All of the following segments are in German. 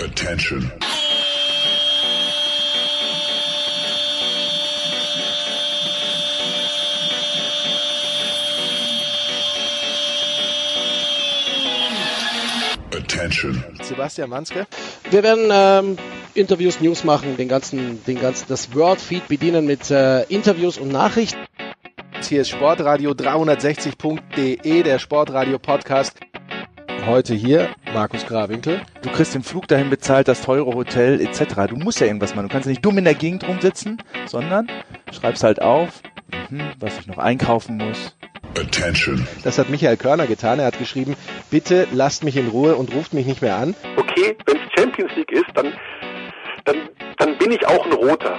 Attention. Attention. Sebastian Manske. Wir werden ähm, Interviews, News machen, den ganzen, den ganzen, das Wordfeed bedienen mit äh, Interviews und Nachrichten. Hier ist Sportradio 360.de, der Sportradio Podcast. Heute hier Markus Grawinkel. Du kriegst den Flug dahin bezahlt, das teure Hotel etc. Du musst ja irgendwas machen. Du kannst ja nicht dumm in der Gegend rumsitzen, sondern schreibst halt auf, mhm, was ich noch einkaufen muss. Attention. Das hat Michael Körner getan. Er hat geschrieben, bitte lasst mich in Ruhe und ruft mich nicht mehr an. okay, wenn es Champions League ist, dann, dann, dann bin ich auch ein Roter.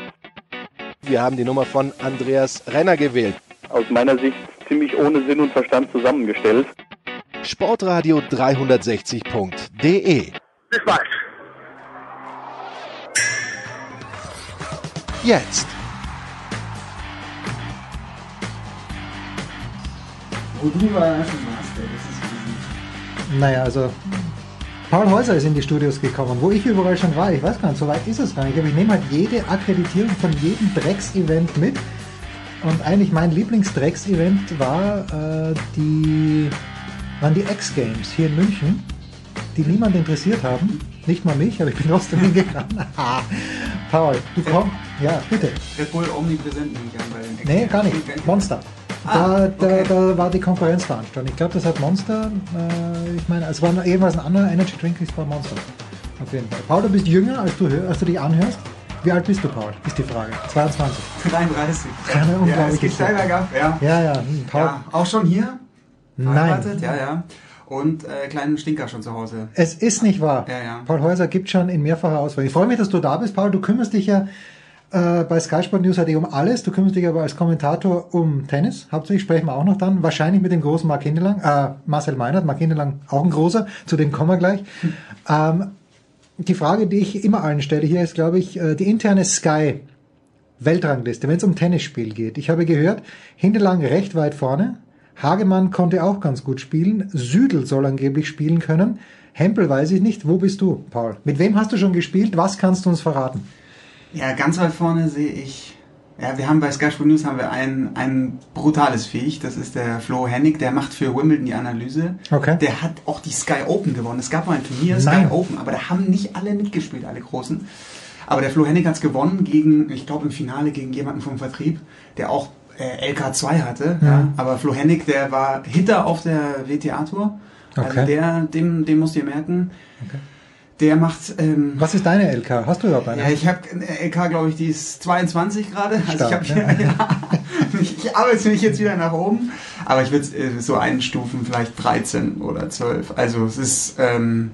Wir haben die Nummer von Andreas Renner gewählt. Aus meiner Sicht ziemlich ohne Sinn und Verstand zusammengestellt. Sportradio 360.de. Das war's. Jetzt. Worüber er schon Master, das ist Naja, also Paul Häuser ist in die Studios gekommen, wo ich überall schon war. Ich weiß gar nicht, so weit ist es gar nicht. Aber ich nehme halt jede Akkreditierung von jedem Drecks-Event mit. Und eigentlich mein Lieblingsdrecks-Event war äh, die, waren die X-Games hier in München, die niemand interessiert haben. Nicht mal mich, aber ich bin trotzdem hingegangen. Paul, du kommst. Ja, bitte. Red Bull omnipräsent nehme ich an bei den Nee, gar nicht. Monster. Da, Ah, da, okay. da war die Konkurrenzveranstaltung. Ich glaube, das hat Monster. Äh, ich meine, es war irgendwas ein anderer Energy Drink, es war Monster. Auf jeden Fall. Paul, du bist jünger, als du, als du dich anhörst. Wie alt bist du, Paul? Ist die Frage. 22. 33. Eine Ja, es unglaubliche geht steil Zeit. bergab, ja. Ja, ja. Hm, Paul. ja. Auch schon hier? Nein. Ja, ja. Und äh, kleinen Stinker schon zu Hause. Es ist nicht wahr. Ja, ja. Paul Häuser gibt schon in mehrfacher Auswahl. Ich freue mich, dass du da bist, Paul. Du kümmerst dich ja äh, bei Sky Sport News HD um alles. Du kümmerst dich aber als Kommentator um Tennis. Hauptsächlich sprechen wir auch noch dann. Wahrscheinlich mit dem großen Mark Hindelang. Äh, Marcel Meinert. Mark Hindelang auch ein großer. Zu dem kommen wir gleich. Ähm, die Frage, die ich immer allen stelle hier, ist, glaube ich, äh, die interne Sky Weltrangliste, wenn es um Tennisspiel geht. Ich habe gehört, Hindelang recht weit vorne. Hagemann konnte auch ganz gut spielen. Südel soll angeblich spielen können. Hempel weiß ich nicht. Wo bist du, Paul? Mit wem hast du schon gespielt? Was kannst du uns verraten? Ja, ganz weit vorne sehe ich. Ja, wir haben bei Sky Sport News haben wir ein, ein brutales Viech. Das ist der Flo Hennig. Der macht für Wimbledon die Analyse. Okay. Der hat auch die Sky Open gewonnen. Es gab mal ein Turnier, Nein. Sky Open, aber da haben nicht alle mitgespielt, alle Großen. Aber der Flo Hennig hat es gewonnen gegen, ich glaube im Finale gegen jemanden vom Vertrieb, der auch äh, LK2 hatte. Ja. Aber Flo Hennig, der war Hitter auf der WTA-Tour. Also Okay. der, dem, dem musst du dir merken. Der macht ähm, Was ist deine LK? Hast du überhaupt eine? ja, ich habe eine LK, glaube ich, die ist 22 gerade. Also ich habe ja, ja, ich arbeite mich jetzt wieder nach oben, aber ich würde äh, so einstufen, vielleicht 13 oder 12. Also es ist ähm,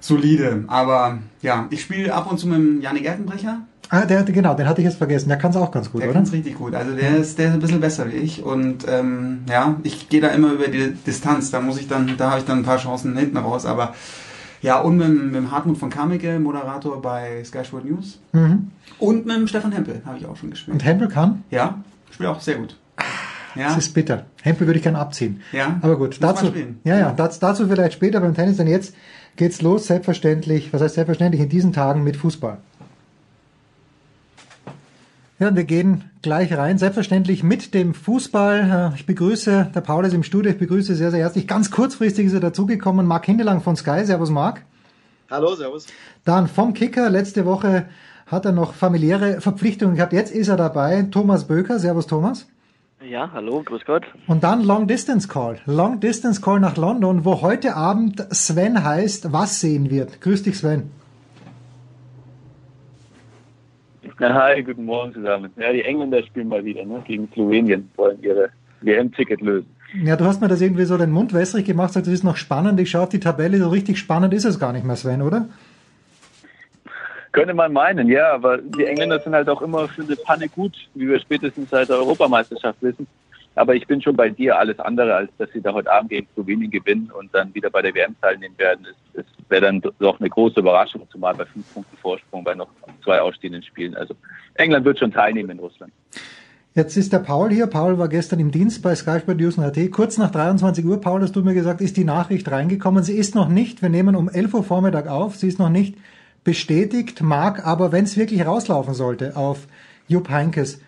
solide, aber ja, ich spiele ab und zu mit dem Janik Erkenbrecher. Ah, der, genau, den hatte ich jetzt vergessen. Der kann es auch ganz gut, Der oder? kann es richtig gut. Also der ist, der ist ein bisschen besser wie ich und ähm, ja, ich gehe da immer über die Distanz. Da muss ich dann, da habe ich dann ein paar Chancen hinten raus, aber ja, und mit, mit Hartmut von Kameke, Moderator bei Sky Sport News. Mhm. Und mit dem Stefan Hempel habe ich auch schon gespielt. Und Hempel kann? Ja, spielt auch sehr gut. Ja, Das ist bitter. Hempel würde ich gerne abziehen. Ja. Aber gut, Muss dazu, ja, ja, dazu, dazu vielleicht später beim Tennis, denn jetzt geht's los, selbstverständlich, was heißt selbstverständlich, in diesen Tagen mit Fußball. Ja, und wir gehen gleich rein, selbstverständlich mit dem Fußball. Äh, Ich begrüße, der Paul ist im Studio, ich begrüße sehr, sehr herzlich. Ganz kurzfristig ist er dazugekommen, Marc Hindelang von Sky. Servus, Marc. Hallo, servus. Dann vom Kicker, letzte Woche hat er noch familiäre Verpflichtungen gehabt. Jetzt ist er dabei, Thomas Böker. Servus, Thomas. Ja, hallo, grüß Gott. Und dann Long Distance Call. Long Distance Call nach London, wo heute Abend Sven heißt, was sehen wird. Grüß dich, Sven. Hi, guten Morgen zusammen. Ja, die Engländer spielen mal wieder, ne? Gegen Slowenien wollen ihre WM-Ticket lösen. Ja, du hast mir das irgendwie so den Mund wässrig gemacht, sagst, das ist noch spannend. Ich schaue auf die Tabelle, so richtig spannend ist es gar nicht mehr, Sven, oder? Könnte man meinen, ja, aber die Engländer sind halt auch immer für eine Panne gut, wie wir spätestens seit der Europameisterschaft wissen. Aber ich bin schon bei dir alles andere, als dass sie da heute Abend gegen Slowenien gewinnen und dann wieder bei der WM teilnehmen werden. Es, es wäre dann doch eine große Überraschung, zumal bei fünf Punkten Vorsprung bei noch zwei ausstehenden Spielen. Also England wird schon teilnehmen in Russland. Jetzt ist der Paul hier. Paul war gestern im Dienst bei Sky Sport News AT. Kurz nach 23 Uhr, Paul, hast du mir gesagt, ist die Nachricht reingekommen. Sie ist noch nicht, wir nehmen um 11 Uhr Vormittag auf, sie ist noch nicht bestätigt, mag aber, wenn es wirklich rauslaufen sollte, auf Jupp Heinkes.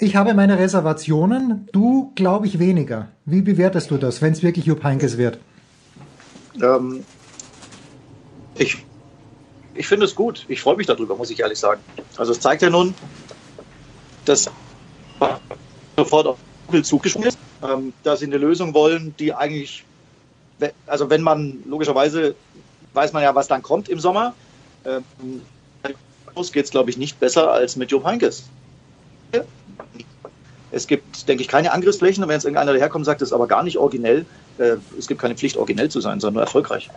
Ich habe meine Reservationen, du glaube ich weniger. Wie bewertest du das, wenn es wirklich Jupp Heinkes wird? Ähm, ich ich finde es gut. Ich freue mich darüber, muss ich ehrlich sagen. Also es zeigt ja nun, dass sofort auf Google zugesprungen ist, ähm, dass sie eine Lösung wollen, die eigentlich, also wenn man logischerweise weiß man ja, was dann kommt im Sommer. Ähm, geht es, glaube ich, nicht besser als mit Joe Heinkes. Es gibt, denke ich, keine Angriffsflächen. Und wenn jetzt irgendeiner daherkommt und sagt, das ist aber gar nicht originell, äh, es gibt keine Pflicht, originell zu sein, sondern nur erfolgreich.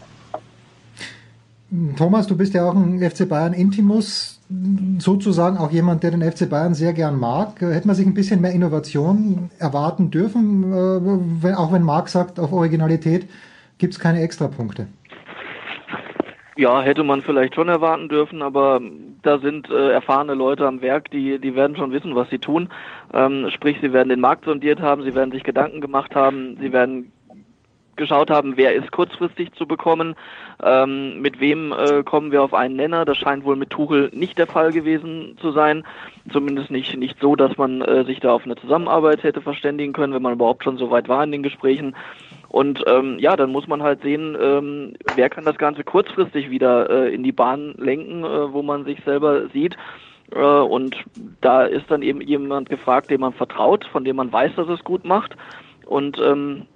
Thomas, du bist ja auch ein FC Bayern Intimus, sozusagen auch jemand, der den FC Bayern sehr gern mag. Hätte man sich ein bisschen mehr Innovation erwarten dürfen, äh, auch wenn Marc sagt, auf Originalität gibt es keine Extrapunkte? Ja, hätte man vielleicht schon erwarten dürfen, aber da sind äh, erfahrene Leute am Werk, die, die werden schon wissen, was sie tun. Ähm, sprich, sie werden den Markt sondiert haben, sie werden sich Gedanken gemacht haben, sie werden geschaut haben, wer ist kurzfristig zu bekommen, ähm, mit wem äh, kommen wir auf einen Nenner. Das scheint wohl mit Tuchel nicht der Fall gewesen zu sein. Zumindest nicht, nicht so, dass man äh, sich da auf eine Zusammenarbeit hätte verständigen können, wenn man überhaupt schon so weit war in den Gesprächen. Und ähm, ja, dann muss man halt sehen, ähm, wer kann das Ganze kurzfristig wieder äh, in die Bahn lenken, äh, wo man sich selber sieht. Äh, und da ist dann eben jemand gefragt, dem man vertraut, von dem man weiß, dass es gut macht. Und ähm,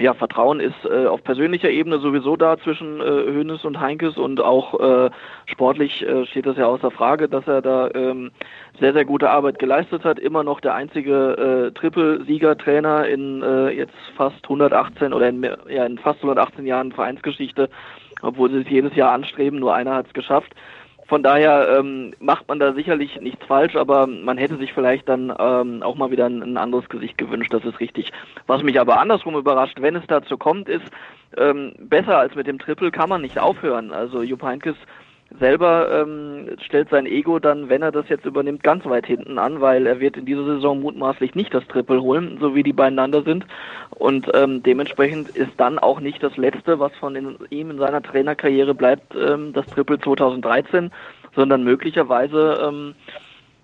ja, Vertrauen ist äh, auf persönlicher Ebene sowieso da zwischen äh, Hönes und Heinkes und auch äh, sportlich äh, steht das ja außer Frage, dass er da ähm, sehr, sehr gute Arbeit geleistet hat. Immer noch der einzige äh, Triple-Sieger-Trainer in äh, jetzt fast 118 oder in, ja, in fast 118 Jahren Vereinsgeschichte, obwohl sie es jedes Jahr anstreben, nur einer hat es geschafft. Von daher ähm, macht man da sicherlich nichts falsch, aber man hätte sich vielleicht dann ähm, auch mal wieder ein, ein, anderes Gesicht gewünscht, das ist richtig. Was mich aber andersrum überrascht, wenn es dazu kommt, ist, ähm, besser als mit dem Triple kann man nicht aufhören. Also Jupp Heynckes selber ähm, stellt sein Ego dann, wenn er das jetzt übernimmt, ganz weit hinten an, weil er wird in dieser Saison mutmaßlich nicht das Triple holen, so wie die beieinander sind. Und ähm, dementsprechend ist dann auch nicht das Letzte, was von in, ihm in seiner Trainerkarriere bleibt, ähm, das Triple 2013, sondern möglicherweise ähm,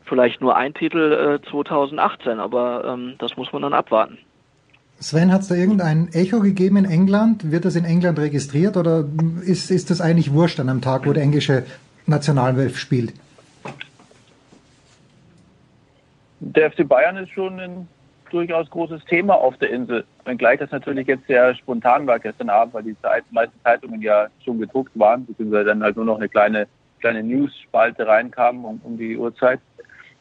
vielleicht nur ein Titel äh, 2018. Aber ähm, das muss man dann abwarten. Sven, hat es da irgendein Echo gegeben in England? Wird das in England registriert oder ist, ist das eigentlich wurscht an einem Tag, wo der englische Nationalwelf spielt? Der FC Bayern ist schon ein durchaus großes Thema auf der Insel. Wenngleich das natürlich jetzt sehr spontan war gestern Abend, weil die meisten Zeitungen ja schon gedruckt waren, beziehungsweise dann halt nur noch eine kleine, kleine News-Spalte reinkam um, um die Uhrzeit.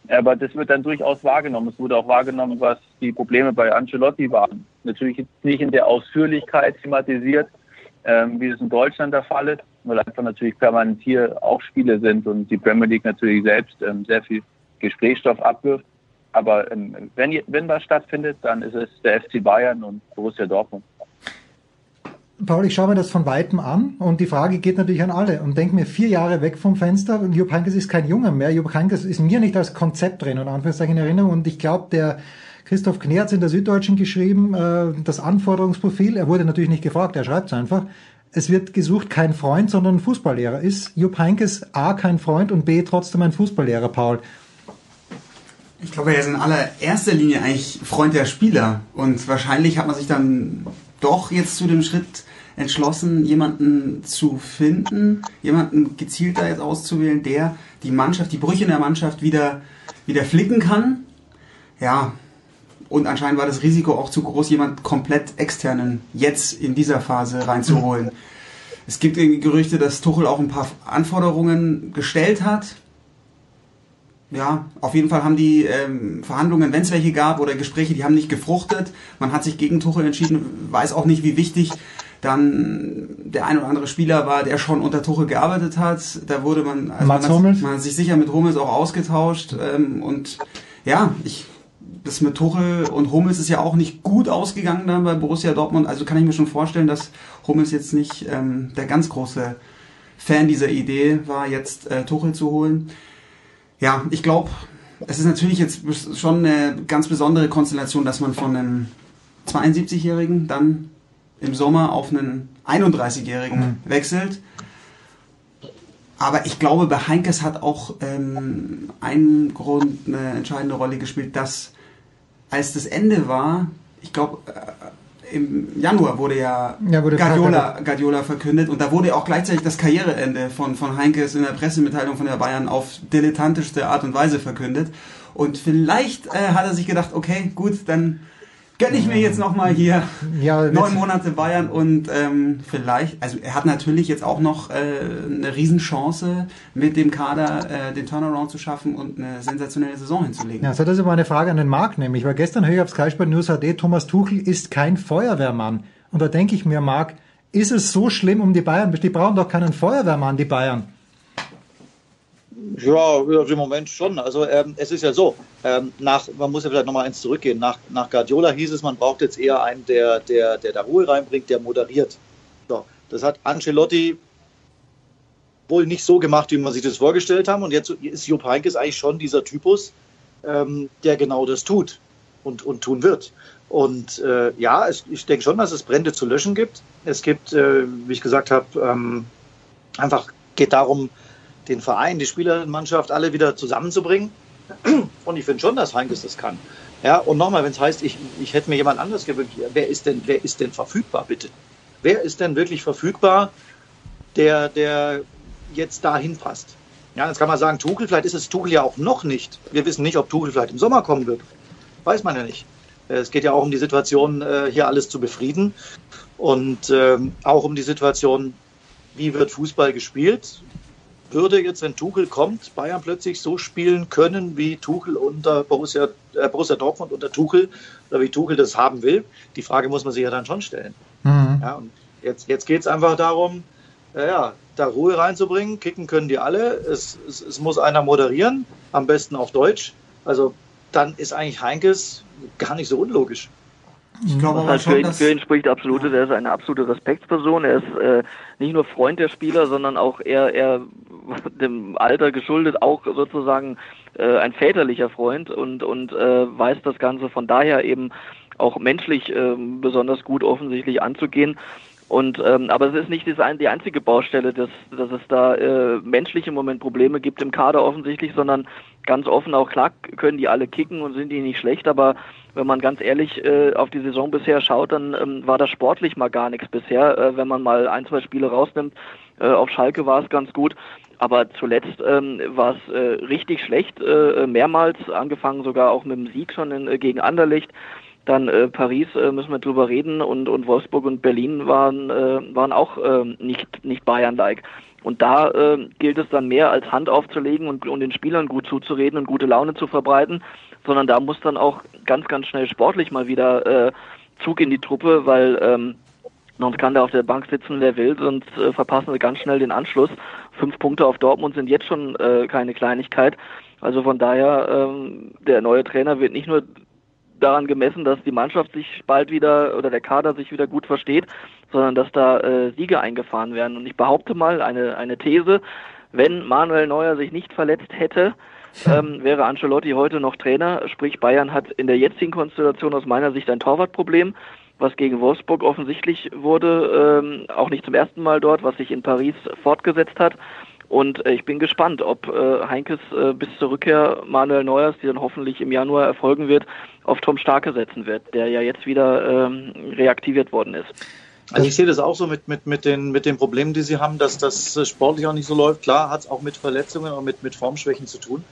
Aber das wird dann durchaus wahrgenommen. Es wurde auch wahrgenommen, was die Probleme bei Ancelotti waren. Natürlich nicht in der Ausführlichkeit thematisiert, ähm, wie es in Deutschland der Fall ist, weil einfach natürlich permanent hier auch Spiele sind und die Premier League natürlich selbst ähm, sehr viel Gesprächsstoff abwirft. Aber ähm, wenn, wenn was stattfindet, dann ist es der FC Bayern und Borussia Dortmund. Paul, ich schaue mir das von Weitem an und die Frage geht natürlich an alle und denke mir vier Jahre weg vom Fenster und Jupp Heynckes ist kein Junger mehr. Jupp Heynckes ist mir nicht als Konzept drin und Anführungszeichen in Erinnerung und ich glaube, der Christoph hat in der Süddeutschen geschrieben, äh, das Anforderungsprofil, er wurde natürlich nicht gefragt, er schreibt es einfach, es wird gesucht kein Freund, sondern ein Fußballlehrer. Ist Jupp Heynckes A kein Freund und B trotzdem ein Fußballlehrer, Paul? Ich glaube, er ist in allererster Linie eigentlich Freund der Spieler und wahrscheinlich hat man sich dann doch jetzt zu dem Schritt entschlossen, jemanden zu finden, jemanden gezielter jetzt auszuwählen, der die Mannschaft, die Brüche in der Mannschaft wieder, wieder flicken kann. Ja, und anscheinend war das Risiko auch zu groß, jemand komplett externen jetzt in dieser Phase reinzuholen. Es gibt Gerüchte, dass Tuchel auch ein paar Anforderungen gestellt hat. Ja, auf jeden Fall haben die ähm, Verhandlungen, wenn es welche gab oder Gespräche, die haben nicht gefruchtet. Man hat sich gegen Tuchel entschieden, weiß auch nicht, wie wichtig dann der ein oder andere Spieler war, der schon unter Tuchel gearbeitet hat. Da wurde man, also Mats man, hat, man hat sich sicher mit Hummels auch ausgetauscht. Ähm, und ja, ich das mit Tuchel und Hummels ist ja auch nicht gut ausgegangen dann bei Borussia Dortmund. Also kann ich mir schon vorstellen, dass Hummels jetzt nicht ähm, der ganz große Fan dieser Idee war, jetzt äh, Tuchel zu holen ja, ich glaube, es ist natürlich jetzt schon eine ganz besondere Konstellation, dass man von einem 72-Jährigen dann im Sommer auf einen 31-Jährigen mhm. wechselt. Aber ich glaube, bei Heinkes hat auch ähm, ein Grund eine entscheidende Rolle gespielt, dass als das Ende war, ich glaube, äh, im Januar wurde ja, ja wurde Guardiola, Guardiola verkündet und da wurde auch gleichzeitig das Karriereende von, von Heinkes in der Pressemitteilung von der Bayern auf dilettantischste Art und Weise verkündet. Und vielleicht äh, hat er sich gedacht, okay, gut, dann gönne ich mir jetzt nochmal hier ja, neun Monate Bayern und ähm, vielleicht, also er hat natürlich jetzt auch noch äh, eine Riesenchance mit dem Kader äh, den Turnaround zu schaffen und eine sensationelle Saison hinzulegen. Ja, so das ist aber eine Frage an den Marc nämlich, weil gestern höre ich auf Sky Sport News HD, Thomas Tuchel ist kein Feuerwehrmann. Und da denke ich mir, Marc, ist es so schlimm um die Bayern? Die brauchen doch keinen Feuerwehrmann, die Bayern. Ja, im Moment schon. Also ähm, es ist ja so, ähm, nach, man muss ja vielleicht nochmal eins zurückgehen. Nach, nach Guardiola hieß es, man braucht jetzt eher einen, der, der, der da Ruhe reinbringt, der moderiert. So, das hat Ancelotti wohl nicht so gemacht, wie man sich das vorgestellt haben. Und jetzt ist Jupp Heynckes eigentlich schon dieser Typus, ähm, der genau das tut und, und tun wird. Und äh, ja, es, ich denke schon, dass es Brände zu löschen gibt. Es gibt, äh, wie ich gesagt habe, ähm, einfach geht darum, den Verein, die Spielermannschaft alle wieder zusammenzubringen. Und ich finde schon, dass Heinkes das kann. Ja, und nochmal, wenn es heißt, ich, ich hätte mir jemand anders gewünscht, wer ist denn, wer ist denn verfügbar, bitte? Wer ist denn wirklich verfügbar, der, der jetzt dahin passt? Ja, jetzt kann man sagen, Tuchel, vielleicht ist es Tuchel ja auch noch nicht. Wir wissen nicht, ob Tuchel vielleicht im Sommer kommen wird. Weiß man ja nicht. Es geht ja auch um die Situation, äh, hier alles zu befrieden und ähm, auch um die Situation, wie wird Fußball gespielt? Würde jetzt, wenn Tuchel kommt, Bayern plötzlich so spielen können, wie Tuchel unter Borussia, äh, Borussia Dortmund unter Tuchel oder wie Tuchel das haben will? Die Frage muss man sich ja dann schon stellen. Mhm. Ja, und jetzt, jetzt geht es einfach darum, äh, ja, da Ruhe reinzubringen. Kicken können die alle. Es, es, es muss einer moderieren, am besten auf Deutsch. Also dann ist eigentlich Heinkes gar nicht so unlogisch. Ich glaube aber halt schon, für, ihn, für ihn spricht absolute, er ist eine absolute Respektsperson. Er ist äh, nicht nur Freund der Spieler, sondern auch eher, eher dem Alter geschuldet auch sozusagen äh, ein väterlicher Freund und und äh, weiß das Ganze von daher eben auch menschlich äh, besonders gut offensichtlich anzugehen. Und ähm, aber es ist nicht die einzige Baustelle, dass, dass es da äh, menschlich im Moment Probleme gibt im Kader offensichtlich, sondern ganz offen auch klar können die alle kicken und sind die nicht schlecht, aber wenn man ganz ehrlich äh, auf die Saison bisher schaut, dann ähm, war das sportlich mal gar nichts bisher. Äh, wenn man mal ein, zwei Spiele rausnimmt, äh, auf Schalke war es ganz gut. Aber zuletzt ähm, war es äh, richtig schlecht, äh, mehrmals, angefangen sogar auch mit dem Sieg schon in, äh, gegen Anderlecht. Dann äh, Paris äh, müssen wir drüber reden und, und Wolfsburg und Berlin waren, äh, waren auch äh, nicht, nicht Bayern-like. Und da äh, gilt es dann mehr als Hand aufzulegen und, und den Spielern gut zuzureden und gute Laune zu verbreiten, sondern da muss dann auch ganz, ganz schnell sportlich mal wieder äh, Zug in die Truppe, weil ähm, sonst kann der auf der Bank sitzen, wer will, sonst äh, verpassen sie ganz schnell den Anschluss. Fünf Punkte auf Dortmund sind jetzt schon äh, keine Kleinigkeit. Also von daher, ähm, der neue Trainer wird nicht nur daran gemessen, dass die Mannschaft sich bald wieder oder der Kader sich wieder gut versteht, sondern dass da äh, Siege eingefahren werden. Und ich behaupte mal eine, eine These, wenn Manuel Neuer sich nicht verletzt hätte, ähm, wäre Ancelotti heute noch Trainer. Sprich, Bayern hat in der jetzigen Konstellation aus meiner Sicht ein Torwartproblem, was gegen Wolfsburg offensichtlich wurde, ähm, auch nicht zum ersten Mal dort, was sich in Paris fortgesetzt hat. Und äh, ich bin gespannt, ob äh, Heinkes äh, bis zur Rückkehr Manuel Neuers, die dann hoffentlich im Januar erfolgen wird, auf Tom Starke setzen wird, der ja jetzt wieder ähm, reaktiviert worden ist. Also ich sehe das auch so mit, mit, mit, den, mit den Problemen, die sie haben, dass das sportlich auch nicht so läuft. Klar hat es auch mit Verletzungen und mit, mit Formschwächen zu tun.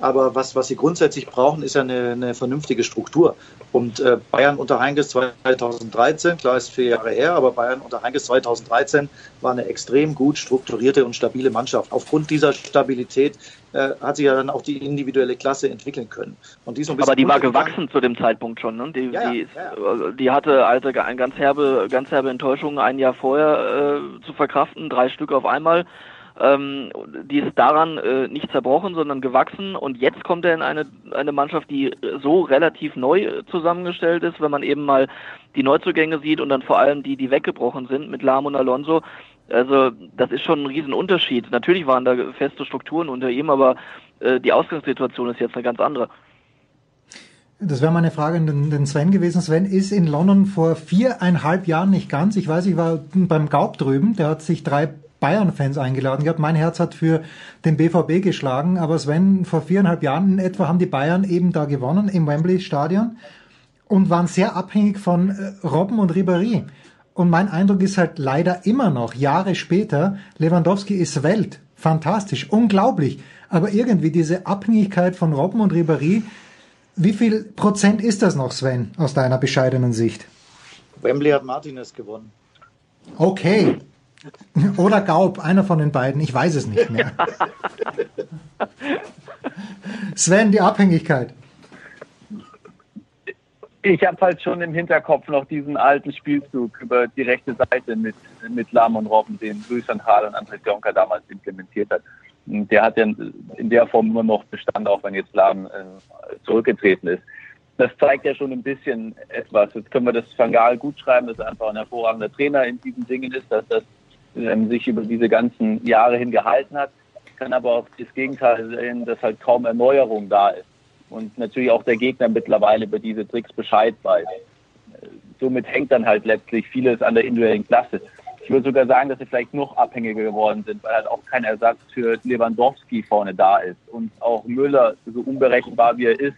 Aber was, was sie grundsätzlich brauchen, ist ja eine, eine vernünftige Struktur. Und äh, Bayern unter Heinkes 2013, klar ist vier Jahre her, aber Bayern unter Heinkes 2013 war eine extrem gut strukturierte und stabile Mannschaft. Aufgrund dieser Stabilität äh, hat sich ja dann auch die individuelle Klasse entwickeln können. Und die so aber die war gewachsen zu dem Zeitpunkt schon. Ne? Die, ja, die, ist, ja, ja. die hatte also eine ganz herbe, ganz herbe Enttäuschung ein Jahr vorher äh, zu verkraften, drei Stück auf einmal ähm, die ist daran äh, nicht zerbrochen, sondern gewachsen. Und jetzt kommt er in eine, eine Mannschaft, die so relativ neu zusammengestellt ist, wenn man eben mal die Neuzugänge sieht und dann vor allem die, die weggebrochen sind mit Lahm und Alonso. Also das ist schon ein Riesenunterschied. Natürlich waren da feste Strukturen unter ihm, aber äh, die Ausgangssituation ist jetzt eine ganz andere. Das wäre meine Frage an den Sven gewesen. Sven ist in London vor viereinhalb Jahren nicht ganz. Ich weiß, ich war beim Gaub drüben, der hat sich drei Bayern-Fans eingeladen gehabt. Mein Herz hat für den BVB geschlagen, aber Sven, vor viereinhalb Jahren in etwa haben die Bayern eben da gewonnen im Wembley-Stadion und waren sehr abhängig von äh, Robben und Ribéry. Und mein Eindruck ist halt leider immer noch, Jahre später, Lewandowski ist Welt. Fantastisch, unglaublich. Aber irgendwie diese Abhängigkeit von Robben und Ribéry, wie viel Prozent ist das noch, Sven, aus deiner bescheidenen Sicht? Wembley hat Martinez gewonnen. Okay. Oder Gaub, einer von den beiden, ich weiß es nicht mehr. Sven, die Abhängigkeit. Ich habe halt schon im Hinterkopf noch diesen alten Spielzug über die rechte Seite mit, mit Lahm und Robben, den Luis van Gaal und André Jonker damals implementiert hat. Der hat ja in der Form nur noch Bestand, auch wenn jetzt Lahm äh, zurückgetreten ist. Das zeigt ja schon ein bisschen etwas. Jetzt können wir das Van Gaal gut schreiben, dass er einfach ein hervorragender Trainer in diesen Dingen ist, dass das ähm, sich über diese ganzen Jahre hin gehalten hat. Kann aber auch das Gegenteil sehen, dass halt kaum Erneuerung da ist. Und natürlich auch der Gegner mittlerweile über diese Tricks Bescheid weiß. Somit hängt dann halt letztlich vieles an der individuellen Klasse. Ich würde sogar sagen, dass sie vielleicht noch abhängiger geworden sind, weil halt auch kein Ersatz für Lewandowski vorne da ist. Und auch Müller, so unberechenbar wie er ist,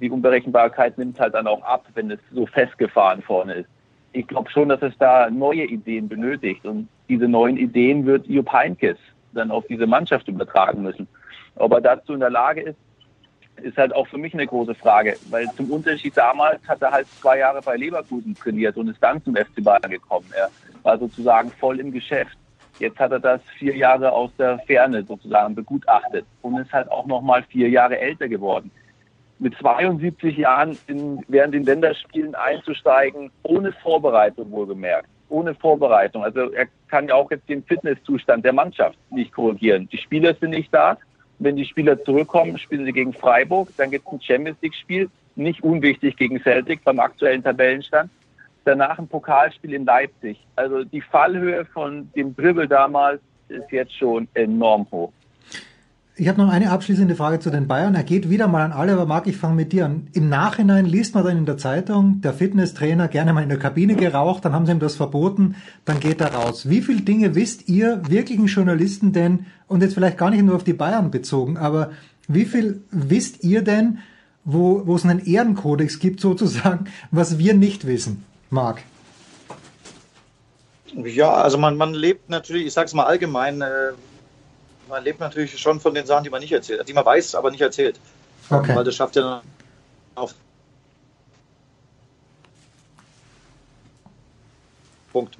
die Unberechenbarkeit nimmt halt dann auch ab, wenn es so festgefahren vorne ist. Ich glaube schon, dass es da neue Ideen benötigt. Und diese neuen Ideen wird Jupp Heynckes dann auf diese Mannschaft übertragen müssen. Ob er dazu in der Lage ist, ist halt auch für mich eine große Frage, weil zum Unterschied damals hat er halt zwei Jahre bei Leverkusen trainiert und ist dann zum FC Bayern gekommen. Er war sozusagen voll im Geschäft. Jetzt hat er das vier Jahre aus der Ferne sozusagen begutachtet und ist halt auch noch mal vier Jahre älter geworden. Mit 72 Jahren in, während den Länderspielen einzusteigen, ohne Vorbereitung wohlgemerkt, ohne Vorbereitung. Also er kann ja auch jetzt den Fitnesszustand der Mannschaft nicht korrigieren. Die Spieler sind nicht da, wenn die Spieler zurückkommen, spielen sie gegen Freiburg, dann gibt es ein Champions League-Spiel, nicht unwichtig gegen Celtic beim aktuellen Tabellenstand. Danach ein Pokalspiel in Leipzig. Also die Fallhöhe von dem Dribbel damals ist jetzt schon enorm hoch. Ich habe noch eine abschließende Frage zu den Bayern. Er geht wieder mal an alle, aber Marc, ich fange mit dir an. Im Nachhinein liest man dann in der Zeitung, der Fitnesstrainer gerne mal in der Kabine geraucht, dann haben sie ihm das verboten, dann geht er raus. Wie viele Dinge wisst ihr wirklichen Journalisten denn, und jetzt vielleicht gar nicht nur auf die Bayern bezogen, aber wie viel wisst ihr denn, wo, wo es einen Ehrenkodex gibt sozusagen, was wir nicht wissen, Marc? Ja, also man, man lebt natürlich, ich sag's mal allgemein, äh, man lebt natürlich schon von den Sachen, die man nicht erzählt, die man weiß, aber nicht erzählt. Okay. Weil das schafft ja dann auf Punkt.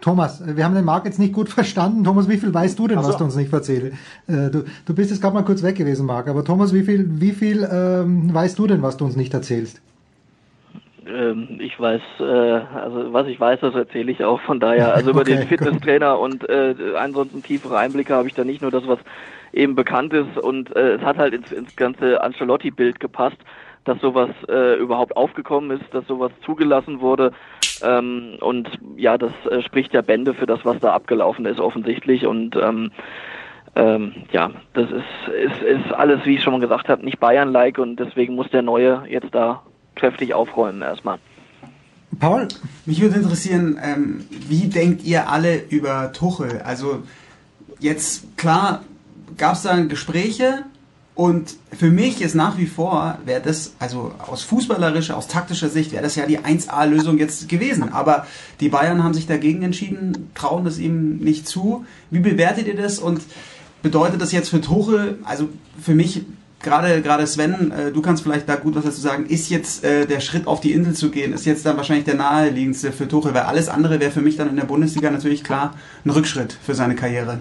Thomas, wir haben den Marc jetzt nicht gut verstanden. Thomas, wie viel weißt du denn, so. was du uns nicht erzählst? Äh, Du, du bist jetzt gerade mal kurz weg gewesen, Marc. Aber Thomas, wie viel, wie viel ähm, weißt du denn, was du uns nicht erzählst? Ähm, ich weiß, äh, also was ich weiß, das erzähle ich auch. Von daher, also über Okay, den Fitnesstrainer und äh, ansonsten tiefere Einblicke habe ich da nicht nur das, was eben bekannt ist. Und äh, es hat halt ins, ins ganze Ancelotti-Bild gepasst, dass sowas äh, überhaupt aufgekommen ist, dass sowas zugelassen wurde. Ähm, und ja, das äh, spricht ja Bände für das, was da abgelaufen ist, offensichtlich. Und ähm, ähm, ja, das ist, ist, ist alles, wie ich schon mal gesagt habe, nicht Bayern-like und deswegen muss der Neue jetzt da kräftig aufräumen erstmal. Paul? Mich würde interessieren, ähm, wie denkt ihr alle über Tuchel? Also jetzt, klar, gab es da Gespräche und für mich ist nach wie vor, wäre das, also aus fußballerischer, aus taktischer Sicht, wäre das ja die 1A-Lösung jetzt gewesen. Aber die Bayern haben sich dagegen entschieden, trauen das ihm nicht zu. Wie bewertet ihr das und bedeutet das jetzt für Tuchel, also für mich gerade gerade Sven, äh, du kannst vielleicht da gut was dazu sagen, ist jetzt äh, der Schritt auf die Insel zu gehen, ist jetzt dann wahrscheinlich der naheliegendste für Tuchel, weil alles andere wäre für mich dann in der Bundesliga natürlich klar ein Rückschritt für seine Karriere.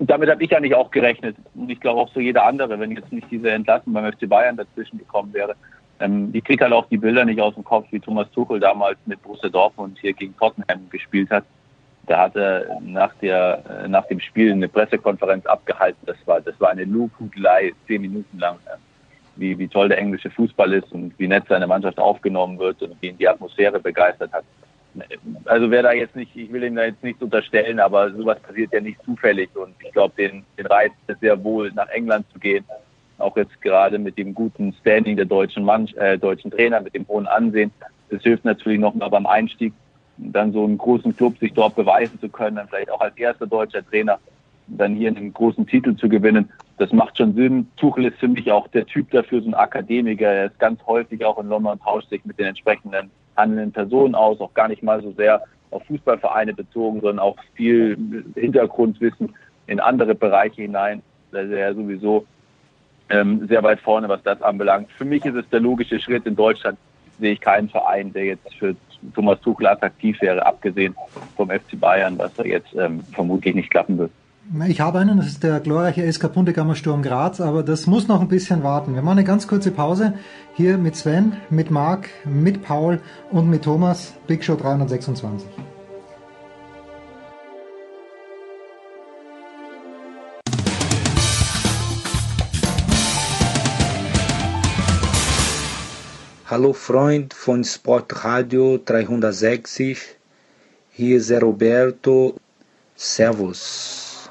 Damit habe ich eigentlich auch gerechnet. Und ich glaube auch so jeder andere, wenn jetzt nicht diese Entlassung beim FC Bayern dazwischen gekommen wäre. Ähm, ich kriege halt auch die Bilder nicht aus dem Kopf, wie Thomas Tuchel damals mit Borussia Dortmund hier gegen Tottenham gespielt hat. Da hat er nach, der, äh, nach dem Spiel eine Pressekonferenz abgehalten. Das war, das war eine Lughudelei, zehn Minuten lang. Wie, wie toll der englische Fußball ist und wie nett seine Mannschaft aufgenommen wird und wie ihn die Atmosphäre begeistert hat. also wer da jetzt nicht, ich will ihm da jetzt nichts unterstellen, aber sowas passiert ja nicht zufällig und ich glaube, den, den reizt es sehr wohl, nach England zu gehen. Auch jetzt gerade mit dem guten Standing der deutschen Mann, äh, deutschen Trainer, mit dem hohen Ansehen. Das hilft natürlich nochmal beim Einstieg, dann so einen großen Club sich dort beweisen zu können, dann vielleicht auch als erster deutscher Trainer dann hier einen großen Titel zu gewinnen. Das macht schon Sinn. Tuchel ist für mich auch der Typ dafür, so ein Akademiker. Er ist ganz häufig auch in London und tauscht sich mit den entsprechenden handelnden Personen aus, auch gar nicht mal so sehr auf Fußballvereine bezogen, sondern auch viel Hintergrundwissen in andere Bereiche hinein. Da ist er sowieso ähm, sehr weit vorne, was das anbelangt. Für mich ist es der logische Schritt. In Deutschland sehe ich keinen Verein, der jetzt für Thomas Tuchel attraktiv wäre, abgesehen vom FC Bayern, was da jetzt ähm, vermutlich nicht klappen wird. Ich habe einen, das ist der glorreiche SK Pundegammer Sturm Graz, aber das muss noch ein bisschen warten. Wir machen eine ganz kurze Pause hier mit Sven, mit Marc, mit Paul und mit Thomas, Big Show 326. Hallo Freund von Sportradio 360, hier ist Roberto, Servus.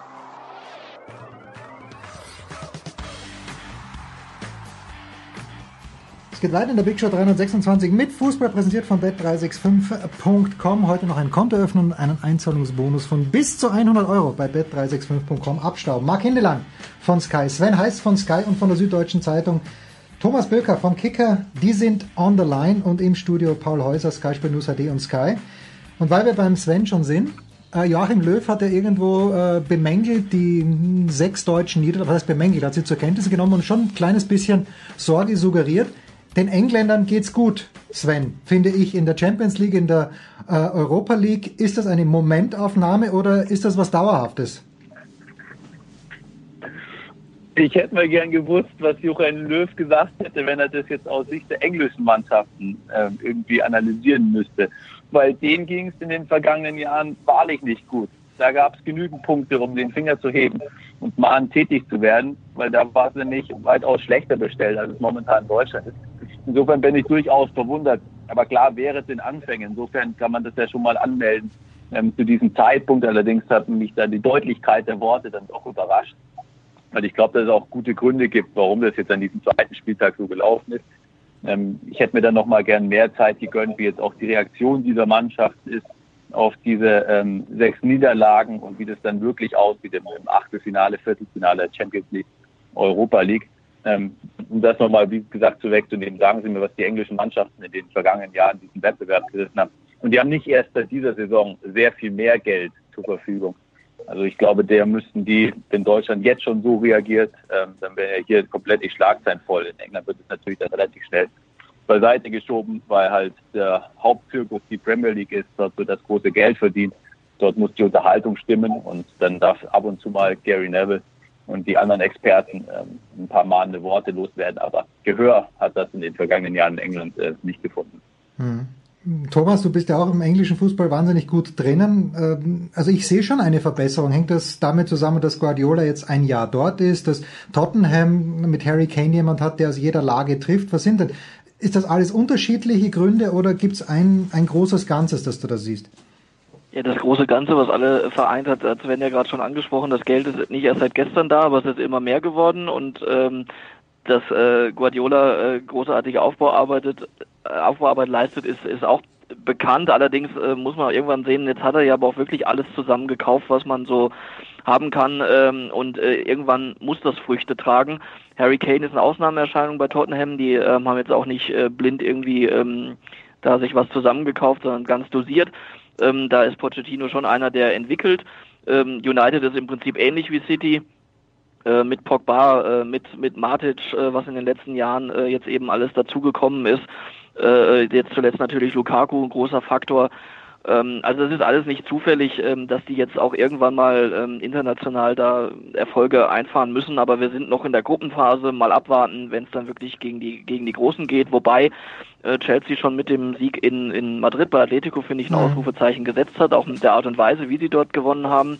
Es geht weiter in der Big Show 326 mit Fußball präsentiert von bet365.com. Heute noch ein Konto öffnen und einen Einzahlungsbonus von bis zu 100 Euro bei bet365.com abstauben. Marc Hindelang von Sky, Sven Heiß von Sky und von der Süddeutschen Zeitung, Thomas Böker von Kicker, die sind on the line und im Studio Paul Häuser, Sky Sport News HD und Sky. Und weil wir beim Sven schon sind, äh, Joachim Löw hat ja irgendwo äh, bemängelt die sechs deutschen Niederlagen, was heißt bemängelt, hat sie zur Kenntnis genommen und schon ein kleines bisschen Sorge suggeriert. Den Engländern geht's gut, Sven, finde ich, in der Champions League, in der äh, Europa League. Ist das eine Momentaufnahme oder ist das was Dauerhaftes? Ich hätte mal gern gewusst, was Joachim Löw gesagt hätte, wenn er das jetzt aus Sicht der englischen Mannschaften äh, irgendwie analysieren müsste. Weil denen ging es in den vergangenen Jahren wahrlich nicht gut. Da gab es genügend Punkte, um den Finger zu heben und mal tätig zu werden, weil da war es nämlich weitaus schlechter bestellt, als es momentan in Deutschland ist. Insofern bin ich durchaus verwundert. Aber klar wäre es in Anfängen. Insofern kann man das ja schon mal anmelden. Ähm, zu diesem Zeitpunkt allerdings hat mich da die Deutlichkeit der Worte dann doch überrascht. Weil ich glaube, dass es auch gute Gründe gibt, warum das jetzt an diesem zweiten Spieltag so gelaufen ist. Ähm, ich hätte mir dann noch mal gern mehr Zeit gegönnt, wie jetzt auch die Reaktion dieser Mannschaft ist auf diese ähm, sechs Niederlagen und wie das dann wirklich aussieht im, im Achtelfinale, Viertelfinale Champions League, Europa League. Ähm, um das nochmal, wie gesagt, zu wegzunehmen, sagen Sie mir, was die englischen Mannschaften in den vergangenen Jahren diesen Wettbewerb gerissen haben. Und die haben nicht erst seit dieser Saison sehr viel mehr Geld zur Verfügung. Also ich glaube, der müssten die, wenn Deutschland jetzt schon so reagiert, ähm, dann wäre ja hier komplett die Schlagzeilen voll. In England wird es natürlich dann relativ schnell beiseite geschoben, weil halt der Hauptzirkus die Premier League ist, dort wird das große Geld verdient. Dort muss die Unterhaltung stimmen und dann darf ab und zu mal Gary Neville und die anderen Experten ähm, ein paar mahnende Worte loswerden. Aber Gehör hat das in den vergangenen Jahren in England äh, nicht gefunden. Hm. Thomas, du bist ja auch im englischen Fußball wahnsinnig gut drinnen. Ähm, also ich sehe schon eine Verbesserung. Hängt das damit zusammen, dass Guardiola jetzt ein Jahr dort ist, dass Tottenham mit Harry Kane jemand hat, der aus jeder Lage trifft? Was sind denn? Ist das alles unterschiedliche Gründe oder gibt es ein, ein großes Ganzes, das du da siehst? Ja, das große Ganze, was alle vereint hat, hat Sven ja gerade schon angesprochen, das Geld ist nicht erst seit gestern da, aber es ist immer mehr geworden und ähm, dass äh, Guardiola äh, großartige Aufbauarbeit, äh, Aufbauarbeit leistet, ist, ist auch bekannt. Allerdings äh, muss man irgendwann sehen, jetzt hat er ja aber auch wirklich alles zusammen gekauft, was man so haben kann ähm, und äh, irgendwann muss das Früchte tragen. Harry Kane ist eine Ausnahmeerscheinung bei Tottenham, die ähm, haben jetzt auch nicht äh, blind irgendwie ähm, da sich was zusammengekauft, sondern ganz dosiert. Ähm, da ist Pochettino schon einer, der entwickelt. Ähm, United ist im Prinzip ähnlich wie City mit Pogba, äh, mit mit Matic, äh, was in den letzten Jahren äh, jetzt eben alles dazugekommen ist. Äh, jetzt zuletzt natürlich Lukaku, ein großer Faktor. Ähm, also es ist alles nicht zufällig, ähm, dass die jetzt auch irgendwann mal ähm, international da Erfolge einfahren müssen, aber wir sind noch in der Gruppenphase, mal abwarten, wenn es dann wirklich gegen die gegen die Großen geht, wobei äh, Chelsea schon mit dem Sieg in, in Madrid bei Atletico, finde ich, ein Ausrufezeichen gesetzt hat, auch mit der Art und Weise, wie sie dort gewonnen haben.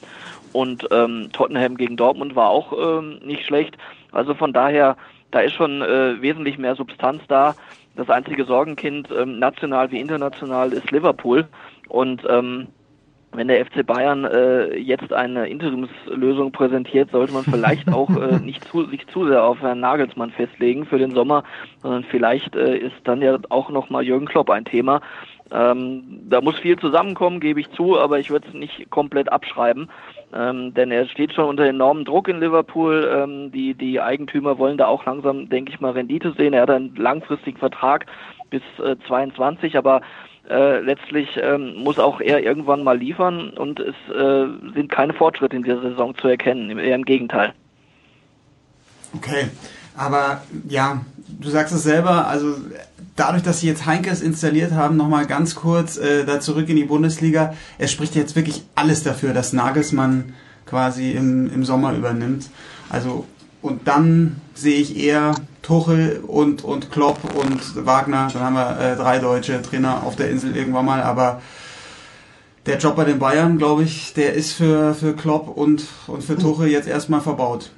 Und ähm, Tottenham gegen Dortmund war auch ähm, nicht schlecht. Also von daher, da ist schon äh, wesentlich mehr Substanz da. Das einzige Sorgenkind, ähm, national wie international, ist Liverpool. Und ähm, wenn der FC Bayern äh, jetzt eine Interimslösung präsentiert, sollte man vielleicht auch äh, nicht zu, sich zu sehr auf Herrn Nagelsmann festlegen für den Sommer, sondern vielleicht äh, ist dann ja auch nochmal Jürgen Klopp ein Thema. Ähm, da muss viel zusammenkommen, gebe ich zu, aber ich würde es nicht komplett abschreiben, ähm, denn er steht schon unter enormem Druck in Liverpool. Ähm, die, die Eigentümer wollen da auch langsam, denke ich mal, Rendite sehen. Er hat einen langfristigen Vertrag bis äh, 22, aber äh, letztlich ähm, muss auch er irgendwann mal liefern und es äh, sind keine Fortschritte in dieser Saison zu erkennen, eher im Gegenteil. Okay, aber ja, du sagst es selber, also dadurch, dass sie jetzt Heinkes installiert haben, nochmal ganz kurz äh, da zurück in die Bundesliga, es spricht jetzt wirklich alles dafür, dass Nagelsmann quasi im, im Sommer übernimmt. Also und dann sehe ich eher Tuchel und, und Klopp und Wagner. Dann haben wir äh, drei deutsche Trainer auf der Insel irgendwann mal. Aber der Job bei den Bayern, glaube ich, der ist für, für Klopp und, und für Tuchel jetzt erstmal verbaut.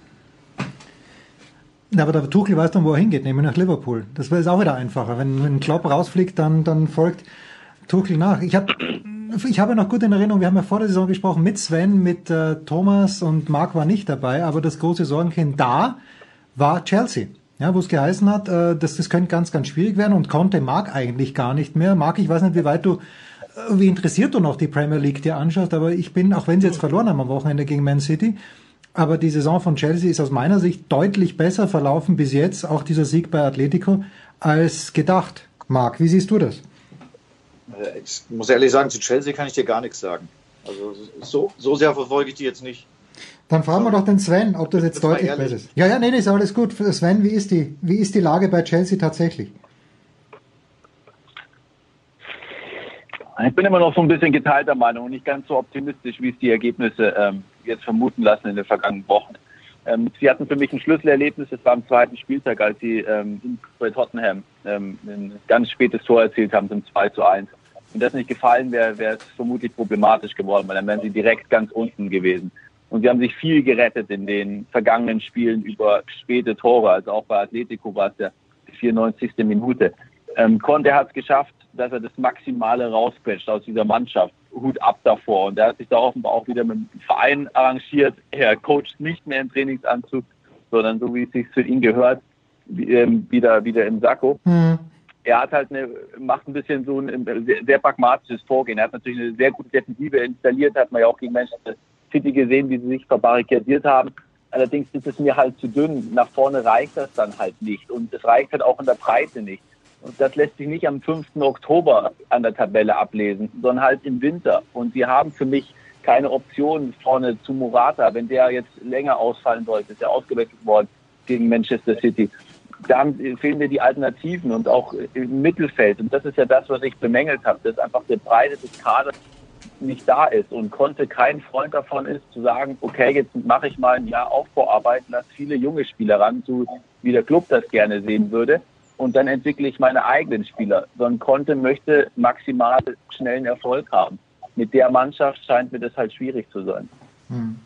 Na, aber der Tuchel weiß dann, wo er hingeht, nämlich nach Liverpool. Das wäre auch wieder einfacher. Wenn, wenn Klopp rausfliegt, dann, dann folgt Tuchel nach. Ich habe ich habe noch gut in Erinnerung, wir haben ja vor der Saison gesprochen mit Sven, mit äh, Thomas und Marc war nicht dabei, aber das große Sorgenkind da war Chelsea. Ja, wo es geheißen hat, äh, dass das könnte ganz, ganz schwierig werden und konnte Marc eigentlich gar nicht mehr. Marc, ich weiß nicht, wie weit du, äh, wie interessiert du noch die Premier League dir anschaust, aber ich bin, auch wenn sie jetzt verloren haben am Wochenende gegen Man City, aber die Saison von Chelsea ist aus meiner Sicht deutlich besser verlaufen bis jetzt, auch dieser Sieg bei Atletico, als gedacht. Marc, wie siehst du das? Äh, ich muss ehrlich sagen, zu Chelsea kann ich dir gar nichts sagen. Also so, so sehr verfolge ich die jetzt nicht. Dann fragen wir doch den Sven, ob das jetzt das deutlich besser ist. Ja, ja, nee, nee, ist alles gut. Sven, wie ist die, wie ist die Lage bei Chelsea tatsächlich? Ich bin immer noch so ein bisschen geteilter Meinung und nicht ganz so optimistisch, wie es die Ergebnisse ähm, jetzt vermuten lassen in den vergangenen Wochen. Ähm, sie hatten für mich ein Schlüsselerlebnis, das war am zweiten Spieltag, als sie ähm, bei Tottenham ähm, ein ganz spätes Tor erzielt haben zum 2 zu 1. Wenn das nicht gefallen wäre, wäre es vermutlich problematisch geworden, weil dann wären sie direkt ganz unten gewesen. Und sie haben sich viel gerettet in den vergangenen Spielen über späte Tore. Also auch bei Atletico war es ja die 94. Minute. Ähm, Conte hat es geschafft, dass er das Maximale rausquetscht aus dieser Mannschaft. Hut ab davor. Und er hat sich da offenbar auch wieder mit dem Verein arrangiert. Er coacht nicht mehr im Trainingsanzug, sondern so wie es sich für ihn gehört, ähm, wieder, wieder im Sakko. Mhm. Er hat halt eine, macht ein bisschen so ein sehr, sehr pragmatisches Vorgehen. Er hat natürlich eine sehr gute Defensive installiert, hat man ja auch gegen Manchester City gesehen, wie sie sich verbarrikadiert haben. Allerdings ist es mir halt zu dünn. Nach vorne reicht das dann halt nicht. Und es reicht halt auch in der Breite nicht. Und das lässt sich nicht am 5. Oktober an der Tabelle ablesen, sondern halt im Winter. Und sie haben für mich keine Option vorne zu Morata, wenn der jetzt länger ausfallen sollte, ist ja ausgewechselt worden gegen Manchester City. Da fehlen mir die Alternativen und auch im Mittelfeld. Und das ist ja das, was ich bemängelt habe, dass einfach der Breite des Kaders nicht da ist und konnte kein Freund davon ist, zu sagen, okay, jetzt mache ich mal ein Jahr Aufbauarbeit, lass viele junge Spieler ran, so wie der Club das gerne sehen würde. Und dann entwickle ich meine eigenen Spieler. Sondern Conte möchte maximal schnellen Erfolg haben. Mit der Mannschaft scheint mir das halt schwierig zu sein. Hm.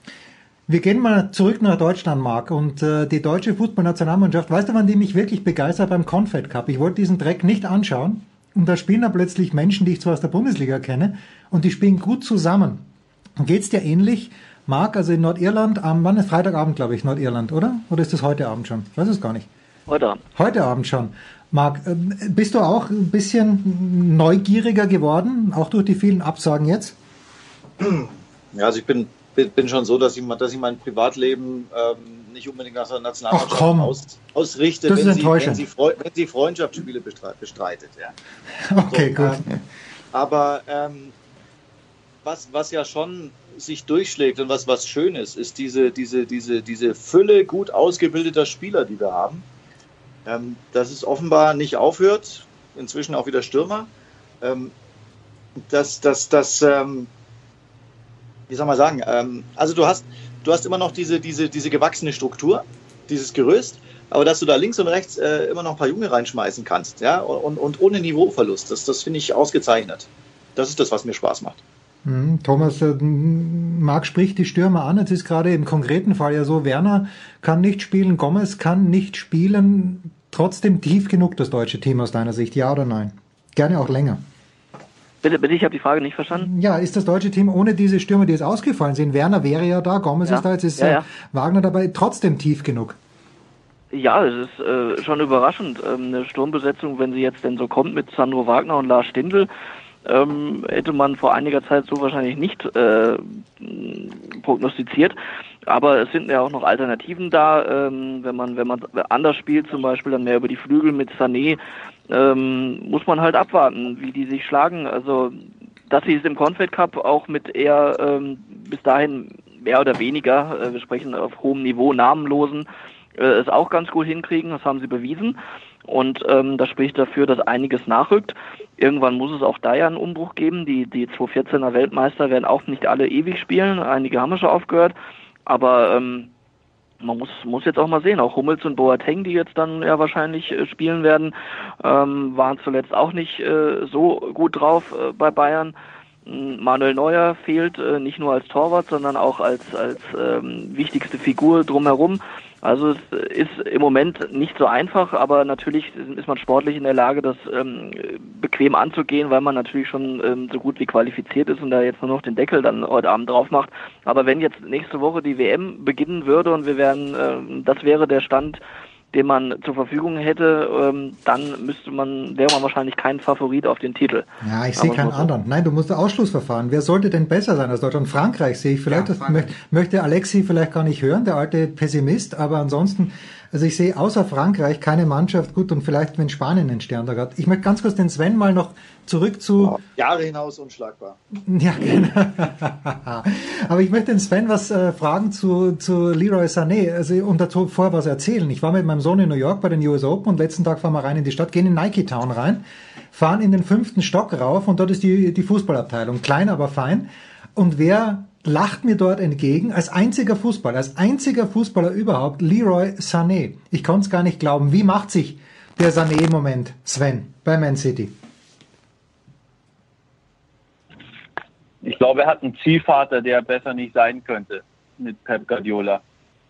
Wir gehen mal zurück nach Deutschland, Marc. Und äh, die deutsche Fußballnationalmannschaft, weißt du, wann die mich wirklich begeistert beim Confed Cup? Ich wollte diesen Dreck nicht anschauen. Und da spielen da plötzlich Menschen, die ich zwar aus der Bundesliga kenne, und die spielen gut zusammen. Und geht's dir ähnlich, Marc, also in Nordirland, am, wann ist Freitagabend, glaube ich, Nordirland, oder? Oder ist das heute Abend schon? Ich weiß es gar nicht. Heute Abend. Heute Abend schon. Marc, äh, bist du auch ein bisschen neugieriger geworden, auch durch die vielen Absagen jetzt? Ja, also ich bin, bin schon so, dass ich, dass ich mein Privatleben ähm, nicht unbedingt nach der Nationalmannschaft aus, ausrichte, das wenn, sie, wenn, sie, wenn sie Freundschaftsspiele bestreitet. Ja. Okay, so, gut. Ähm, aber ähm, was, was ja schon sich durchschlägt und was, was schön ist, ist diese, diese, diese, diese Fülle gut ausgebildeter Spieler, die wir haben. Ähm, dass es offenbar nicht aufhört, inzwischen auch wieder Stürmer. Ähm, dass, dass, dass ähm, wie soll man sagen, ähm, also du hast, du hast immer noch diese, diese, diese gewachsene Struktur, dieses Gerüst, aber dass du da links und rechts äh, immer noch ein paar Junge reinschmeißen kannst, ja, und, und ohne Niveauverlust, das, das finde ich ausgezeichnet. Das ist das, was mir Spaß macht. Mhm. Thomas, äh, Marc spricht die Stürmer an. Es ist gerade im konkreten Fall ja so, Werner kann nicht spielen, Gomez kann nicht spielen. Trotzdem tief genug das deutsche Team aus deiner Sicht, ja oder nein? Gerne auch länger. Bitte, bitte, ich habe die Frage nicht verstanden. Ja, ist das deutsche Team ohne diese Stürmer, die jetzt ausgefallen sind? Werner wäre ja da, Gomez Ja. ist da, jetzt ist Ja, äh, ja. Wagner dabei, trotzdem tief genug. Ja, es ist äh, schon überraschend. Ähm, eine Sturmbesetzung, wenn sie jetzt denn so kommt mit Sandro Wagner und Lars Stindl, ähm, hätte man vor einiger Zeit so wahrscheinlich nicht äh, prognostiziert. Aber es sind ja auch noch Alternativen da. Ähm, wenn man wenn man anders spielt, zum Beispiel dann mehr über die Flügel mit Sané, ähm, muss man halt abwarten, wie die sich schlagen. Also dass sie es im Confed Cup auch mit eher ähm, bis dahin mehr oder weniger, äh, wir sprechen auf hohem Niveau, namenlosen, äh, es auch ganz gut hinkriegen, das haben sie bewiesen. Und ähm, das spricht dafür, dass einiges nachrückt. Irgendwann muss es auch da ja einen Umbruch geben. Die, die 2014er Weltmeister werden auch nicht alle ewig spielen. Einige haben schon aufgehört. Aber ähm, man muss, muss jetzt auch mal sehen, auch Hummels und Boateng, die jetzt dann ja wahrscheinlich äh, spielen werden, ähm, waren zuletzt auch nicht äh, so gut drauf äh, bei Bayern. M, Manuel Neuer fehlt äh, nicht nur als Torwart, sondern auch als, als ähm, wichtigste Figur drumherum. Also es ist im Moment nicht so einfach, aber natürlich ist man sportlich in der Lage, das ähm, bequem anzugehen, weil man natürlich schon ähm, so gut wie qualifiziert ist und da jetzt nur noch den Deckel dann heute Abend drauf macht. Aber wenn jetzt nächste Woche die WM beginnen würde und wir wären, ähm, das wäre der Stand, den man zur Verfügung hätte, ähm, dann müsste man, wäre man wahrscheinlich kein Favorit auf den Titel. Ja, ich sehe keinen so- anderen. Nein, du musst ein Ausschlussverfahren. Wer sollte denn besser sein als Deutschland? Frankreich sehe ich vielleicht. Ja, das Frankreich. möcht, möchte Alexi vielleicht gar nicht hören, der alte Pessimist. Aber ansonsten, also ich sehe außer Frankreich keine Mannschaft gut und vielleicht, wenn Spanien einen Stern da hat. Ich möchte ganz kurz den Sven mal noch zurück zu, Jahre hinaus unschlagbar. ja, genau. Aber ich möchte den Sven was äh, fragen zu, zu Leroy Sané. Also, und dazu vorher was erzählen. Ich war mit meinem Sohn in New York bei den US Open und letzten Tag fahren wir rein in die Stadt, gehen in Nike Town rein, fahren in den fünften Stock rauf und dort ist die, die Fußballabteilung. Klein, aber fein. Und wer lacht mir dort entgegen? Als einziger Fußballer, als einziger Fußballer überhaupt, Leroy Sané. Ich konnte es gar nicht glauben. Wie macht sich der Sané im Moment, Sven, bei Man City? Ich glaube, er hat einen Zielvater, der besser nicht sein könnte mit Pep Guardiola.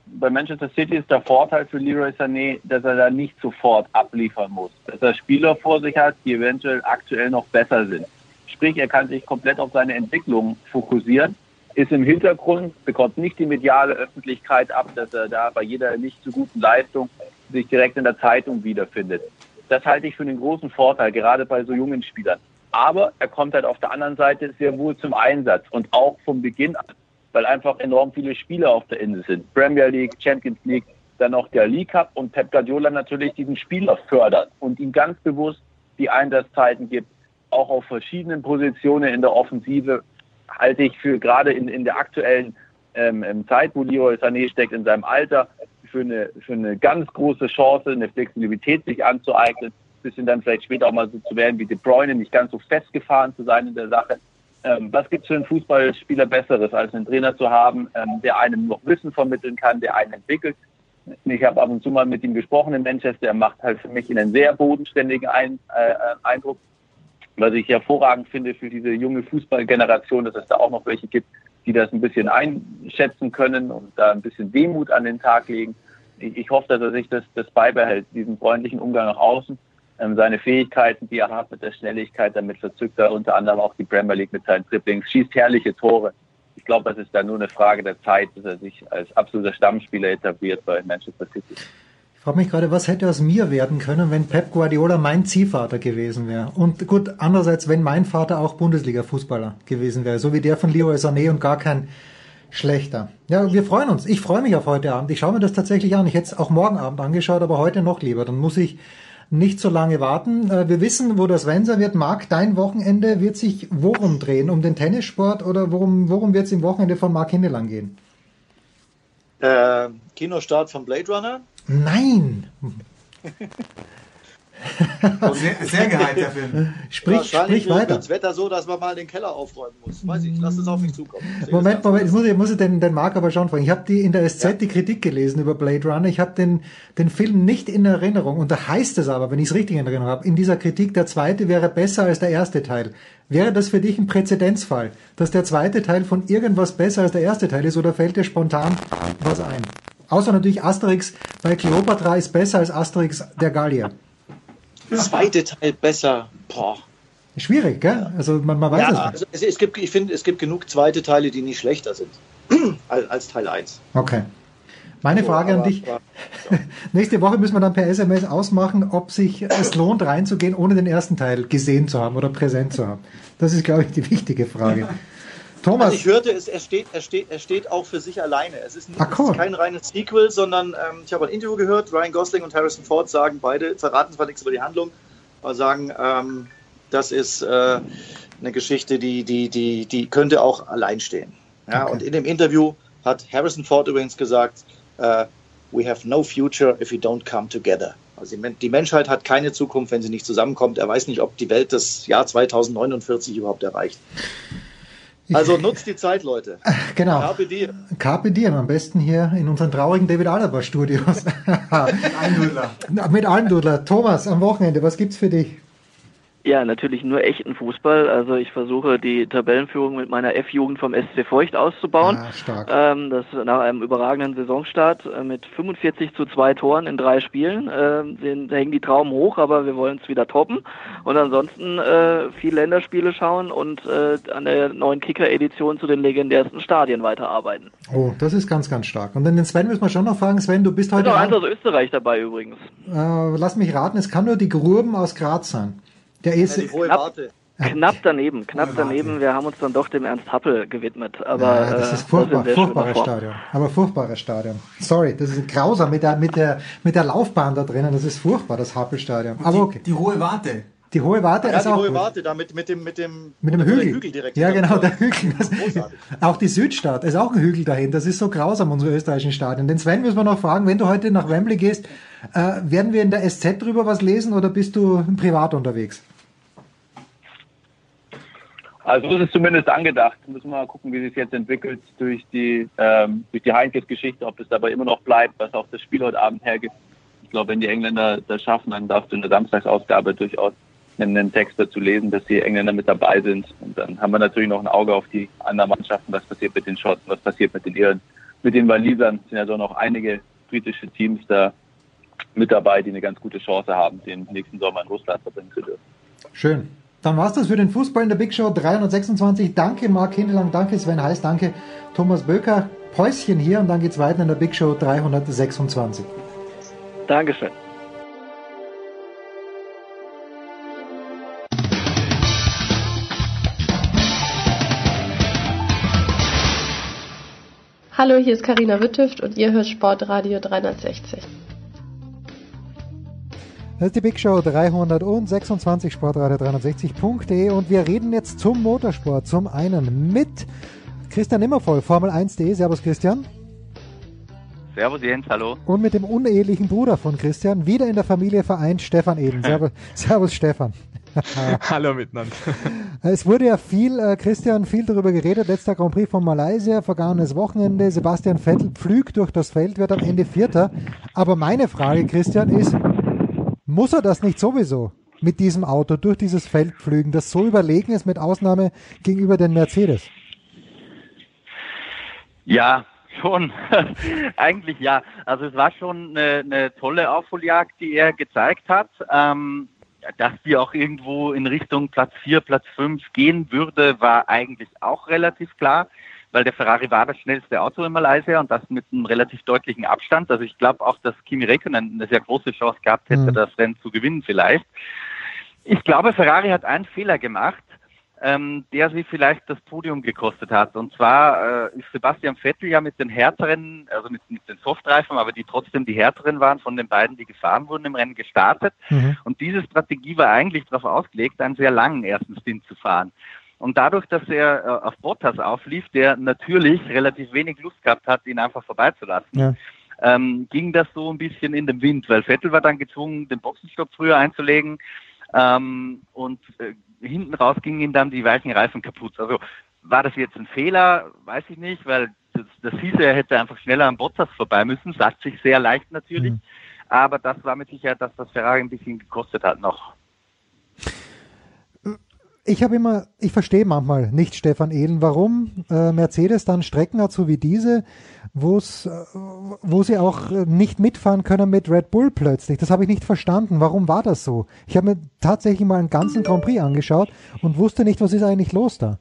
Bei Manchester City ist der Vorteil für Leroy Sané, dass er da nicht sofort abliefern muss. Dass er Spieler vor sich hat, die eventuell aktuell noch besser sind. Sprich, er kann sich komplett auf seine Entwicklung fokussieren, ist im Hintergrund, bekommt nicht die mediale Öffentlichkeit ab, dass er da bei jeder nicht so guten Leistung sich direkt in der Zeitung wiederfindet. Das halte ich für einen großen Vorteil, gerade bei so jungen Spielern. Aber er kommt halt auf der anderen Seite sehr wohl zum Einsatz und auch vom Beginn an, weil einfach enorm viele Spieler auf der Insel sind. Premier League, Champions League, dann noch der League Cup und Pep Guardiola natürlich diesen Spieler fördert und ihm ganz bewusst die Einsatzzeiten gibt, auch auf verschiedenen Positionen in der Offensive halte ich für gerade in, in der aktuellen ähm, ähm, Zeit, wo Leroy Sané steckt in seinem Alter, für eine, für eine ganz große Chance, eine Flexibilität sich anzueignen, bisschen dann vielleicht später auch mal so zu werden wie De Bruyne, nicht ganz so festgefahren zu sein in der Sache. Ähm, was gibt es für einen Fußballspieler Besseres, als einen Trainer zu haben, ähm, der einem noch Wissen vermitteln kann, der einen entwickelt? Ich habe ab und zu mal mit ihm gesprochen in Manchester. Er macht halt für mich einen sehr bodenständigen Ein, äh, Eindruck was ich hervorragend finde für diese junge Fußballgeneration, dass es da auch noch welche gibt, die das ein bisschen einschätzen können und da ein bisschen Demut an den Tag legen. Ich, ich hoffe, dass er sich das, das beibehält, diesen freundlichen Umgang nach außen, ähm, seine Fähigkeiten, die er hat mit der Schnelligkeit, damit verzückt er unter anderem auch die Premier League mit seinen Dribblings, schießt herrliche Tore. Ich glaube, das ist dann nur eine Frage der Zeit, dass er sich als absoluter Stammspieler etabliert bei Manchester City. Ich frage mich gerade, was hätte aus mir werden können, wenn Pep Guardiola mein Ziehvater gewesen wäre? Und gut, andererseits, wenn mein Vater auch Bundesliga-Fußballer gewesen wäre, so wie der von Leroy Sané und gar kein schlechter. Ja, wir freuen uns. Ich freue mich auf heute Abend. Ich schaue mir das tatsächlich an. Ich hätte es auch morgen Abend angeschaut, aber heute noch lieber. Dann muss ich nicht so lange warten. Äh, Wir wissen, wo das Venser wird. Marc, dein Wochenende wird sich worum drehen? Um den Tennissport oder worum, worum wird es im Wochenende von Marc Hindelang gehen? Äh, Kinostart von Blade Runner. Nein! Sehr, sehr gehypt, der Film. Sprich, sprich weiter. wird das Wetter so, dass man mal den Keller aufräumen muss. Weiß ich, lass es auf mich zukommen. Moment, Moment, ich muss, ich muss den, den Marc aber schon fragen. Ich habe die in der SZ die Kritik gelesen über Blade Runner. Ich habe den, den Film nicht in Erinnerung. Und da heißt es aber, wenn ich es richtig in Erinnerung habe, in dieser Kritik, der zweite wäre besser als der erste Teil. Wäre das für dich ein Präzedenzfall, dass der zweite Teil von irgendwas besser als der erste Teil ist oder fällt dir spontan was ein? Außer natürlich Asterix bei Cleopatra ist besser als Asterix der Gallier. Zweite Teil besser. Boah. Schwierig, gell? Also man, man weiß ja, es nicht. also es, es gibt, ich finde, es gibt genug zweite Teile, die nicht schlechter sind als, Teil 1. Okay. Meine So, Frage an dich. Nächste Woche müssen wir dann per SMS ausmachen, ob sich es lohnt, reinzugehen, ohne den ersten Teil gesehen zu haben oder präsent zu haben. Das ist, glaube ich, die wichtige Frage. Thomas, Also ich hörte, es, er, steht, er, steht, er steht auch für sich alleine. Es ist, Ah, cool. es ist kein reines Sequel, sondern ähm, ich habe ein Interview gehört, Ryan Gosling und Harrison Ford sagen beide, verraten zwar nichts über die Handlung, aber sagen, ähm, das ist äh, eine Geschichte, die, die, die, die könnte auch allein stehen. Ja, Okay. Und in dem Interview hat Harrison Ford übrigens gesagt, äh, we have no future if we don't come together. Also die Menschheit hat keine Zukunft, wenn sie nicht zusammenkommt. Er weiß nicht, ob die Welt das Jahr 2049 überhaupt erreicht. Also nutzt die Zeit, Leute. genau. Carpe diem. Carpe Diem, am besten hier in unseren traurigen David Alaba Studios. Einhöhler. Mit Almdudler. Thomas, am Wochenende, was gibt's für dich? Ja, natürlich nur echten Fußball. Also ich versuche die Tabellenführung mit meiner F-Jugend vom SC Feucht auszubauen. Ah, stark. Ähm, das nach einem überragenden Saisonstart äh, mit 45 zu zwei Toren in drei Spielen. Sind, da hängen die Traumen hoch, aber wir wollen es wieder toppen. Und ansonsten äh, viel Länderspiele schauen und äh, an der neuen Kicker-Edition zu den legendärsten Stadien weiterarbeiten. Oh, das ist ganz, ganz stark. Und dann den Sven müssen wir schon noch fragen. Sven, du bist Ist heute... noch eins aus Österreich dabei übrigens. Äh, lass mich raten, es kann nur die Gruben aus Graz sein. Der ist... Ja, die hohe Knapp. Warte. Knapp daneben, knapp daneben. Wir haben uns dann doch dem Ernst Happel gewidmet. Aber Ja, das äh, ist furchtbar, in sehr schöner furchtbares. Stadion. Aber furchtbares Stadion. Sorry, das ist grausam mit der, mit der, mit der Laufbahn da drinnen. Das ist furchtbar, das Happelstadion. Aber die, okay. die hohe Warte. Die hohe Warte Ja, ist die auch hohe gut. Warte, da mit, mit dem, mit dem, Mit dem der Hügel. direkt ja, genau, der Hügel. Das, auch die Südstadt ist auch ein Hügel dahin. Das ist so grausam, unsere österreichischen Stadien. Den Sven müssen wir noch fragen, wenn du heute nach Wembley gehst, äh, werden wir in der SZ drüber was lesen oder bist du privat unterwegs? Also so ist es zumindest angedacht. Müssen wir mal gucken, wie sich jetzt entwickelt durch die ähm, durch die Heinkes-Geschichte, ob es dabei immer noch bleibt, was auch das Spiel heute Abend hergibt. Ich glaube, wenn die Engländer das schaffen, dann darfst du in der Samstagsausgabe durchaus einen, Text dazu lesen, dass die Engländer mit dabei sind. Und dann haben wir natürlich noch ein Auge auf die anderen Mannschaften, was passiert mit den Schotten, was passiert mit den Iren, mit den Walisern. Sind ja so noch einige britische Teams da mit dabei, die eine ganz gute Chance haben, den nächsten Sommer in Russland verbringen zu dürfen. Schön. Dann war's das für den Fußball in der Big Show 326. Danke Marc Hindelang, danke Sven Heiß, danke Thomas Böker. Päuschen hier und dann geht's weiter in der Big Show 326. Dankeschön. Hallo, hier ist Karina Wittüft und ihr hört Sportradio 360. Das ist die Big Show 326, Sportradio 360.de und wir reden jetzt zum Motorsport. Zum einen mit Christian Nimmervoll, Formel 1.de. Servus Christian. Servus Jens, hallo. Und mit dem unehelichen Bruder von Christian, wieder in der Familie vereint, Stefan Eden. Servus, Servus Stefan. Hallo miteinander. Es wurde ja viel, äh, Christian, viel darüber geredet. Letzter Grand Prix von Malaysia, vergangenes Wochenende. Sebastian Vettel pflügt durch das Feld, wird am Ende Vierter. Aber meine Frage, Christian, ist, muss er das nicht sowieso mit diesem Auto durch dieses Feld pflügen, das so überlegen ist mit Ausnahme gegenüber den Mercedes? Ja, schon. Eigentlich ja. Also es war schon eine, eine tolle Aufholjagd, die er gezeigt hat. Ähm, dass die auch irgendwo in Richtung Platz 4, Platz 5 gehen würde, war eigentlich auch relativ klar, weil der Ferrari war das schnellste Auto in Malaysia und das mit einem relativ deutlichen Abstand. Also ich glaube auch, dass Kimi Räikkönen eine sehr große Chance gehabt hätte, Mhm. das Rennen zu gewinnen vielleicht. Ich glaube, Ferrari hat einen Fehler gemacht, ähm, der sie vielleicht das Podium gekostet hat. Und zwar äh, ist Sebastian Vettel ja mit den härteren, also mit, mit den Softreifen, aber die trotzdem die härteren waren von den beiden, die gefahren wurden im Rennen gestartet. Und diese Strategie war eigentlich darauf ausgelegt, einen sehr langen ersten Stint zu fahren. Und dadurch, dass er äh, auf Bottas auflief, der natürlich relativ wenig Lust gehabt hat, ihn einfach vorbeizulassen, Ja. ähm, ging das so ein bisschen in den Wind, weil Vettel war dann gezwungen, den Boxenstopp früher einzulegen ähm, und äh, hinten raus gingen ihm dann die weichen Reifen kaputt. Also war das jetzt ein Fehler? Weiß ich nicht, weil das, das hieße, er hätte einfach schneller am Bottas vorbei müssen. Sagt sich sehr leicht natürlich. Aber das war mit Sicherheit, dass das Ferrari ein bisschen gekostet hat noch. Ich habe immer, ich verstehe manchmal nicht, Stefan Ehlen, warum äh, Mercedes dann Strecken hat, so wie diese, äh, wo sie auch äh, nicht mitfahren können mit Red Bull plötzlich. Das habe ich nicht verstanden. Warum war das so? Ich habe mir tatsächlich mal einen ganzen Grand Prix angeschaut und wusste nicht, was ist eigentlich los da.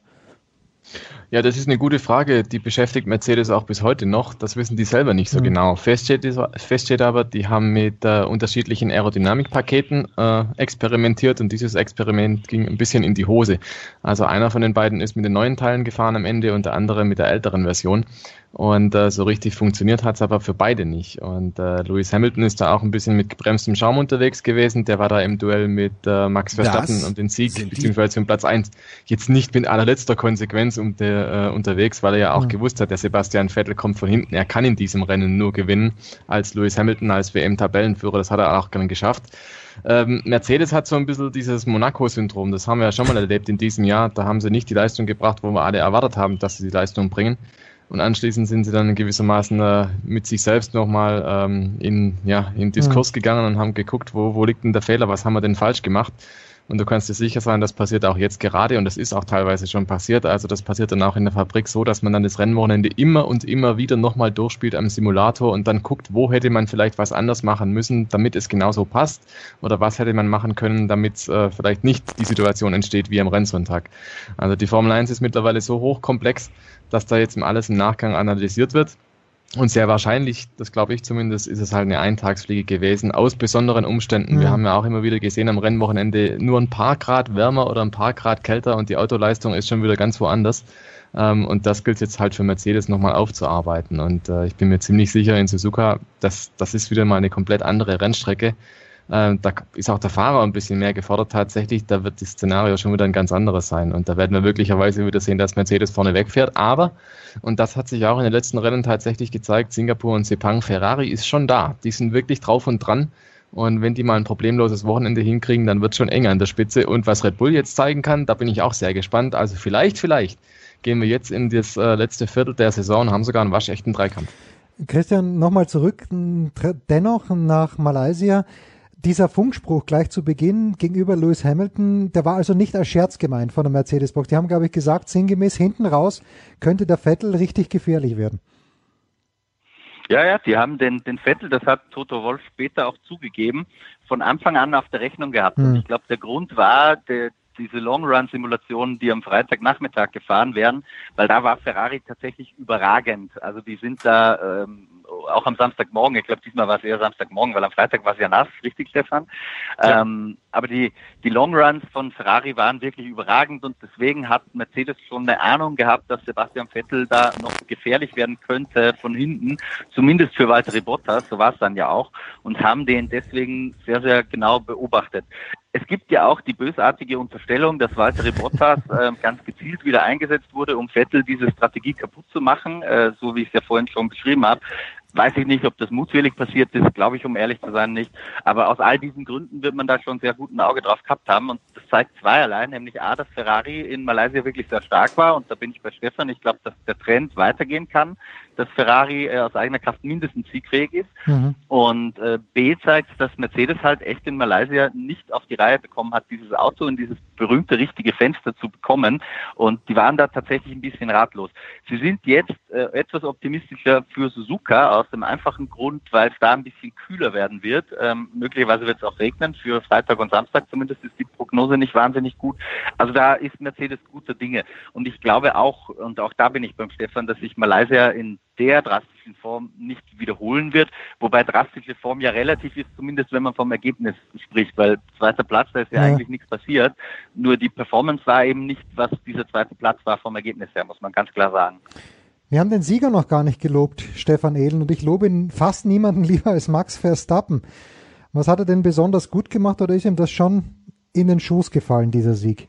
Ja, das ist eine gute Frage. Die beschäftigt Mercedes auch bis heute noch. Das wissen die selber nicht so mhm. genau. Fest steht, fest steht, aber, die haben mit äh, unterschiedlichen Aerodynamikpaketen äh, experimentiert und dieses Experiment ging ein bisschen in die Hose. Also einer von den beiden ist mit den neuen Teilen gefahren am Ende und der andere mit der älteren Version. Und äh, so richtig funktioniert hat es aber für beide nicht. Und äh, Lewis Hamilton ist da auch ein bisschen mit gebremstem Schaum unterwegs gewesen. Der war da im Duell mit äh, Max Verstappen das um den Sieg, beziehungsweise um Platz eins Jetzt nicht mit allerletzter Konsequenz um der, äh, unterwegs, weil er ja auch mhm. gewusst hat, der Sebastian Vettel kommt von hinten. Er kann in diesem Rennen nur gewinnen als Lewis Hamilton, als WM-Tabellenführer. Das hat er auch dann geschafft. Ähm, Mercedes hat so ein bisschen dieses Monaco-Syndrom. Das haben wir ja schon mal erlebt in diesem Jahr. Da haben sie nicht die Leistung gebracht, wo wir alle erwartet haben, dass sie die Leistung bringen. Und anschließend sind sie dann gewissermaßen äh, mit sich selbst nochmal ähm, in, ja, in Diskurs mhm. gegangen und haben geguckt, wo, wo liegt denn der Fehler, was haben wir denn falsch gemacht. Und du kannst dir sicher sein, das passiert auch jetzt gerade und das ist auch teilweise schon passiert. Also das passiert dann auch in der Fabrik so, dass man dann das Rennwochenende immer und immer wieder nochmal durchspielt am Simulator und dann guckt, wo hätte man vielleicht was anders machen müssen, damit es genauso passt oder was hätte man machen können, damit äh, vielleicht nicht die Situation entsteht wie am Rennsonntag. Also die Formel 1 ist mittlerweile so hochkomplex, dass da jetzt alles im Nachgang analysiert wird. Und sehr wahrscheinlich, das glaube ich zumindest, ist es halt eine Eintagsfliege gewesen, aus besonderen Umständen. Mhm. Wir haben ja auch immer wieder gesehen am Rennwochenende nur ein paar Grad wärmer oder ein paar Grad kälter und die Autoleistung ist schon wieder ganz woanders. Ähm, und das gilt jetzt halt für Mercedes nochmal aufzuarbeiten. Und äh, ich bin mir ziemlich sicher in Suzuka, dass das ist wieder mal eine komplett andere Rennstrecke. Ähm, da ist auch der Fahrer ein bisschen mehr gefordert tatsächlich. Da wird das Szenario schon wieder ein ganz anderes sein. Und da werden wir möglicherweise wieder sehen, dass Mercedes vorne wegfährt. Aber, und das hat sich auch in den letzten Rennen tatsächlich gezeigt, Singapur und Sepang, Ferrari ist schon da. Die sind wirklich drauf und dran. Und wenn die mal ein problemloses Wochenende hinkriegen, dann wird es schon enger an der Spitze. Und was Red Bull jetzt zeigen kann, da bin ich auch sehr gespannt. Also vielleicht, vielleicht gehen wir jetzt in das äh, letzte Viertel der Saison und haben sogar einen waschechten Dreikampf. Christian, nochmal zurück, dennoch nach Malaysia dieser Funkspruch gleich zu Beginn gegenüber Lewis Hamilton, der war also nicht als Scherz gemeint von der Mercedes-Box. Die haben, glaube ich, gesagt, sinngemäß hinten raus könnte der Vettel richtig gefährlich werden. Ja, ja, die haben den, den Vettel, das hat Toto Wolf später auch zugegeben, von Anfang an auf der Rechnung gehabt. Hm. Und ich glaube, der Grund war der, diese Long-Run-Simulationen, die am Freitagnachmittag gefahren werden, weil da war Ferrari tatsächlich überragend. Also die sind da ähm, auch am Samstagmorgen, ich glaube diesmal war es eher Samstagmorgen, weil am Freitag war es ja nass, richtig Stefan. Ja. Ähm, aber die, die Long Runs von Ferrari waren wirklich überragend und deswegen hat Mercedes schon eine Ahnung gehabt, dass Sebastian Vettel da noch gefährlich werden könnte von hinten, zumindest für weitere Bottas, so war es dann ja auch, und haben den deswegen sehr, sehr genau beobachtet. Es gibt ja auch die bösartige Unterstellung, dass Walter Bottas äh, ganz gezielt wieder eingesetzt wurde, um Vettel diese Strategie kaputt zu machen, äh, so wie ich es ja vorhin schon beschrieben habe. Weiß ich nicht, ob das mutwillig passiert ist, glaube ich, um ehrlich zu sein, nicht. Aber aus all diesen Gründen wird man da schon sehr gut ein Auge drauf gehabt haben. Und das zeigt zweierlei, nämlich A, dass Ferrari in Malaysia wirklich sehr stark war. Und da bin ich bei Stefan. Ich glaube, dass der Trend weitergehen kann dass Ferrari äh, aus eigener Kraft mindestens siegfähig ist. Mhm. Und äh, B zeigt, dass Mercedes halt echt in Malaysia nicht auf die Reihe bekommen hat, dieses Auto in dieses berühmte richtige Fenster zu bekommen. Und die waren da tatsächlich ein bisschen ratlos. Sie sind jetzt äh, etwas optimistischer für Suzuka aus dem einfachen Grund, weil es da ein bisschen kühler werden wird. Ähm, möglicherweise wird es auch regnen. Für Freitag und Samstag zumindest ist die Prognose nicht wahnsinnig gut. Also da ist Mercedes guter Dinge. Und ich glaube auch, und auch da bin ich beim Stefan, dass sich Malaysia in der drastischen Form nicht wiederholen wird, wobei drastische Form ja relativ ist, zumindest wenn man vom Ergebnis spricht, weil zweiter Platz, da ist ja, ja, eigentlich nichts passiert. Nur die Performance war eben nicht, was dieser zweite Platz war vom Ergebnis her, muss man ganz klar sagen. Wir haben den Sieger noch gar nicht gelobt, Stefan Ehlen, und ich lobe ihn fast niemanden lieber als Max Verstappen. Was hat er denn besonders gut gemacht oder ist ihm das schon in den Schoß gefallen, dieser Sieg?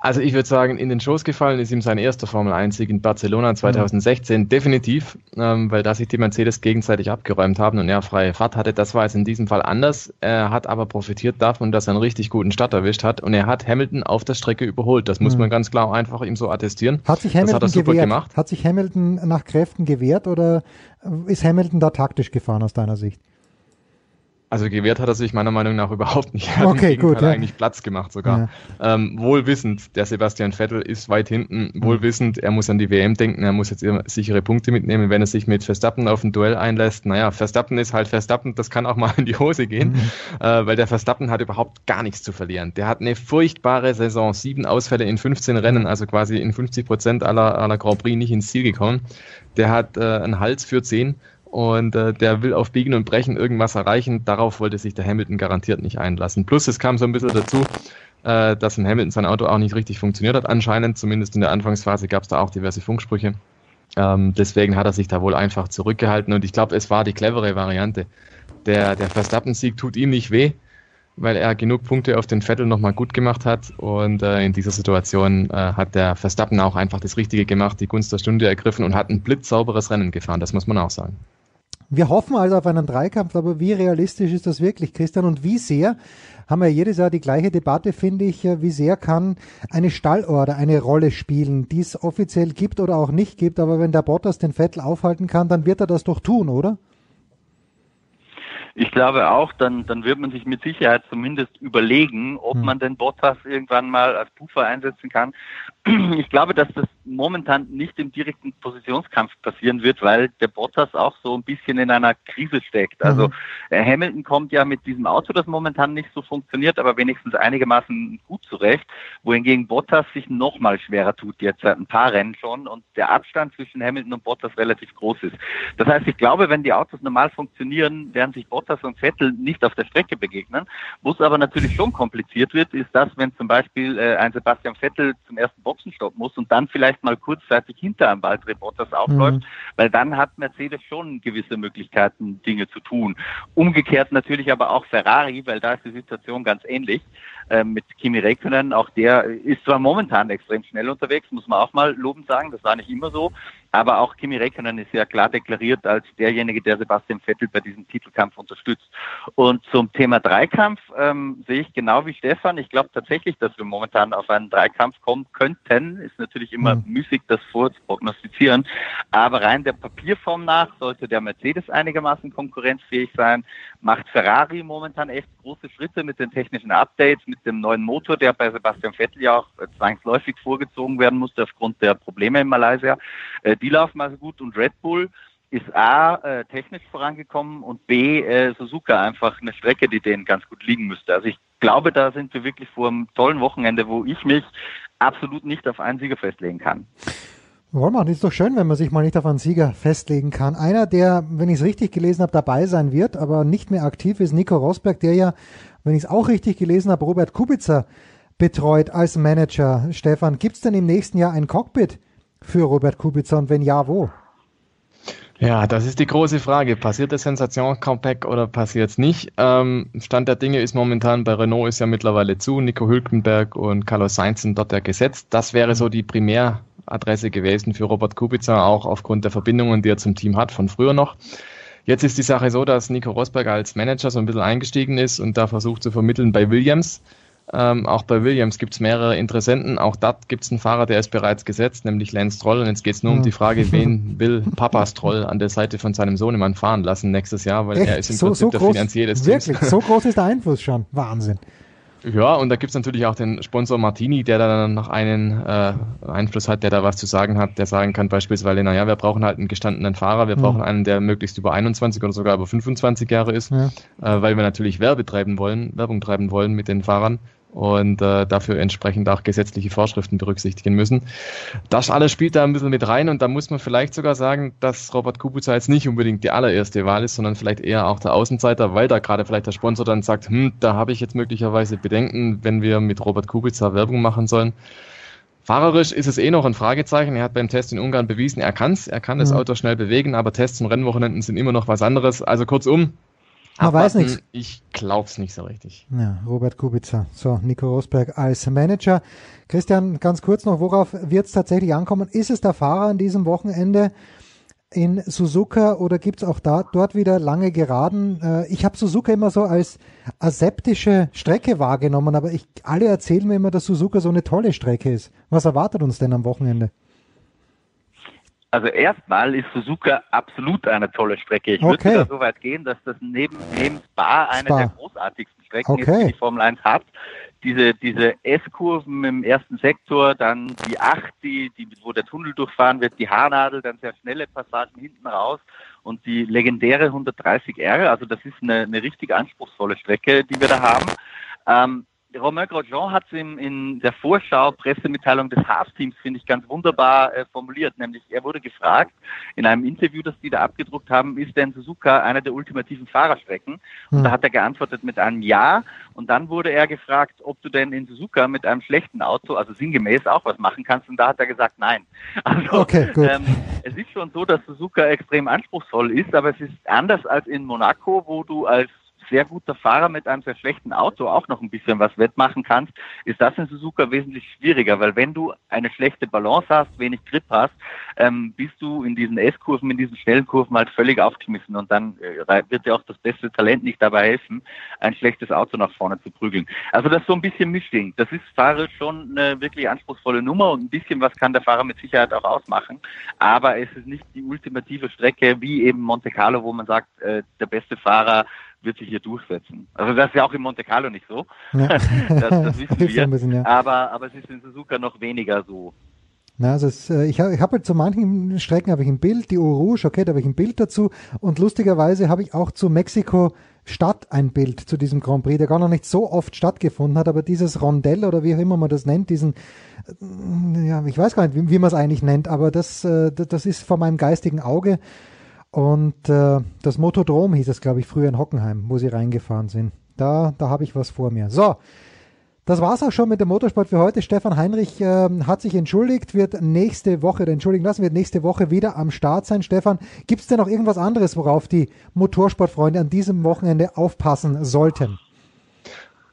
Also ich würde sagen, in den Schoß gefallen ist ihm sein erster Formel-1-Sieg in Barcelona 2016 mhm. definitiv, ähm, weil da sich die Mercedes gegenseitig abgeräumt haben und er freie Fahrt hatte. Das war jetzt in diesem Fall anders. Er hat aber profitiert davon, dass er einen richtig guten Start erwischt hat und er hat Hamilton auf der Strecke überholt. Das muss mhm. man ganz klar einfach ihm so attestieren. Hat sich Hamilton hat gewehrt? Gemacht. Hat sich Hamilton nach Kräften gewehrt oder ist Hamilton da taktisch gefahren aus deiner Sicht? Also gewehrt hat er sich meiner Meinung nach überhaupt nicht. Er hat Okay, im Gegenteil gut, ja. eigentlich Platz gemacht sogar. Ähm, wohlwissend, der Sebastian Vettel ist weit hinten, Mhm. wohlwissend, er muss an die WM denken, er muss jetzt sichere Punkte mitnehmen, wenn er sich mit Verstappen auf ein Duell einlässt. Naja, Verstappen ist halt Verstappen, das kann auch mal in die Hose gehen, Mhm. äh, weil der Verstappen hat überhaupt gar nichts zu verlieren. Der hat eine furchtbare Saison, sieben Ausfälle in 15 Rennen, also quasi in 50 Prozent aller, aller Grand Prix nicht ins Ziel gekommen. Der hat äh, einen Hals für 10 und äh, der will auf Biegen und Brechen irgendwas erreichen. Darauf wollte sich der Hamilton garantiert nicht einlassen. Plus es kam so ein bisschen dazu, äh, dass im Hamilton sein Auto auch nicht richtig funktioniert hat anscheinend. Zumindest in der Anfangsphase gab es da auch diverse Funksprüche. Ähm, deswegen hat er sich da wohl einfach zurückgehalten und ich glaube, es war die clevere Variante. Der, der Verstappen-Sieg tut ihm nicht weh, weil er genug Punkte auf den Vettel nochmal gut gemacht hat und äh, in dieser Situation äh, hat der Verstappen auch einfach das Richtige gemacht, die Gunst der Stunde ergriffen und hat ein blitzsauberes Rennen gefahren, das muss man auch sagen. Wir hoffen also auf einen Dreikampf, aber wie realistisch ist das wirklich, Christian? Und wie sehr, haben wir jedes Jahr die gleiche Debatte, finde ich, äh, wie sehr kann eine Stallorder eine Rolle spielen, die es offiziell gibt oder auch nicht gibt, aber wenn der Bottas den Vettel aufhalten kann, dann wird er das doch tun, oder? Ich glaube auch, dann, dann wird man sich mit Sicherheit zumindest überlegen, ob man den Bottas irgendwann mal als Puffer einsetzen kann. Ich glaube, dass das momentan nicht im direkten Positionskampf passieren wird, weil der Bottas auch so ein bisschen in einer Krise steckt. Also äh, Hamilton kommt ja mit diesem Auto, das momentan nicht so funktioniert, aber wenigstens einigermaßen gut zurecht, wohingegen Bottas sich noch mal schwerer tut, jetzt seit ein paar Rennen schon und der Abstand zwischen Hamilton und Bottas relativ groß ist. Das heißt, ich glaube, wenn die Autos normal funktionieren, werden sich Bottas und Vettel nicht auf der Strecke begegnen. Wo es aber natürlich schon kompliziert wird, ist das, wenn zum Beispiel äh, ein Sebastian Vettel zum ersten Boxenstopp muss und dann vielleicht mal kurzzeitig hinter einem Valtteri Bottas aufläuft, weil dann hat Mercedes schon gewisse Möglichkeiten, Dinge zu tun. Umgekehrt natürlich aber auch Ferrari, weil da ist die Situation ganz ähnlich äh, mit Kimi Räikkönen. Auch der ist zwar momentan extrem schnell unterwegs, muss man auch mal lobend sagen, das war nicht immer so, aber auch Kimi Räikkönen ist ja klar deklariert als derjenige, der Sebastian Vettel bei diesem Titelkampf unterstützt. Und zum Thema Dreikampf ähm, sehe ich genau wie Stefan. Ich glaube tatsächlich, dass wir momentan auf einen Dreikampf kommen könnten. Ist natürlich immer müßig, das vorzuprognostizieren. Aber rein der Papierform nach sollte der Mercedes einigermaßen konkurrenzfähig sein. Macht Ferrari momentan echt große Schritte mit den technischen Updates, mit dem neuen Motor, der bei Sebastian Vettel ja auch äh, zwangsläufig vorgezogen werden musste aufgrund der Probleme in Malaysia. Äh, die laufen also gut und Red Bull ist A, äh, technisch vorangekommen und B, äh, Suzuka einfach eine Strecke, die denen ganz gut liegen müsste. Also ich glaube, da sind wir wirklich vor einem tollen Wochenende, wo ich mich absolut nicht auf einen Sieger festlegen kann. Wollmann, ist doch schön, wenn man sich mal nicht auf einen Sieger festlegen kann. Einer, der, wenn ich es richtig gelesen habe, dabei sein wird, aber nicht mehr aktiv ist, Nico Rosberg, der ja, wenn ich es auch richtig gelesen habe, Robert Kubica betreut als Manager. Stefan, gibt es denn im nächsten Jahr ein Cockpit für Robert Kubica und wenn ja, wo? Ja, das ist die große Frage. Passiert das Sensation-Comeback oder passiert es nicht? Ähm, Stand der Dinge ist momentan bei Renault ist ja mittlerweile zu. Nico Hülkenberg und Carlos Sainz sind dort ja gesetzt. Das wäre so die Primäradresse gewesen für Robert Kubica, auch aufgrund der Verbindungen, die er zum Team hat von früher noch. Jetzt ist die Sache so, dass Nico Rosberg als Manager so ein bisschen eingestiegen ist und da versucht zu vermitteln bei Williams. Ähm, auch bei Williams gibt es mehrere Interessenten. Auch dort gibt es einen Fahrer, der ist bereits gesetzt, nämlich Lance Stroll. Und jetzt geht es nur um die Frage, wen will Papa Stroll an der Seite von seinem Sohnemann fahren lassen nächstes Jahr, weil Echt? er ist im so, Prinzip so der groß, Finanzier des Wirklich, so groß ist der Einfluss schon. Wahnsinn. Ja, und da gibt's natürlich auch den Sponsor Martini, der da dann noch einen äh, Einfluss hat, der da was zu sagen hat, der sagen kann beispielsweise, naja, wir brauchen halt einen gestandenen Fahrer, wir Mhm. brauchen einen, der möglichst über 21 oder sogar über 25 Jahre ist, Ja. äh, weil wir natürlich Werbe treiben wollen, Werbung treiben wollen mit den Fahrern und äh, dafür entsprechend auch gesetzliche Vorschriften berücksichtigen müssen. Das alles spielt da ein bisschen mit rein und da muss man vielleicht sogar sagen, dass Robert Kubica jetzt nicht unbedingt die allererste Wahl ist, sondern vielleicht eher auch der Außenseiter, weil da gerade vielleicht der Sponsor dann sagt, hm, da habe ich jetzt möglicherweise Bedenken, wenn wir mit Robert Kubica Werbung machen sollen. Fahrerisch ist es eh noch ein Fragezeichen. Er hat beim Test in Ungarn bewiesen, er kann's, er kann das Mhm. Auto schnell bewegen, aber Tests und Rennwochenenden sind immer noch was anderes. Also kurzum, Man weiß nichts. Ich glaub's nicht so richtig. Ja, Robert Kubica. So, Nico Rosberg als Manager. Christian, ganz kurz noch, worauf wird es tatsächlich ankommen? Ist es der Fahrer an diesem Wochenende in Suzuka oder gibt es auch da, dort wieder lange Geraden? Äh, ich habe Suzuka immer so als aseptische Strecke wahrgenommen, aber ich, alle erzählen mir immer, dass Suzuka so eine tolle Strecke ist. Was erwartet uns denn am Wochenende? Also erstmal ist Suzuka absolut eine tolle Strecke. Ich Okay. würde sogar so weit gehen, dass das neben, neben Spa eine Spa. der großartigsten Strecken ist, Okay. die die Formel 1 hat. Diese, diese S-Kurven im ersten Sektor, dann die 8, die, die, wo der Tunnel durchfahren wird, die Haarnadel, dann sehr schnelle Passagen hinten raus und die legendäre 130R. Also das ist eine, eine richtig anspruchsvolle Strecke, die wir da haben. Ähm, Romain Grosjean hat es in, in der Vorschau Pressemitteilung des Haas-Teams, finde ich, ganz wunderbar äh, formuliert. Nämlich, er wurde gefragt in einem Interview, das die da abgedruckt haben, ist denn Suzuka einer der ultimativen Fahrerstrecken? Und Hm. da hat er geantwortet mit einem Ja. Und dann wurde er gefragt, ob du denn in Suzuka mit einem schlechten Auto, also sinngemäß auch was machen kannst. Und da hat er gesagt, nein. Also, Okay, gut. Ähm, es ist schon so, dass Suzuka extrem anspruchsvoll ist, aber es ist anders als in Monaco, wo du als sehr guter Fahrer mit einem sehr schlechten Auto auch noch ein bisschen was wettmachen kannst, ist das in Suzuka wesentlich schwieriger, weil wenn du eine schlechte Balance hast, wenig Grip hast, ähm, bist du in diesen S-Kurven, in diesen schnellen Kurven halt völlig aufgeschmissen und dann äh, wird dir auch das beste Talent nicht dabei helfen, ein schlechtes Auto nach vorne zu prügeln. Also das ist so ein bisschen Mischding. Das ist fahrerisch schon eine wirklich anspruchsvolle Nummer und ein bisschen was kann der Fahrer mit Sicherheit auch ausmachen, aber es ist nicht die ultimative Strecke wie eben Monte Carlo, wo man sagt, äh, der beste Fahrer wird sich hier durchsetzen. Also das ist ja auch in Monte Carlo nicht so. Ja. das, das wissen wir. bisschen, ja. aber, aber es ist in Suzuka noch weniger so. Na, also es, äh, ich habe hab halt zu manchen Strecken habe ich ein Bild, die Eau Rouge, okay, da habe ich ein Bild dazu und lustigerweise habe ich auch zu Mexiko Stadt ein Bild zu diesem Grand Prix, der gar noch nicht so oft stattgefunden hat, aber dieses Rondell oder wie auch immer man das nennt, diesen, äh, ja, ich weiß gar nicht, wie, wie man es eigentlich nennt, aber das, äh, das das ist vor meinem geistigen Auge und äh, das Motodrom hieß es, glaube ich, früher in Hockenheim, wo sie reingefahren sind. Da, da habe ich was vor mir. So, das war's auch schon mit dem Motorsport für heute. Stefan Heinrich ähm, hat sich entschuldigt, wird nächste Woche, oder entschuldigen lassen, wird nächste Woche wieder am Start sein. Stefan, gibt's denn noch irgendwas anderes, worauf die Motorsportfreunde an diesem Wochenende aufpassen sollten?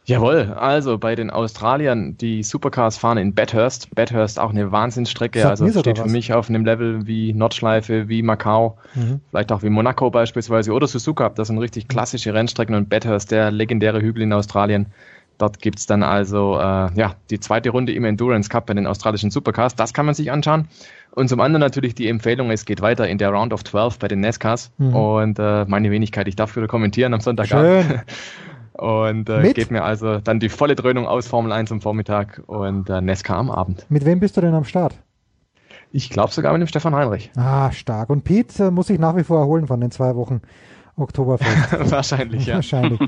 Jawohl, also bei den Australiern, die Supercars fahren in Bathurst. Bathurst auch eine Wahnsinnsstrecke, also steht für was. mich auf einem Level wie Nordschleife, wie Macau, Mhm. vielleicht auch wie Monaco beispielsweise oder Suzuka. Das sind richtig klassische Rennstrecken und Bathurst, der legendäre Hügel in Australien. Dort gibt's dann also äh, ja die zweite Runde im Endurance Cup bei den australischen Supercars. Das kann man sich anschauen. Und zum anderen natürlich die Empfehlung, es geht weiter in der Round of 12 bei den NASCARs. Mhm. Und äh, meine Wenigkeit, ich darf wieder kommentieren am Sonntagabend. Schön. Und äh, geht mir also dann die volle Dröhnung aus Formel 1 am Vormittag und äh, Nesca am Abend. Mit wem bist du denn am Start? Ich glaube sogar mit dem Stefan Heinrich. Ah, stark. Und Pete äh, muss sich nach wie vor erholen von den zwei Wochen Oktoberfest. Wahrscheinlich, ja. Wahrscheinlich.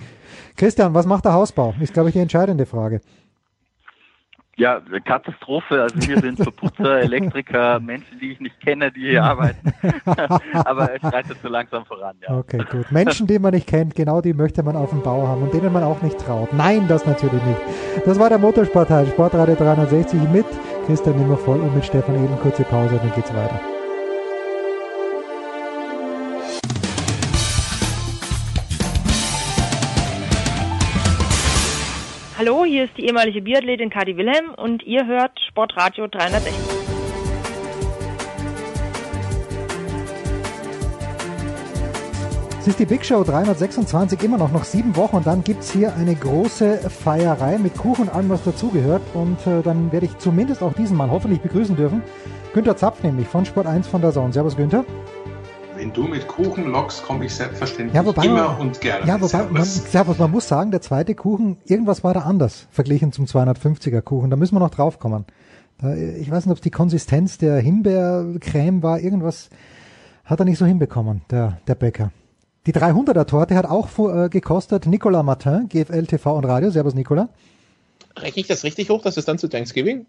Christian, was macht der Hausbau? Ist, glaube ich, die entscheidende Frage. Ja, Katastrophe. Also hier sind Verputzer, Elektriker, Menschen, die ich nicht kenne, die hier arbeiten. Aber es schreitet so langsam voran, ja. Okay, gut. Menschen, die man nicht kennt, genau die möchte man auf dem Bau haben und denen man auch nicht traut. Nein, das natürlich nicht. Das war der Motorsportteil, Sportradio 360 mit Christian Nimmervoll und mit Stefan Ehlen. Kurze Pause, dann geht's weiter. Hallo, hier ist die ehemalige Biathletin Kadi Wilhelm und ihr hört Sportradio 360. Es ist die Big Show 326, immer noch noch sieben Wochen und dann gibt's hier eine große Feierei mit Kuchen und allem, was dazugehört. Und äh, dann werde ich zumindest auch diesen Mann hoffentlich begrüßen dürfen. Günther Zapf nämlich von Sport 1 von der Zone. Servus Günther. Wenn du mit Kuchen lockst, komme ich selbstverständlich Ja, wobei immer und gerne. Ja, wobei, man, Servus. Man muss sagen, der zweite Kuchen, irgendwas war da anders verglichen zum 250er Kuchen. Da müssen wir noch draufkommen. Da, ich weiß nicht, ob es die Konsistenz der Himbeercreme war. Irgendwas hat er nicht so hinbekommen, der, der Bäcker. Die 300er Torte hat auch äh, gekostet Nicolas Martin, GFL TV und Radio. Servus, Nicolas. Rechne ich das richtig hoch, dass es dann zu Thanksgiving?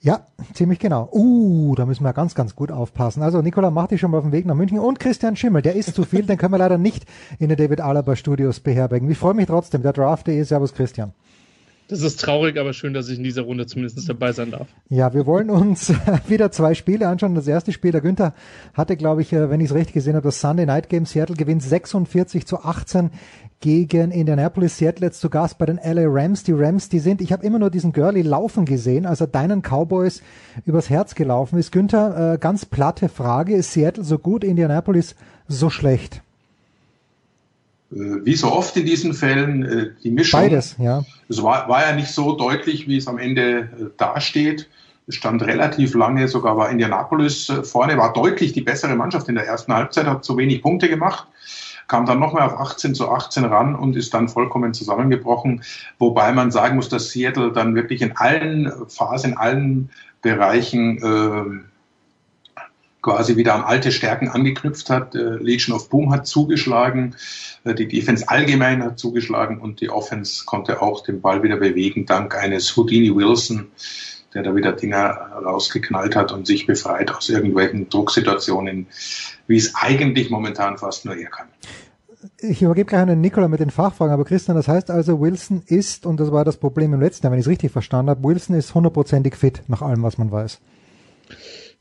Ja, ziemlich genau. Uh, da müssen wir ganz, ganz gut aufpassen. Also Nicola macht dich schon mal auf den Weg nach München und Christian Schimmel, der ist zu viel, den können wir leider nicht in den David Alaba Studios beherbergen. Ich freue mich trotzdem, der Draft.de, Servus Christian. Das ist traurig, aber schön, dass ich in dieser Runde zumindest dabei sein darf. Ja, wir wollen uns wieder zwei Spiele anschauen. Das erste Spiel, der Günther hatte, glaube ich, äh, wenn ich es richtig gesehen habe, das Sunday Night Game. Seattle gewinnt 46 zu 18 gegen Indianapolis. Seattle jetzt zu Gast bei den LA Rams. Die Rams, die sind, ich habe immer nur diesen Gurley laufen gesehen, als er deinen Cowboys übers Herz gelaufen ist. Günther, äh, ganz platte Frage. Ist Seattle so gut, Indianapolis so schlecht? Äh, Wie so oft in diesen Fällen, äh, die Mischung. Beides, ja. Es war, war ja nicht so deutlich, wie es am Ende äh, dasteht. stand relativ lange, sogar war Indianapolis vorne, war deutlich die bessere Mannschaft in der ersten Halbzeit, hat zu wenig Punkte gemacht, kam dann nochmal auf 18 zu 18 ran und ist dann vollkommen zusammengebrochen. Wobei man sagen muss, dass Seattle dann wirklich in allen Phasen, in allen Bereichen äh, quasi wieder an alte Stärken angeknüpft hat. Äh, Legion of Boom hat zugeschlagen, äh, die Defense allgemein hat zugeschlagen und die Offense konnte auch den Ball wieder bewegen, dank eines Houdini Wilson, der da wieder Dinger rausgeknallt hat und sich befreit aus irgendwelchen Drucksituationen, wie es eigentlich momentan fast nur er kann. Ich übergebe gleich an Nikola mit den Fachfragen, aber Christian, das heißt also, Wilson ist, und das war das Problem im letzten Jahr, wenn ich es richtig verstanden habe, Wilson ist hundertprozentig fit, nach allem, was man weiß.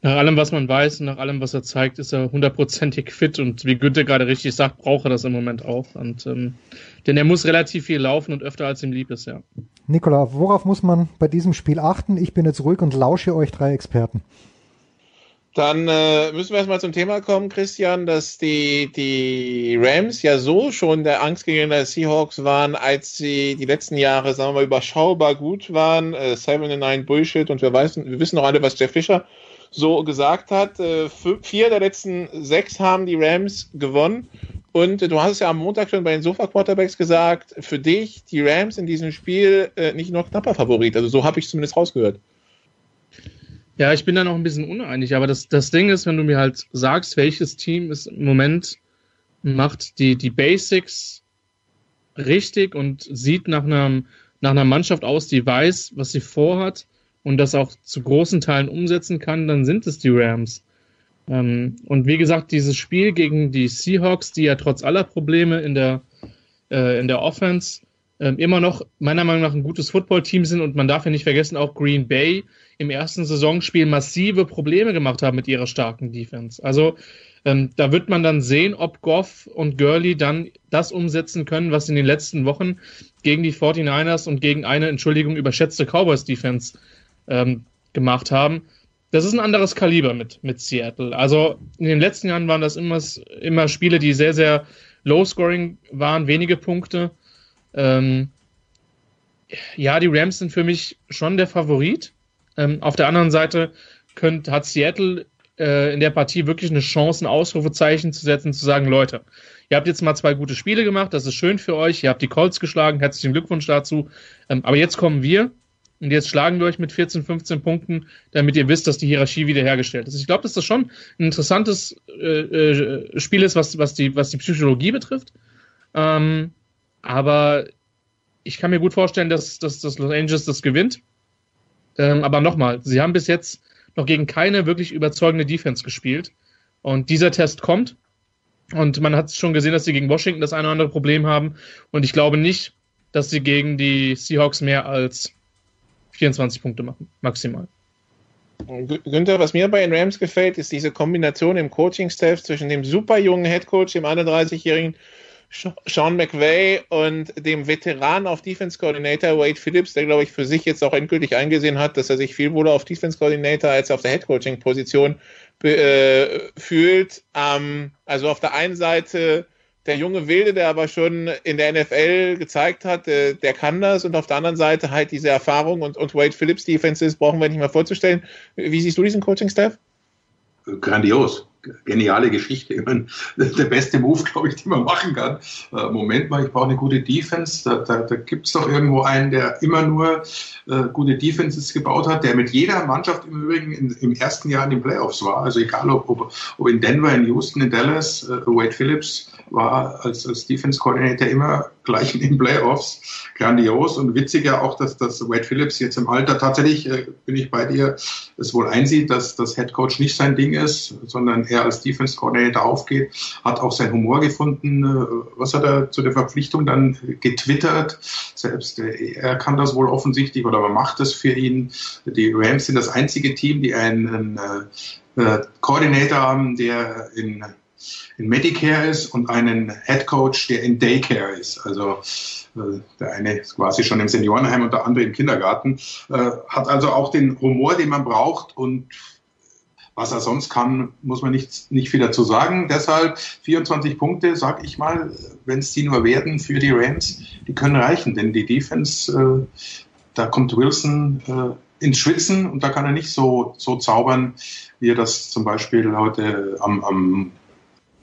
Nach allem, was man weiß und nach allem, was er zeigt, ist er hundertprozentig fit und wie Günther gerade richtig sagt, braucht er das im Moment auch. Und, ähm, denn er muss relativ viel laufen und öfter als ihm lieb ist, ja. Nikola, worauf muss man bei diesem Spiel achten? Ich bin jetzt ruhig und lausche euch drei Experten. Dann äh, müssen wir erstmal zum Thema kommen, Christian, dass die, die Rams ja so schon der Angstgegner der Seahawks waren, als sie die letzten Jahre, sagen wir mal, überschaubar gut waren. Äh, 7-9 Bullshit und wir, weiß, wir wissen noch alle, was Jeff Fischer so gesagt hat. Äh, vier der letzten sechs haben die Rams gewonnen. Und du hast es ja am Montag schon bei den Sofa-Quarterbacks gesagt, für dich die Rams in diesem Spiel äh, nicht nur knapper Favorit. Also so habe ich zumindest rausgehört. Ja, ich bin da noch ein bisschen uneinig, aber das, das Ding ist, wenn du mir halt sagst, welches Team ist im Moment macht die, die Basics richtig und sieht nach, einem, nach einer Mannschaft aus, die weiß, was sie vorhat und das auch zu großen Teilen umsetzen kann, dann sind es die Rams. Ähm, und wie gesagt, dieses Spiel gegen die Seahawks, die ja trotz aller Probleme in der, äh, in der Offense äh, immer noch meiner Meinung nach ein gutes Footballteam sind und man darf ja nicht vergessen, auch Green Bay im ersten Saisonspiel massive Probleme gemacht haben mit ihrer starken Defense. Also ähm, da wird man dann sehen, ob Goff und Gurley dann das umsetzen können, was in den letzten Wochen gegen die 49ers und gegen eine, Entschuldigung, überschätzte Cowboys-Defense ähm, gemacht haben. Das ist ein anderes Kaliber mit, mit Seattle. Also in den letzten Jahren waren das immer, immer Spiele, die sehr, sehr low-scoring waren, wenige Punkte. Ähm, ja, die Rams sind für mich schon der Favorit. Ähm, auf der anderen Seite könnt, hat Seattle äh, in der Partie wirklich eine Chance, ein Ausrufezeichen zu setzen, zu sagen, Leute, ihr habt jetzt mal zwei gute Spiele gemacht, das ist schön für euch, ihr habt die Colts geschlagen, herzlichen Glückwunsch dazu. Ähm, aber jetzt kommen wir und jetzt schlagen wir euch mit 14, 15 Punkten, damit ihr wisst, dass die Hierarchie wiederhergestellt ist. Ich glaube, dass das schon ein interessantes äh, äh, Spiel ist, was, was, die, was die Psychologie betrifft. Ähm, aber ich kann mir gut vorstellen, dass, dass, dass Los Angeles das gewinnt. Ähm, aber nochmal, sie haben bis jetzt noch gegen keine wirklich überzeugende Defense gespielt. Und dieser Test kommt. Und man hat schon gesehen, dass sie gegen Washington das eine oder andere Problem haben. Und ich glaube nicht, dass sie gegen die Seahawks mehr als 24 Punkte machen, maximal. Günther, was mir bei den Rams gefällt, ist diese Kombination im Coaching-Staff zwischen dem super jungen Headcoach, dem 31-jährigen Sean McVay und dem Veteran auf Defense Coordinator Wade Phillips, der glaube ich für sich jetzt auch endgültig eingesehen hat, dass er sich viel wohler auf Defense Coordinator als auf der Head Coaching Position äh, fühlt. Ähm, also auf der einen Seite der junge Wilde, der aber schon in der NFL gezeigt hat, der, der kann das und auf der anderen Seite halt diese Erfahrung und, und Wade Phillips Defenses brauchen wir nicht mehr vorzustellen. Wie siehst du diesen Coaching-Staff? Grandios geniale Geschichte. Ich meine, der beste Move, glaube ich, den man machen kann. Äh, Moment mal, ich brauche eine gute Defense. Da, da, da gibt es doch irgendwo einen, der immer nur äh, gute Defenses gebaut hat, der mit jeder Mannschaft im Übrigen in, im ersten Jahr in den Playoffs war. Also egal, ob, ob, ob in Denver, in Houston, in Dallas, äh, Wade Phillips war als, als Defense Coordinator immer gleich in den Playoffs. Grandios und witzig ja auch, dass, dass Wade Phillips jetzt im Alter tatsächlich, äh, bin ich bei dir, es wohl einsieht, dass das Head Coach nicht sein Ding ist, sondern er als Defense Coordinator aufgeht, hat auch seinen Humor gefunden. Äh, was hat er zu der Verpflichtung dann getwittert? Selbst äh, er kann das wohl offensichtlich oder man macht es für ihn. Die Rams sind das einzige Team, die einen äh, äh, Coordinator haben, der in in Medicare ist und einen Head Coach, der in Daycare ist. Also äh, der eine ist quasi schon im Seniorenheim und der andere im Kindergarten. Äh, hat also auch den Humor, den man braucht und was er sonst kann, muss man nicht, nicht viel dazu sagen. Deshalb 24 Punkte, sag ich mal, wenn es die nur werden für die Rams, die können reichen, denn die Defense, äh, da kommt Wilson äh, ins Schwitzen und da kann er nicht so, so zaubern, wie er das zum Beispiel heute am, am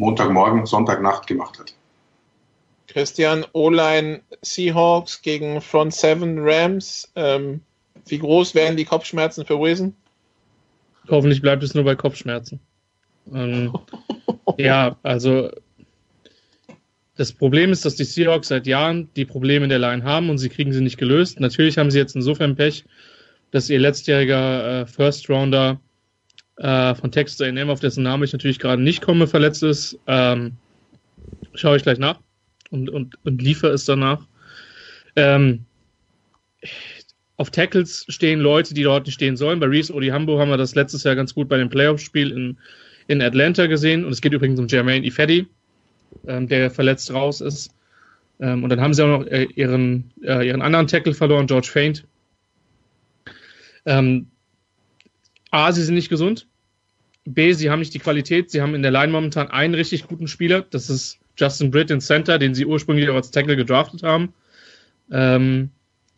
Montagmorgen, Sonntagnacht gemacht hat. Christian O-Line Seahawks gegen Front Seven Rams. Ähm, wie groß wären die Kopfschmerzen für Wilson? Hoffentlich bleibt es nur bei Kopfschmerzen. Ähm, ja, also das Problem ist, dass die Seahawks seit Jahren die Probleme in der Line haben und sie kriegen sie nicht gelöst. Natürlich haben sie jetzt insofern Pech, dass ihr letztjähriger äh, First Rounder äh, von Texas A&M, auf dessen Namen ich natürlich gerade nicht komme, verletzt ist. Ähm, schaue ich gleich nach und, und, und liefere es danach. Ähm, auf Tackles stehen Leute, die dort nicht stehen sollen. Bei Reese Odihambo haben wir das letztes Jahr ganz gut bei dem Playoff-Spiel in, in Atlanta gesehen. Und es geht übrigens um Jermaine Ifedi, ähm, der verletzt raus ist. Ähm, und dann haben sie auch noch äh, ihren, äh, ihren anderen Tackle verloren, George Faint. Ähm, A, sie sind nicht gesund. B, sie haben nicht die Qualität. Sie haben in der Line momentan einen richtig guten Spieler. Das ist Justin Britt in Center, den sie ursprünglich auch als Tackle gedraftet haben. Ähm,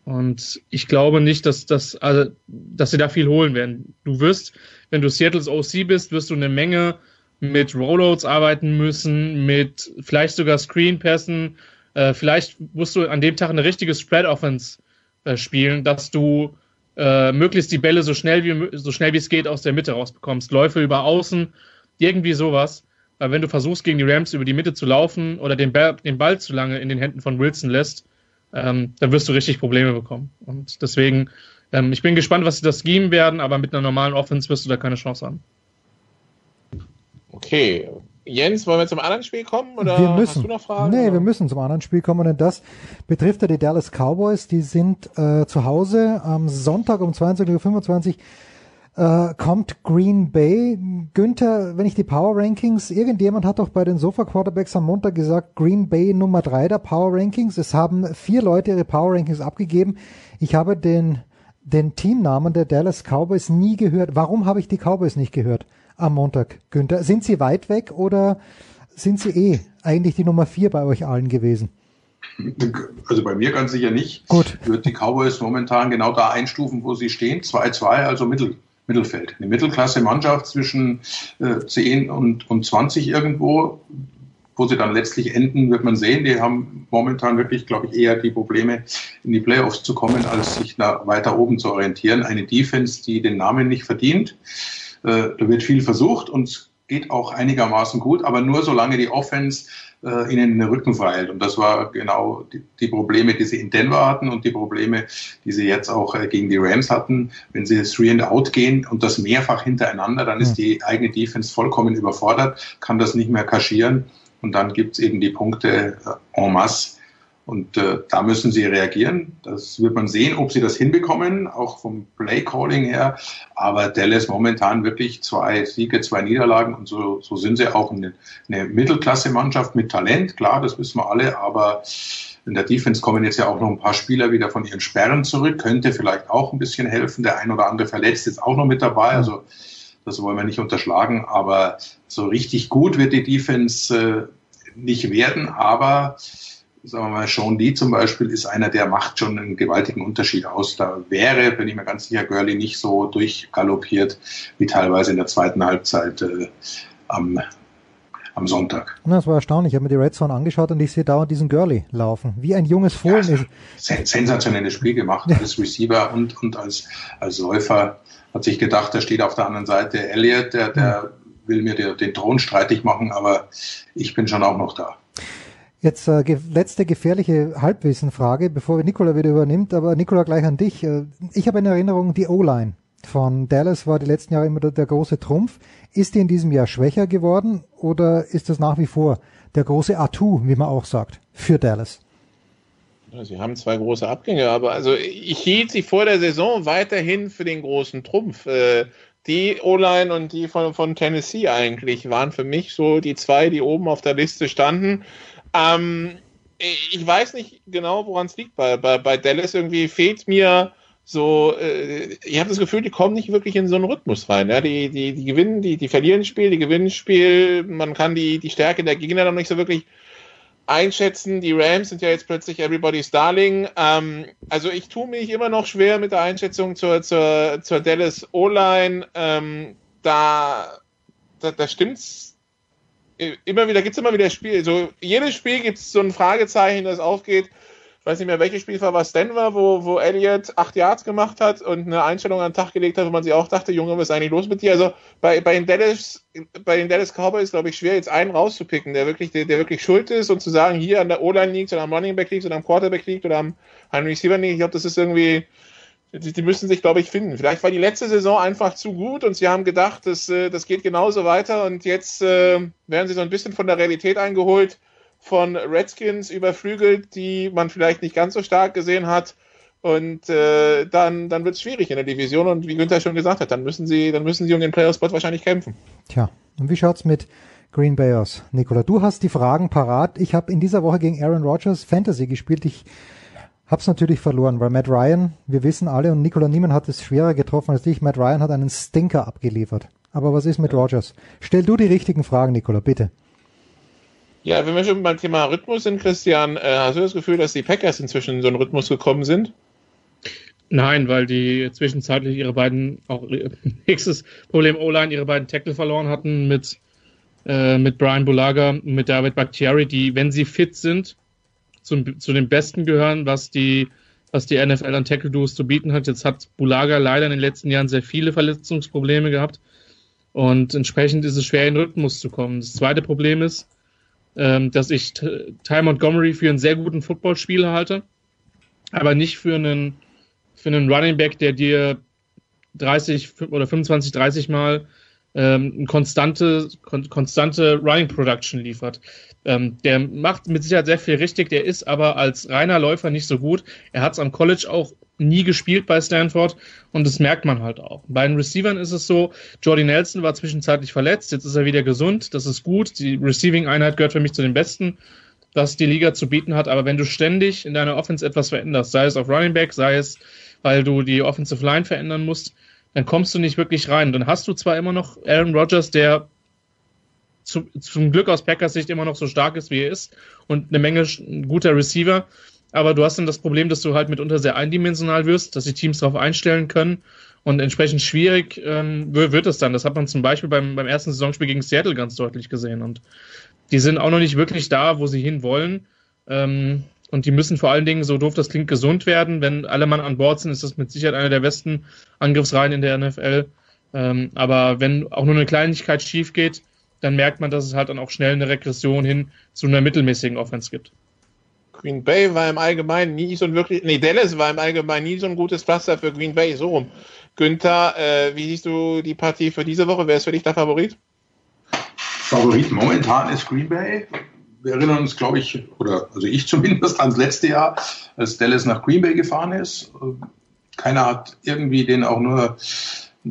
und ich glaube nicht, dass, dass, also, dass sie da viel holen werden. Du wirst, wenn du Seattles OC bist, wirst du eine Menge mit Rollouts arbeiten müssen, mit vielleicht sogar Screenpässen. Äh, vielleicht musst du an dem Tag eine richtige Spread-Offense äh, spielen, dass du äh, möglichst die Bälle so schnell wie so schnell wie es geht aus der Mitte rausbekommst. Läufe über außen, irgendwie sowas. Weil wenn du versuchst, gegen die Rams über die Mitte zu laufen oder den Ball, den Ball zu lange in den Händen von Wilson lässt, ähm, dann wirst du richtig Probleme bekommen. Und deswegen, ähm, ich bin gespannt, was sie das geben werden, aber mit einer normalen Offense wirst du da keine Chance haben. Okay. Jens, wollen wir zum anderen Spiel kommen? Oder wir müssen. hast du noch Fragen? Nee, oder? wir müssen zum anderen Spiel kommen und das betrifft ja die Dallas Cowboys. Die sind äh, zu Hause am Sonntag um 22.25 Uhr äh, kommt Green Bay. Günther, wenn ich die Power Rankings, irgendjemand hat doch bei den Sofa Quarterbacks am Montag gesagt, Green Bay Nummer drei der Power Rankings. Es haben vier Leute ihre Power Rankings abgegeben. Ich habe den, den Teamnamen der Dallas Cowboys nie gehört. Warum habe ich die Cowboys nicht gehört am Montag, Günther? Sind sie weit weg oder sind sie eh eigentlich die Nummer vier bei euch allen gewesen? Also bei mir ganz sicher nicht. Gut. Ich würde die Cowboys momentan genau da einstufen, wo sie stehen. 2-2, also Mittel, Mittelfeld. Eine Mittelklasse-Mannschaft zwischen äh, 10 und, und 20 irgendwo. Wo sie dann letztlich enden, wird man sehen. Die haben momentan wirklich, glaube ich, eher die Probleme, in die Playoffs zu kommen, als sich da weiter oben zu orientieren. Eine Defense, die den Namen nicht verdient. Äh, da wird viel versucht und geht auch einigermaßen gut, aber nur solange die Offense äh, ihnen den Rücken freilt. Und das war genau die, die, Probleme, die sie in Denver hatten und die Probleme, die sie jetzt auch äh, gegen die Rams hatten. Wenn sie three and out gehen und das mehrfach hintereinander, dann ist die eigene Defense vollkommen überfordert, kann das nicht mehr kaschieren. Und dann gibt es eben die Punkte äh, en masse. Und äh, da müssen sie reagieren. Das wird man sehen, ob sie das hinbekommen, auch vom Play-Calling her. Aber Dallas momentan wirklich zwei Siege, zwei Niederlagen und so, so sind sie auch eine, eine Mittelklasse-Mannschaft mit Talent. Klar, das wissen wir alle, aber in der Defense kommen jetzt ja auch noch ein paar Spieler wieder von ihren Sperren zurück. Könnte vielleicht auch ein bisschen helfen. Der ein oder andere verletzt ist auch noch mit dabei. Also das wollen wir nicht unterschlagen. Aber so richtig gut wird die Defense äh, nicht werden. Aber sagen wir mal, Sean Lee zum Beispiel ist einer, der macht schon einen gewaltigen Unterschied aus. Da wäre, bin ich mir ganz sicher, Gurley nicht so durchgaloppiert wie teilweise in der zweiten Halbzeit äh, am, am Sonntag. Das war erstaunlich. Ich habe mir die Red Zone angeschaut und ich sehe dauernd diesen Gurley laufen. Wie ein junges Fohlen. Ja, sen sensationelles Spiel gemacht als Receiver und, und als, als Läufer. Hat sich gedacht, da steht auf der anderen Seite Elliott, der, der will mir den, den Thron streitig machen, aber ich bin schon auch noch da. Jetzt äh, ge letzte gefährliche Halbwissenfrage, bevor Nikola wieder übernimmt, aber Nikola gleich an dich. Äh, ich habe in Erinnerung, die O-Line von Dallas war die letzten Jahre immer der, der, große Trumpf. Ist die in diesem Jahr schwächer geworden oder ist das nach wie vor der große Atu, wie man auch sagt, für Dallas? Sie haben zwei große Abgänge, aber also ich hielt sie vor der Saison weiterhin für den großen Trumpf. Äh, die O-Line und die von, von Tennessee eigentlich waren für mich so die zwei, die oben auf der Liste standen. Ähm, ich weiß nicht genau, woran es liegt. Bei, bei, bei Dallas irgendwie fehlt mir so, äh, ich habe das Gefühl, die kommen nicht wirklich in so einen Rhythmus rein. Ja? Die, die, die gewinnen, die, die verlieren das Spiel, die gewinnen das Spiel, man kann die, die Stärke der Gegner noch nicht so wirklich einschätzen. Die Rams sind ja jetzt plötzlich everybody's Darling. Ähm, also ich tue mich immer noch schwer mit der Einschätzung zur, zur, zur Dallas O-Line. Ähm, da, da, da stimmt's immer wieder, gibt's immer wieder Spiel. So, jedes Spiel gibt es so ein Fragezeichen, das aufgeht. Ich weiß nicht mehr, welches Spiel war, was Denver, wo, wo Elliott acht Yards gemacht hat und eine Einstellung an den Tag gelegt hat, wo man sich auch dachte, Junge, was ist eigentlich los mit dir? Also bei, bei den Dallas, bei den Dallas Cowboys glaube ich schwer, jetzt einen rauszupicken, der wirklich, der, der wirklich schuld ist und zu sagen, hier an der O-Line liegt oder am Running Back liegt oder am Quarterback liegt oder am, am Receiver liegt. Ich glaube, das ist irgendwie, die, die müssen sich, glaube ich, finden. Vielleicht war die letzte Saison einfach zu gut und sie haben gedacht, das, äh, das geht genauso weiter und jetzt äh, werden sie so ein bisschen von der Realität eingeholt von Redskins überflügelt, die man vielleicht nicht ganz so stark gesehen hat. Und äh, dann, dann wird es schwierig in der Division. Und wie Günther schon gesagt hat, dann müssen sie, dann müssen sie um den Playoff-Spot wahrscheinlich kämpfen. Tja, und wie schaut's mit Green Bay aus? Nikola, du hast die Fragen parat. Ich habe in dieser Woche gegen Aaron Rodgers Fantasy gespielt. Ich hab's natürlich verloren, weil Matt Ryan, wir wissen alle, und Nikola Niemann hat es schwerer getroffen als ich. Matt Ryan hat einen Stinker abgeliefert. Aber was ist mit Rodgers? Stell du die richtigen Fragen, Nikola, bitte. Ja, wenn wir schon beim Thema Rhythmus sind, Christian, äh, hast du das Gefühl, dass die Packers inzwischen in so einen Rhythmus gekommen sind? Nein, weil die zwischenzeitlich ihre beiden, auch nächstes Problem O-Line, ihre beiden Tackle verloren hatten mit, äh, mit Brian Bulaga und mit David Bakhtiari, die, wenn sie fit sind, zum, zu den Besten gehören, was die, was die NFL an Tackle-Duos zu bieten hat. Jetzt hat Bulaga leider in den letzten Jahren sehr viele Verletzungsprobleme gehabt und entsprechend ist es schwer, in den Rhythmus zu kommen. Das zweite Problem ist, ähm, dass ich Ty Montgomery für einen sehr guten Footballspieler halte, aber nicht für einen, für einen Running Back, der dir 30 oder 25, 30 Mal ähm, konstante, kon konstante Running Production liefert. Ähm, der macht mit Sicherheit sehr viel richtig, der ist aber als reiner Läufer nicht so gut. Er hat es am College auch nie gespielt bei Stanford und das merkt man halt auch. Bei den Receivern ist es so, Jordy Nelson war zwischenzeitlich verletzt, jetzt ist er wieder gesund, das ist gut. Die Receiving-Einheit gehört für mich zu den besten, was die Liga zu bieten hat, aber wenn du ständig in deiner Offense etwas veränderst, sei es auf Running Back, sei es, weil du die Offensive Line verändern musst, dann kommst du nicht wirklich rein. Dann hast du zwar immer noch Aaron Rodgers, der zu, zum Glück aus Packers Sicht immer noch so stark ist, wie er ist und eine Menge guter Receiver, aber du hast dann das Problem, dass du halt mitunter sehr eindimensional wirst, dass die Teams darauf einstellen können und entsprechend schwierig ähm, wird es dann. Das hat man zum Beispiel beim, beim ersten Saisonspiel gegen Seattle ganz deutlich gesehen und die sind auch noch nicht wirklich da, wo sie hin wollen. Ähm, und die müssen vor allen Dingen, so doof das klingt, gesund werden. Wenn alle Mann an Bord sind, ist das mit Sicherheit einer der besten Angriffsreihen in der NFL. Ähm, aber wenn auch nur eine Kleinigkeit schief geht, dann merkt man, dass es halt dann auch schnell eine Regression hin zu einer mittelmäßigen Offense gibt. Green Bay war im Allgemeinen nie so ein wirklich, nee, Dallas war im Allgemeinen nie so ein gutes Pflaster für Green Bay, so rum. Günther, äh, wie siehst du die Partie für diese Woche? Wer ist für dich der Favorit? Favorit momentan ist Green Bay. Wir erinnern uns, glaube ich, oder also ich zumindest ans letzte Jahr, als Dallas nach Green Bay gefahren ist. Keiner hat irgendwie den auch nur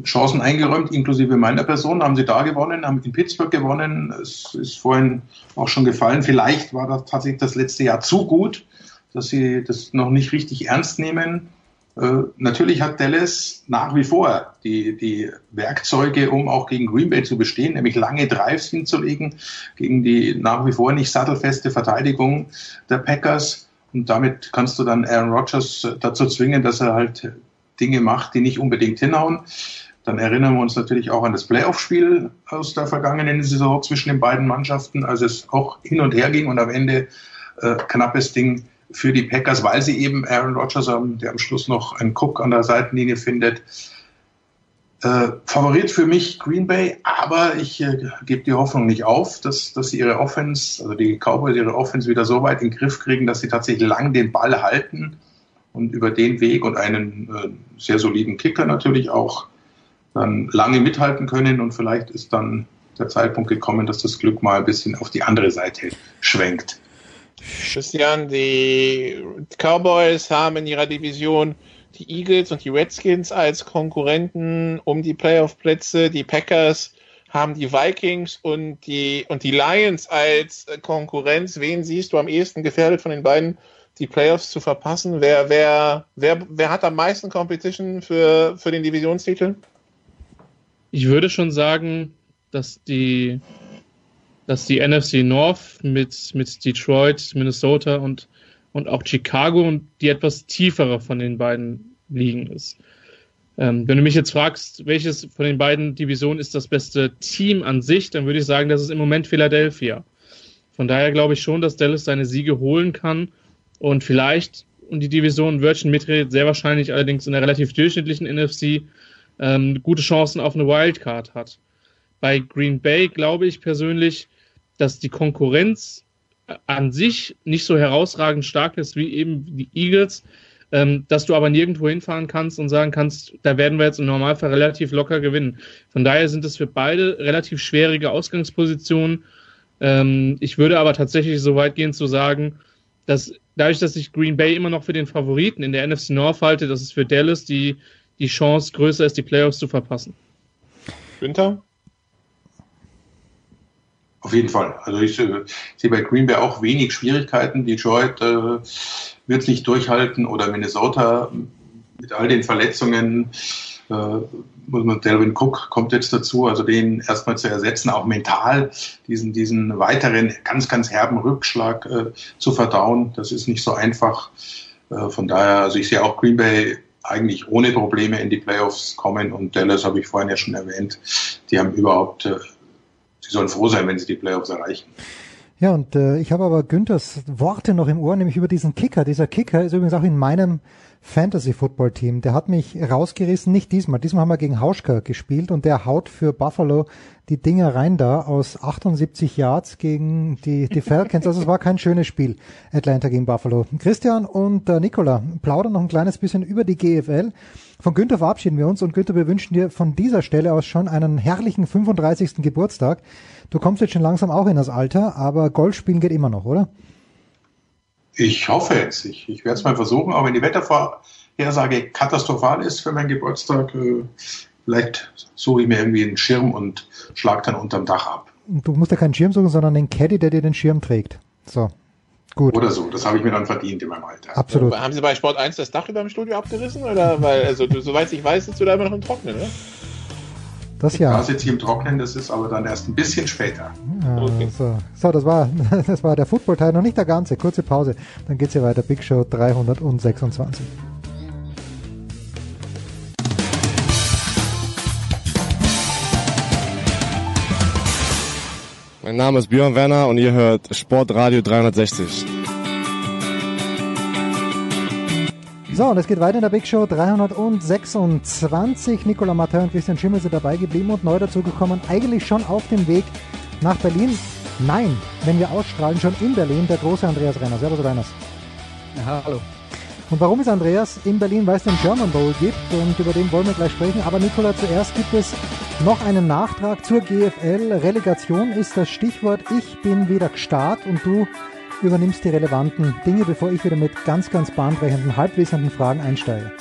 Chancen eingeräumt, inklusive meiner Person. Haben sie da gewonnen, haben in Pittsburgh gewonnen. Es ist vorhin auch schon gefallen. Vielleicht war das tatsächlich das letzte Jahr zu gut, dass sie das noch nicht richtig ernst nehmen. Äh, natürlich hat Dallas nach wie vor die, die Werkzeuge, um auch gegen Green Bay zu bestehen, nämlich lange Drives hinzulegen gegen die nach wie vor nicht sattelfeste Verteidigung der Packers. Und damit kannst du dann Aaron Rodgers dazu zwingen, dass er halt Dinge macht, die nicht unbedingt hinhauen. Dann erinnern wir uns natürlich auch an das Playoff-Spiel aus der vergangenen Saison zwischen den beiden Mannschaften, als es auch hin und her ging und am Ende äh, knappes Ding für die Packers, weil sie eben Aaron Rodgers haben, der am Schluss noch einen Cook an der Seitenlinie findet. Äh, Favorit für mich Green Bay, aber ich äh, gebe die Hoffnung nicht auf, dass, dass sie ihre Offense, also die Cowboys ihre Offense wieder so weit in den Griff kriegen, dass sie tatsächlich lang den Ball halten und über den Weg und einen äh, sehr soliden Kicker natürlich auch dann lange mithalten können und vielleicht ist dann der Zeitpunkt gekommen, dass das Glück mal ein bisschen auf die andere Seite schwenkt. Christian, die Cowboys haben in ihrer Division die Eagles und die Redskins als Konkurrenten um die Playoff-Plätze. Die Packers haben die Vikings und die, und die Lions als Konkurrenz. Wen siehst du am ehesten gefährdet von den beiden, die Playoffs zu verpassen? Wer, wer, wer, wer hat am meisten Competition für, für den Divisionstitel? Ich würde schon sagen, dass die dass die NFC North mit, mit Detroit, Minnesota und, und auch Chicago die etwas tiefere von den beiden Ligen ist. Ähm, wenn du mich jetzt fragst, welches von den beiden Divisionen ist das beste Team an sich, dann würde ich sagen, das ist im Moment Philadelphia. Von daher glaube ich schon, dass Dallas seine Siege holen kann und vielleicht und die Division Virgin mitredet, sehr wahrscheinlich allerdings in der relativ durchschnittlichen NFC ähm, gute Chancen auf eine Wildcard hat. Bei Green Bay glaube ich persönlich, dass die Konkurrenz an sich nicht so herausragend stark ist wie eben die Eagles, ähm, dass du aber nirgendwo hinfahren kannst und sagen kannst, da werden wir jetzt im Normalfall relativ locker gewinnen. Von daher sind es für beide relativ schwierige Ausgangspositionen. Ähm, ich würde aber tatsächlich so weit gehen zu sagen, dass dadurch, dass ich Green Bay immer noch für den Favoriten in der NFC North halte, dass es für Dallas die, die Chance größer ist, die Playoffs zu verpassen. Günther? Auf jeden Fall. Also ich äh, sehe bei Green Bay auch wenig Schwierigkeiten. Detroit äh, wird sich durchhalten oder Minnesota mit all den Verletzungen. Äh, muss man, Delvin Cook kommt jetzt dazu, also den erstmal zu ersetzen, auch mental diesen, diesen weiteren ganz, ganz herben Rückschlag äh, zu verdauen. Das ist nicht so einfach. Äh, von daher, also ich sehe auch Green Bay eigentlich ohne Probleme in die Playoffs kommen und Dallas habe ich vorhin ja schon erwähnt. Die haben überhaupt äh, sie sollen froh sein, wenn sie die Playoffs erreichen. Ja, und äh, ich habe aber Günthers Worte noch im Ohr, nämlich über diesen Kicker. Dieser Kicker ist übrigens auch in meinem Fantasy-Football-Team. Der hat mich rausgerissen, nicht diesmal. Diesmal haben wir gegen Hauschka gespielt und der haut für Buffalo die Dinger rein da aus 78 Yards gegen die, die Falcons. Also es war kein schönes Spiel, Atlanta gegen Buffalo. Christian und äh, Nicola plaudern noch ein kleines bisschen über die GFL. Von Günther verabschieden wir uns und Günther, wir wünschen dir von dieser Stelle aus schon einen herrlichen 35. Geburtstag. Du kommst jetzt schon langsam auch in das Alter, aber Golf spielen geht immer noch, oder? Ich hoffe es. Ich, ich werde es mal versuchen, auch wenn die Wettervorhersage katastrophal ist für meinen Geburtstag. Äh, vielleicht suche ich mir irgendwie einen Schirm und schlag dann unterm Dach ab. Du musst ja keinen Schirm suchen, sondern den Caddy, der dir den Schirm trägt. So. Gut. Oder so, das habe ich mir dann verdient in meinem Alter. Absolut. Haben Sie bei Sport 1 das Dach über dem Studio abgerissen? Oder weil, also du, soweit ich weiß, sitzt du da immer noch im Trocknen, ne? Das ja. Da sitze ich im Trocknen, das ist aber dann erst ein bisschen später. Ja, okay. so. so, das war, das war der Football-Teil, noch nicht der ganze. Kurze Pause, dann geht's hier weiter. Big Show 326. Mein Name ist Björn Werner und ihr hört Sportradio 360. So, und es geht weiter in der Big Show 326. Nicola Matthäu und Christian Schimmel sind dabei geblieben und neu dazugekommen. Eigentlich schon auf dem Weg nach Berlin. Nein, wenn wir ausstrahlen, schon in Berlin, der große Andreas Renner. Servus, Reiners. Ja, hallo. Und warum ist Andreas in Berlin, weil es den German Bowl gibt und über den wollen wir gleich sprechen. Aber Nicola, zuerst gibt es noch einen Nachtrag zur GFL. Relegation ist das Stichwort. Ich bin wieder gestartet und du übernimmst die relevanten Dinge, bevor ich wieder mit ganz, ganz bahnbrechenden, halbwissenden Fragen einsteige.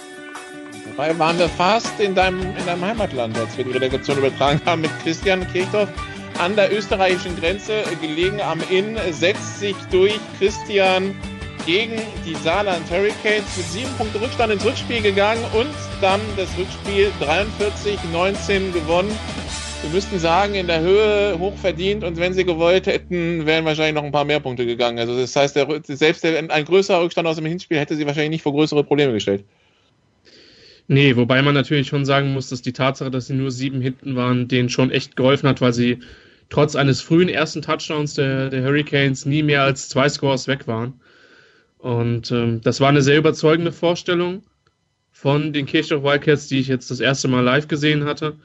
Dabei waren wir fast in deinem, in deinem Heimatland, als wir die Relegation übertragen haben mit Christian Kirchdorf an der österreichischen Grenze, gelegen am Inn, setzt sich durch Christian gegen die Saarland Hurricanes mit sieben Punkten Rückstand ins Rückspiel gegangen und dann das Rückspiel 43-19 gewonnen. Wir müssten sagen, in der Höhe hoch verdient und wenn sie gewollt hätten, wären wahrscheinlich noch ein paar mehr Punkte gegangen. Also das heißt, der, selbst der, ein größerer Rückstand aus dem Hinspiel hätte sie wahrscheinlich nicht vor größere Probleme gestellt. Nee, wobei man natürlich schon sagen muss, dass die Tatsache, dass sie nur sieben hinten waren, denen schon echt geholfen hat, weil sie trotz eines frühen ersten Touchdowns der, der Hurricanes nie mehr als zwei Scores weg waren. Und ähm, das war eine sehr überzeugende Vorstellung von den Kirchdorf Wildcats, die ich jetzt das erste Mal live gesehen hatte.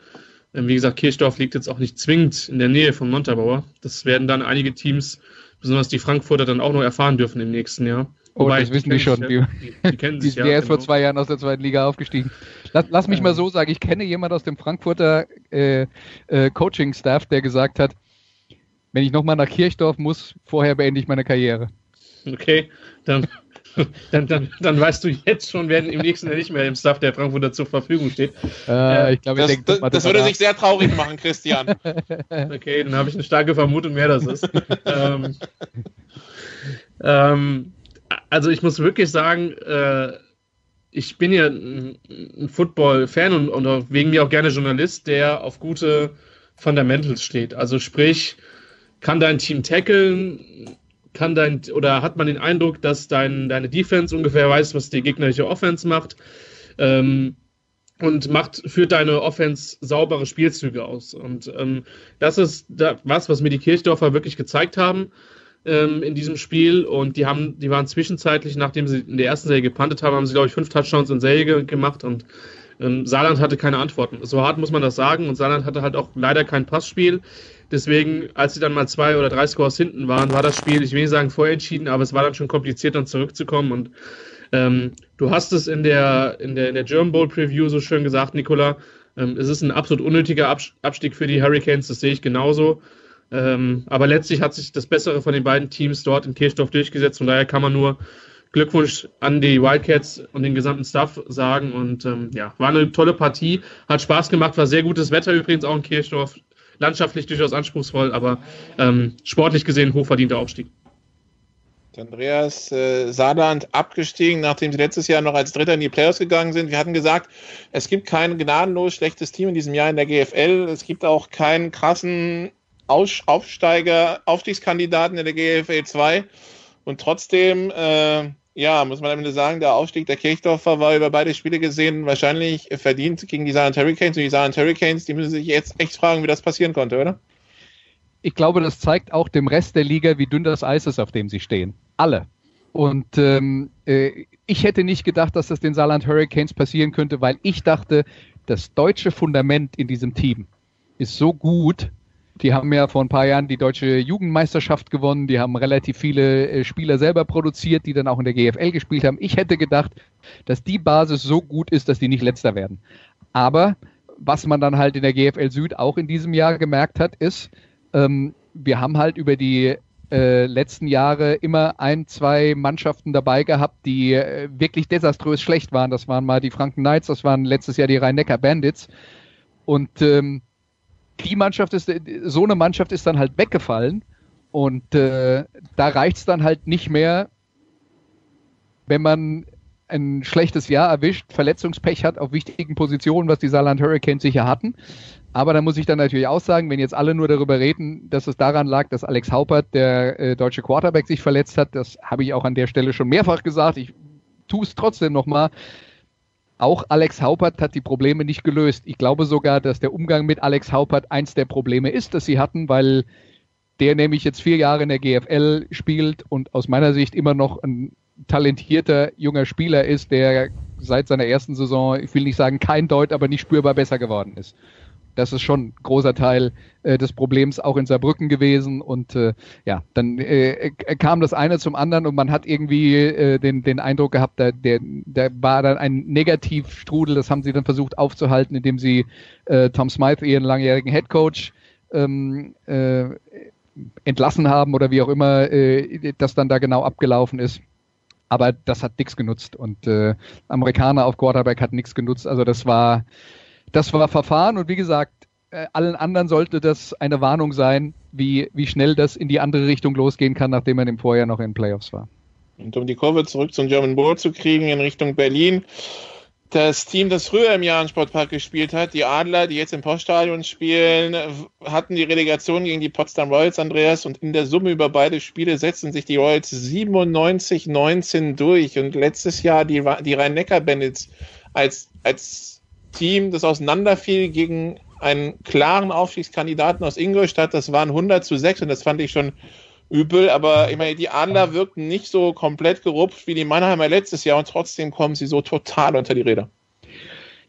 Ähm, wie gesagt, Kirchdorf liegt jetzt auch nicht zwingend in der Nähe von Montabaur. Das werden dann einige Teams, besonders die Frankfurter, dann auch noch erfahren dürfen im nächsten Jahr. Oh, Wobei, das wissen die schon. Die, die, die kennen sich die, ja. Der ist genau. vor zwei Jahren aus der zweiten Liga aufgestiegen. Lass, lass mich mal so sagen, ich kenne jemanden aus dem Frankfurter äh, äh, Coaching-Staff, der gesagt hat, wenn ich nochmal nach Kirchdorf muss, vorher beende ich meine Karriere. Okay, dann, dann, dann, dann weißt du jetzt schon, wer im nächsten Jahr nicht mehr im Staff der Frankfurter zur Verfügung steht. Äh, ich glaube, das, denkt, das, das würde sich sehr traurig machen, Christian. okay, dann habe ich eine starke Vermutung, wer das ist. ähm, ähm, also ich muss wirklich sagen, äh, ich bin ja ein, ein Football-Fan und, und wegen mir auch gerne Journalist, der auf gute Fundamentals steht. Also sprich, kann dein Team tackeln? Kann dein, oder hat man den Eindruck, dass dein, deine Defense ungefähr weiß, was die gegnerische Offense macht? Ähm, und macht, führt deine Offense saubere Spielzüge aus. Und ähm, das ist da, was, was mir die Kirchdorfer wirklich gezeigt haben ähm, in diesem Spiel. Und die haben, die waren zwischenzeitlich, nachdem sie in der ersten Serie gepantet haben, haben sie, glaube ich, fünf Touchdowns in Serie gemacht und ähm, Saarland hatte keine Antworten. So hart muss man das sagen. Und Saarland hatte halt auch leider kein Passspiel. Deswegen, als sie dann mal zwei oder drei Scores hinten waren, war das Spiel, ich will nicht sagen vorentschieden, aber es war dann schon kompliziert, dann zurückzukommen. Und ähm, du hast es in der, in der, in der German Bowl Preview so schön gesagt, Nicola. Ähm, es ist ein absolut unnötiger Abstieg für die Hurricanes, das sehe ich genauso. Ähm, aber letztlich hat sich das Bessere von den beiden Teams dort in Kirchdorf durchgesetzt. Von daher kann man nur Glückwunsch an die Wildcats und den gesamten Staff sagen. Und ähm, ja, war eine tolle Partie, hat Spaß gemacht, war sehr gutes Wetter übrigens auch in Kirchdorf. Landschaftlich durchaus anspruchsvoll, aber ähm, sportlich gesehen hochverdienter Aufstieg. Andreas äh, Saarland abgestiegen, nachdem sie letztes Jahr noch als Dritter in die Playoffs gegangen sind. Wir hatten gesagt, es gibt kein gnadenlos schlechtes Team in diesem Jahr in der GFL. Es gibt auch keinen krassen Aus Aufsteiger, Aufstiegskandidaten in der GFL 2. Und trotzdem, äh, ja, muss man am Ende sagen, der Aufstieg der Kirchdorfer war über beide Spiele gesehen wahrscheinlich verdient gegen die Saarland Hurricanes. Und die Saarland Hurricanes, die müssen sich jetzt echt fragen, wie das passieren konnte, oder? ich glaube, das zeigt auch dem Rest der Liga, wie dünn das Eis ist, auf dem sie stehen. Alle. Und ähm, äh, ich hätte nicht gedacht, dass das den Saarland Hurricanes passieren könnte, weil ich dachte, das deutsche Fundament in diesem Team ist so gut. Die haben ja vor ein paar Jahren die deutsche Jugendmeisterschaft gewonnen. Die haben relativ viele äh, Spieler selber produziert, die dann auch in der GFL gespielt haben. Ich hätte gedacht, dass die Basis so gut ist, dass die nicht letzter werden. Aber was man dann halt in der GFL Süd auch in diesem Jahr gemerkt hat, ist, ähm, wir haben halt über die äh, letzten Jahre immer ein, zwei Mannschaften dabei gehabt, die äh, wirklich desaströs schlecht waren. Das waren mal die Franken Knights, das waren letztes Jahr die Rhein-Neckar Bandits. Und ähm, die Mannschaft ist, so eine Mannschaft ist dann halt weggefallen. Und äh, da reicht es dann halt nicht mehr, wenn man ein schlechtes Jahr erwischt, Verletzungspech hat auf wichtigen Positionen, was die Saarland Hurricanes sicher hatten. Aber da muss ich dann natürlich auch sagen, wenn jetzt alle nur darüber reden, dass es daran lag, dass Alex Haupert, der äh, deutsche Quarterback, sich verletzt hat, das habe ich auch an der Stelle schon mehrfach gesagt. Ich tue es trotzdem nochmal. Auch Alex Haupert hat die Probleme nicht gelöst. Ich glaube sogar, dass der Umgang mit Alex Haupert eins der Probleme ist, das sie hatten, weil der nämlich jetzt vier Jahre in der GFL spielt und aus meiner Sicht immer noch ein talentierter junger Spieler ist, der seit seiner ersten Saison, ich will nicht sagen kein Deut, aber nicht spürbar besser geworden ist. Das ist schon ein großer Teil äh, des Problems auch in Saarbrücken gewesen. Und äh, ja, dann äh, kam das eine zum anderen und man hat irgendwie äh, den, den Eindruck gehabt, da, der, da war dann ein Negativstrudel. Das haben sie dann versucht aufzuhalten, indem sie äh, Tom Smythe, ihren langjährigen Head Coach, ähm, äh, entlassen haben oder wie auch immer äh, das dann da genau abgelaufen ist. Aber das hat nichts genutzt und äh, Amerikaner auf Quarterback hat nichts genutzt. Also das war das war Verfahren und wie gesagt, äh, allen anderen sollte das eine Warnung sein, wie, wie schnell das in die andere Richtung losgehen kann, nachdem man im Vorjahr noch in Playoffs war. Und um die Kurve zurück zum German Bowl zu kriegen in Richtung Berlin, das Team, das früher im Jahr im Sportpark gespielt hat, die Adler, die jetzt im Poststadion spielen, hatten die Relegation gegen die Potsdam Royals, Andreas, und in der Summe über beide Spiele setzen sich die Royals 97-19 durch. Und letztes Jahr die, die Rhein-Neckar-Bandits als, als Team, das auseinanderfiel gegen einen klaren Aufstiegskandidaten aus Ingolstadt. Das waren 100 zu 6 und das fand ich schon übel. Aber ich meine, die Adler wirkten nicht so komplett gerupft wie die Mannheimer letztes Jahr und trotzdem kommen sie so total unter die Räder.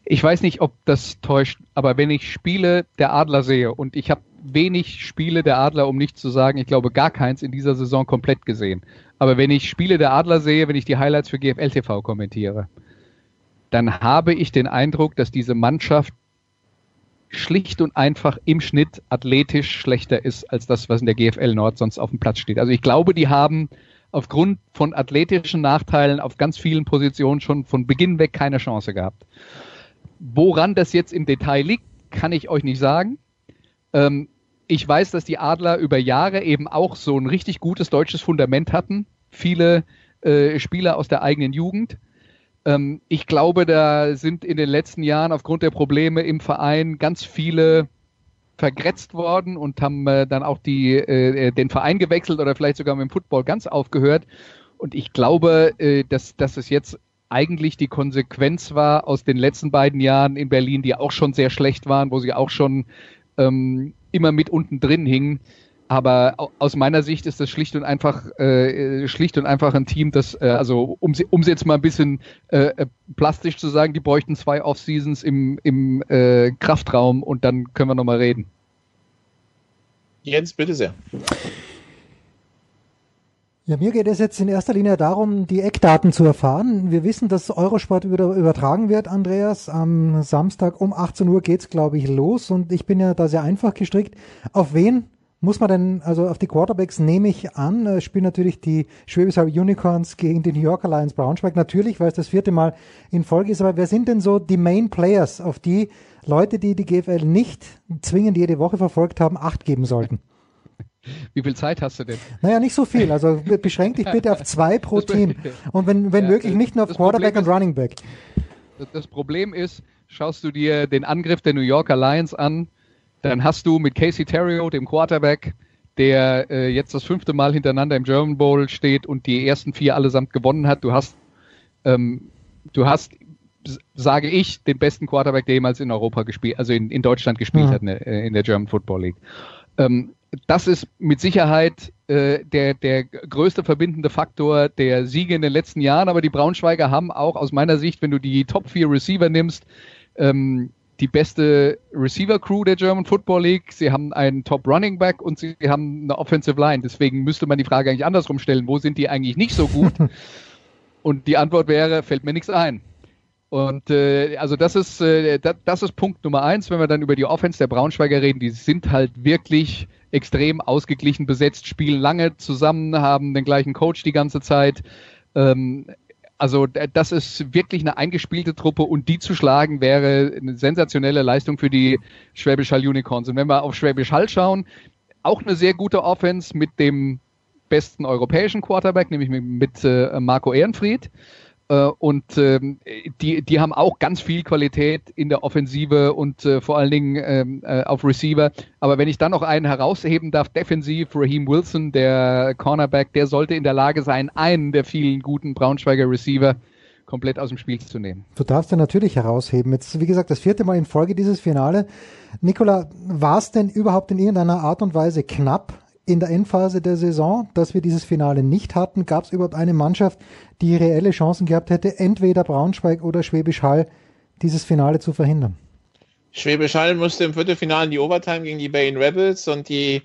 Ich weiß nicht, ob das täuscht, aber wenn ich Spiele der Adler sehe und ich habe wenig Spiele der Adler, um nicht zu sagen, ich glaube gar keins in dieser Saison komplett gesehen. Aber wenn ich Spiele der Adler sehe, wenn ich die Highlights für GFL TV kommentiere, dann habe ich den Eindruck, dass diese Mannschaft schlicht und einfach im Schnitt athletisch schlechter ist als das, was in der GFL Nord sonst auf dem Platz steht. Also ich glaube, die haben aufgrund von athletischen Nachteilen auf ganz vielen Positionen schon von Beginn weg keine Chance gehabt. Woran das jetzt im Detail liegt, kann ich euch nicht sagen. Ähm, ich weiß, dass die Adler über Jahre eben auch so ein richtig gutes deutsches Fundament hatten. Viele äh, Spieler aus der eigenen Jugend. Ähm, ich glaube, da sind in den letzten Jahren aufgrund der Probleme im Verein ganz viele vergrätzt worden und haben äh, dann auch die, äh, den Verein gewechselt oder vielleicht sogar mit dem Football ganz aufgehört. Und ich glaube, äh, dass, dass es jetzt eigentlich die Konsequenz war aus den letzten beiden Jahren in Berlin, die auch schon sehr schlecht waren, wo sie auch schon ähm, immer mit unten drin hingen. Aber aus meiner Sicht ist das schlicht und einfach äh, schlicht und einfach ein Team, das äh, also um um jetzt mal ein bisschen äh, äh, plastisch zu sagen, die bräuchten zwei Off-Seasons im im äh, Kraftraum und dann können wir noch mal reden. Jens, bitte sehr. Ja, mir geht es jetzt in erster Linie darum, die Eckdaten zu erfahren. Wir wissen, dass Eurosport wieder übertragen wird, Andreas. Am Samstag um 18 Uhr geht's, glaube ich, los. Und ich bin ja da sehr einfach gestrickt. Auf wen muss man denn, also auf die Quarterbacks nehme ich an, äh, spielen natürlich die Schwäbisch Unicorns gegen die New York Alliance Braunschweig. Natürlich, weil es das vierte Mal in Folge ist. Aber wer sind denn so die Main Players, auf die Leute, die die GFL nicht zwingend jede Woche verfolgt haben, Acht geben sollten? Wie viel Zeit hast du denn? Naja, nicht so viel. Also beschränk dich bitte auf zwei pro Team. Und wenn, wenn ja, möglich nicht nur auf Quarterback und Running Back. Das Problem ist, schaust du dir den Angriff der New Yorker Lions an, dann hast du mit Casey Terrio, dem Quarterback, der äh, jetzt das fünfte Mal hintereinander im German Bowl steht und die ersten vier allesamt gewonnen hat. Du hast, ähm, du hast, sage ich, den besten Quarterback, der jemals in Europa gespielt, also in, in Deutschland gespielt mhm. hat in der, äh, in der German Football League. Ähm, das ist mit Sicherheit äh, der, der größte verbindende Faktor der Siege in den letzten Jahren. Aber die Braunschweiger haben auch aus meiner Sicht, wenn du die Top 4 Receiver nimmst, ähm, die beste Receiver-Crew der German Football League. Sie haben einen Top Running Back und sie haben eine Offensive Line. Deswegen müsste man die Frage eigentlich andersrum stellen. Wo sind die eigentlich nicht so gut? und die Antwort wäre, fällt mir nichts ein. Und äh, also das ist, äh, das, das ist Punkt Nummer eins, wenn wir dann über die Offense der Braunschweiger reden. Die sind halt wirklich extrem ausgeglichen besetzt, spielen lange zusammen, haben den gleichen Coach die ganze Zeit. Ähm, also das ist wirklich eine eingespielte Truppe und die zu schlagen wäre eine sensationelle Leistung für die Schwäbisch Hall Unicorns. Und wenn wir auf Schwäbisch Hall schauen, auch eine sehr gute Offense mit dem besten europäischen Quarterback, nämlich mit, äh, Marco Ehrenfried. Äh, und ähm, die, die haben auch ganz viel Qualität in der Offensive und äh, vor allen Dingen ähm, äh, auf Receiver. Aber wenn ich dann noch einen herausheben darf, defensiv, Raheem Wilson, der Cornerback, der sollte in der Lage sein, einen der vielen guten Braunschweiger Receiver komplett aus dem Spiel zu nehmen. Du darfst den natürlich herausheben. Jetzt, wie gesagt, das vierte Mal in Folge dieses Finale. Nikola, war es denn überhaupt in irgendeiner Art und Weise knapp? In der Endphase der Saison, dass wir dieses Finale nicht hatten? Gab es überhaupt eine Mannschaft, die reelle Chancen gehabt hätte, entweder Braunschweig oder Schwäbisch Hall dieses Finale zu verhindern? Schwäbisch Hall musste im Viertelfinale in die Overtime gegen die Bayen Rebels und die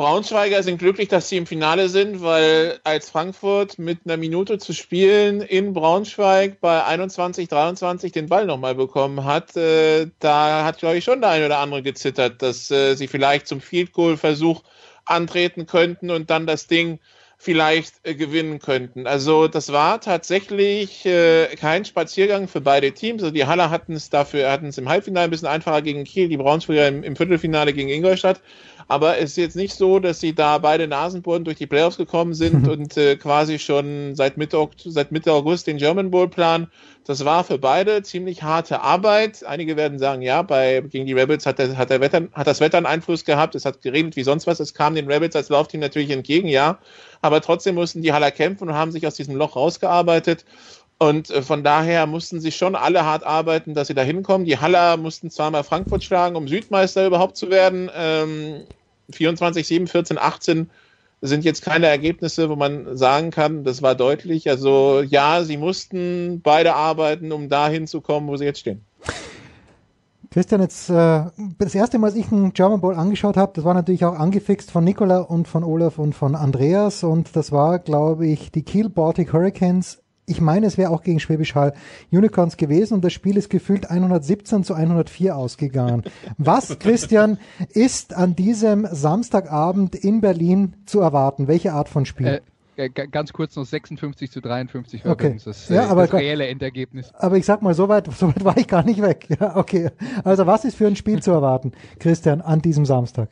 Braunschweiger sind glücklich, dass sie im Finale sind, weil als Frankfurt mit einer Minute zu spielen in Braunschweig bei 21, 23 den Ball nochmal bekommen hat, äh, da hat, glaube ich, schon der eine oder andere gezittert, dass äh, sie vielleicht zum Field Goal Versuch antreten könnten und dann das Ding vielleicht äh, gewinnen könnten. Also das war tatsächlich äh, kein Spaziergang für beide Teams. Also die Haller hatten es dafür, hatten es im Halbfinale ein bisschen einfacher gegen Kiel, die Braunschweiger im, im Viertelfinale gegen Ingolstadt. Aber es ist jetzt nicht so, dass sie da beide Nasenbohren durch die Playoffs gekommen sind und äh, quasi schon seit Mitte, seit Mitte August den German Bowl planen. Das war für beide ziemlich harte Arbeit. Einige werden sagen, ja, bei, gegen die Rebels hat, der, hat, der Wetter, hat das Wetter einen Einfluss gehabt. Es hat geregnet wie sonst was. Es kam den Rebels als Laufteam natürlich entgegen, ja. Aber trotzdem mussten die Haller kämpfen und haben sich aus diesem Loch rausgearbeitet. Und äh, von daher mussten sie schon alle hart arbeiten, dass sie da hinkommen. Die Haller mussten zweimal Frankfurt schlagen, um Südmeister überhaupt zu werden. Ähm, 24, 7, 14, 18 sind jetzt keine Ergebnisse, wo man sagen kann, das war deutlich. Also ja, sie mussten beide arbeiten, um dahin zu kommen, wo sie jetzt stehen. Christian, jetzt äh, das erste Mal, als ich einen German Bowl angeschaut habe, das war natürlich auch angefixt von Nicola und von Olaf und von Andreas und das war, glaube ich, die Kiel Baltic Hurricanes ich meine, es wäre auch gegen Schwäbisch Hall Unicorns gewesen und das Spiel ist gefühlt 117 zu 104 ausgegangen. Was, Christian, ist an diesem Samstagabend in Berlin zu erwarten? Welche Art von Spiel? Äh, ganz kurz noch 56 zu 53 war okay. das, ja, äh, aber, das reelle Endergebnis. Aber ich sag mal, so weit, so weit war ich gar nicht weg. Ja, okay. Also was ist für ein Spiel zu erwarten, Christian, an diesem Samstag?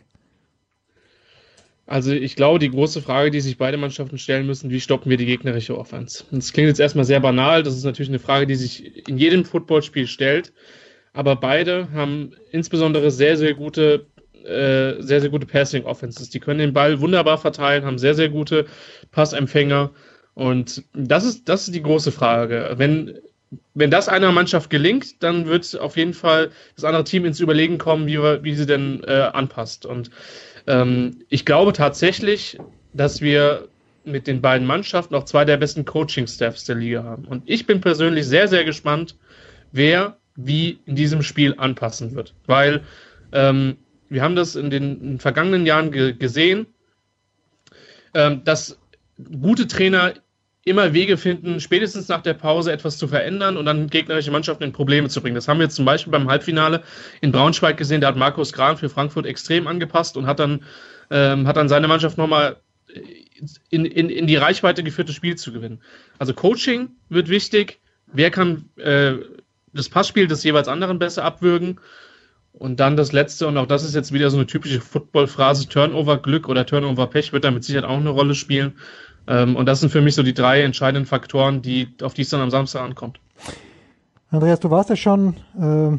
Also ich glaube, die große Frage, die sich beide Mannschaften stellen müssen, wie stoppen wir die gegnerische Offense? Das klingt jetzt erstmal sehr banal, das ist natürlich eine Frage, die sich in jedem Footballspiel stellt, aber beide haben insbesondere sehr, sehr gute äh, sehr, sehr gute Passing Offenses. Die können den Ball wunderbar verteilen, haben sehr, sehr gute Passempfänger. Und das ist, das ist die große Frage. Wenn, wenn das einer Mannschaft gelingt, dann wird auf jeden Fall das andere Team ins Überlegen kommen, wie, wie sie denn äh, anpasst. Und ähm, ich glaube tatsächlich, dass wir mit den beiden Mannschaften auch zwei der besten Coaching-Staffs der Liga haben. Und ich bin persönlich sehr, sehr gespannt, wer wie in diesem Spiel anpassen wird. Weil ähm, wir haben das in den, in den vergangenen Jahren ge gesehen, ähm, dass gute Trainer immer Wege finden, spätestens nach der Pause etwas zu verändern und dann gegnerische Mannschaften in Probleme zu bringen. Das haben wir zum Beispiel beim Halbfinale in Braunschweig gesehen. Da hat Markus Gran für Frankfurt extrem angepasst und hat dann, ähm, hat dann seine Mannschaft nochmal in, in, in die Reichweite geführt, das Spiel zu gewinnen. Also Coaching wird wichtig. Wer kann äh, das Passspiel des jeweils anderen besser abwürgen? Und dann das letzte, und auch das ist jetzt wieder so eine typische Football-Phrase, Turnover-Glück oder Turnover-Pech wird da mit Sicherheit auch eine Rolle spielen. Ähm, und das sind für mich so die drei entscheidenden Faktoren, die, auf die es dann am Samstag ankommt. Andreas, du warst ja schon äh,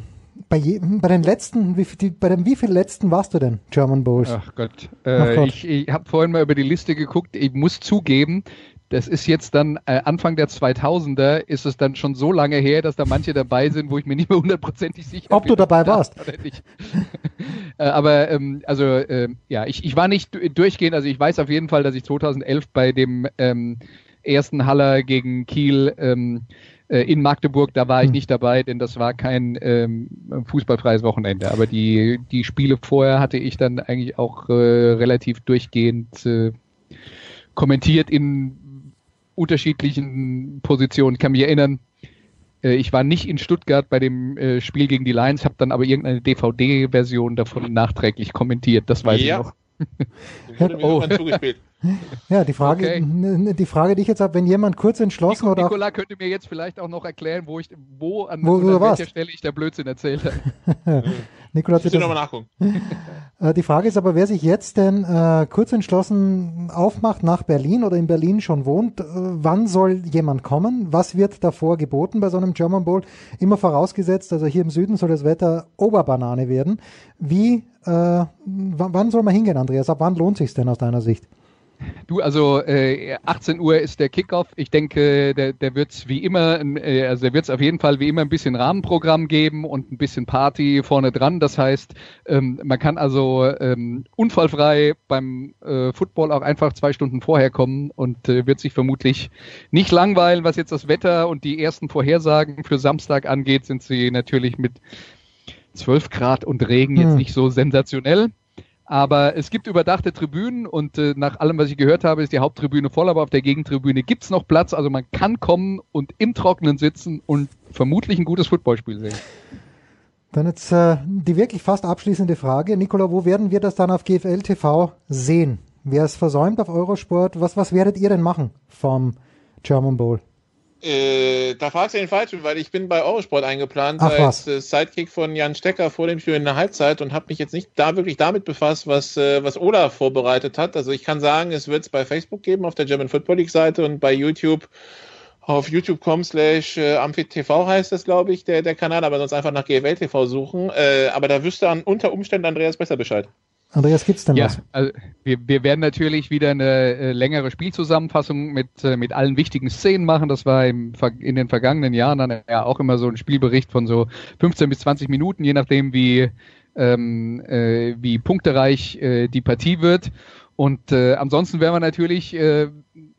bei, je, bei den letzten, wie, die, bei dem wie viel letzten warst du denn, German Bowls? Ach Gott. Äh, Ach Gott. Ich, ich habe vorhin mal über die Liste geguckt. Ich muss zugeben, das ist jetzt dann äh, Anfang der 2000er, ist es dann schon so lange her, dass da manche dabei sind, wo ich mir nicht mehr hundertprozentig sicher Ob bin. Ob du dabei warst. äh, aber ähm, also äh, ja, ich, ich war nicht durchgehend, also ich weiß auf jeden Fall, dass ich 2011 bei dem ähm, ersten Haller gegen Kiel ähm, äh, in Magdeburg, da war ich hm. nicht dabei, denn das war kein ähm, fußballfreies Wochenende. Aber die, die Spiele vorher hatte ich dann eigentlich auch äh, relativ durchgehend äh, kommentiert in unterschiedlichen Positionen. Ich kann mich erinnern, äh, ich war nicht in Stuttgart bei dem äh, Spiel gegen die Lions, habe dann aber irgendeine DVD-Version davon nachträglich kommentiert. Das weiß ja. ich noch. Wurde mir oh. zugespielt. Ja, die Frage, okay. die Frage, die ich jetzt habe, wenn jemand kurz entschlossen Nico, oder. Nikola könnte mir jetzt vielleicht auch noch erklären, wo ich, wo an, wo, an welcher Stelle ich der Blödsinn erzählt habe. Nikola hat nochmal nachgucken. Äh, die Frage ist aber, wer sich jetzt denn äh, kurz entschlossen aufmacht nach Berlin oder in Berlin schon wohnt, äh, wann soll jemand kommen? Was wird davor geboten bei so einem German Bowl? Immer vorausgesetzt, also hier im Süden soll das Wetter Oberbanane werden. Wie, äh, wann soll man hingehen, Andreas? Ab wann lohnt sich denn aus deiner Sicht? Du, also äh, 18 Uhr ist der Kickoff. Ich denke, der, der wird es wie immer, äh, also der wird es auf jeden Fall wie immer ein bisschen Rahmenprogramm geben und ein bisschen Party vorne dran. Das heißt, ähm, man kann also ähm, unfallfrei beim äh, Football auch einfach zwei Stunden vorher kommen und äh, wird sich vermutlich nicht langweilen. Was jetzt das Wetter und die ersten Vorhersagen für Samstag angeht, sind sie natürlich mit 12 Grad und Regen hm. jetzt nicht so sensationell. Aber es gibt überdachte Tribünen und äh, nach allem, was ich gehört habe, ist die Haupttribüne voll, aber auf der Gegentribüne gibt es noch Platz. Also man kann kommen und im Trockenen sitzen und vermutlich ein gutes Footballspiel sehen. Dann jetzt äh, die wirklich fast abschließende Frage. Nikola, wo werden wir das dann auf GFL TV sehen? Wer es versäumt auf Eurosport? Was, was werdet ihr denn machen vom German Bowl? Äh, da fragst du den Falschen, weil ich bin bei Eurosport eingeplant Ach, als äh, Sidekick von Jan Stecker vor dem Spiel in der Halbzeit und habe mich jetzt nicht da wirklich damit befasst, was, äh, was Olaf vorbereitet hat. Also ich kann sagen, es wird es bei Facebook geben auf der German Football League Seite und bei YouTube auf youtube.com slash äh, amphitv heißt das, glaube ich, der, der Kanal, aber sonst einfach nach GFL TV suchen. Aber da wüsste an, unter Umständen Andreas besser Bescheid. Andreas, gibt's denn ja, was? Also wir, wir werden natürlich wieder eine äh, längere Spielzusammenfassung mit, äh, mit allen wichtigen Szenen machen. Das war im, in den vergangenen Jahren dann ja auch immer so ein Spielbericht von so 15 bis 20 Minuten, je nachdem wie, ähm, äh, wie punktereich äh, die Partie wird. Und ansonsten werden wir natürlich,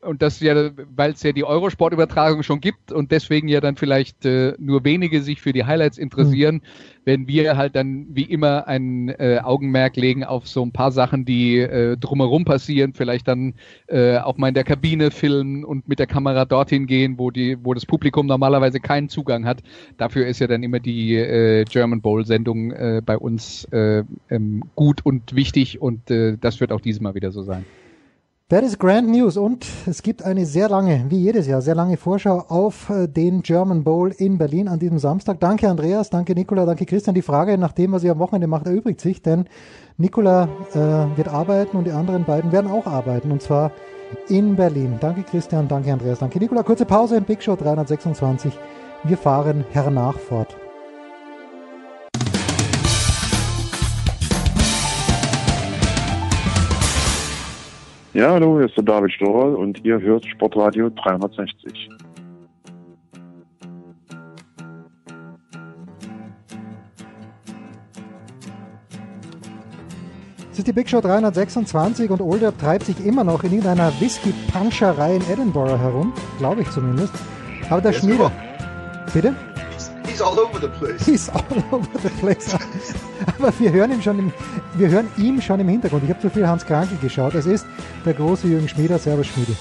und das ja, weil es ja die Eurosport-Übertragung schon gibt und deswegen ja dann vielleicht äh, nur wenige sich für die Highlights interessieren, mhm. werden wir halt dann wie immer ein äh, Augenmerk legen auf so ein paar Sachen, die äh, drumherum passieren, vielleicht dann äh, auch mal in der Kabine filmen und mit der Kamera dorthin gehen, wo die, wo das Publikum normalerweise keinen Zugang hat. Dafür ist ja dann immer die äh, German Bowl-Sendung äh, bei uns äh, ähm, gut und wichtig und äh, das wird auch dieses Mal wieder so sein. That is Grand News und es gibt eine sehr lange, wie jedes Jahr, sehr lange Vorschau auf äh, den German Bowl in Berlin an diesem Samstag. Danke Andreas, danke Nikola, danke Christian. Die Frage nach dem, was ihr am Wochenende macht, erübrigt sich, denn Nikola äh, wird arbeiten und die anderen beiden werden auch arbeiten und zwar in Berlin. Danke Christian, danke Andreas, danke Nikola. Kurze Pause im Big Show 326. Wir fahren hernach fort. Ja, hallo, hier ist der David Storer und ihr hört Sportradio 360. Es ist die Big Show 326 und Older treibt sich immer noch in irgendeiner Whisky-Puncherei in Edinburgh herum, glaube ich zumindest. Aber der Schmiede. Bitte? He's all over the place. He's all over the place. Aber wir hören ihn schon im, wir hören ihm schon im Hintergrund. Ich habe zu viel Hans Krankel geschaut. Es ist der große Jürgen Schmieder. Servus Schmiede.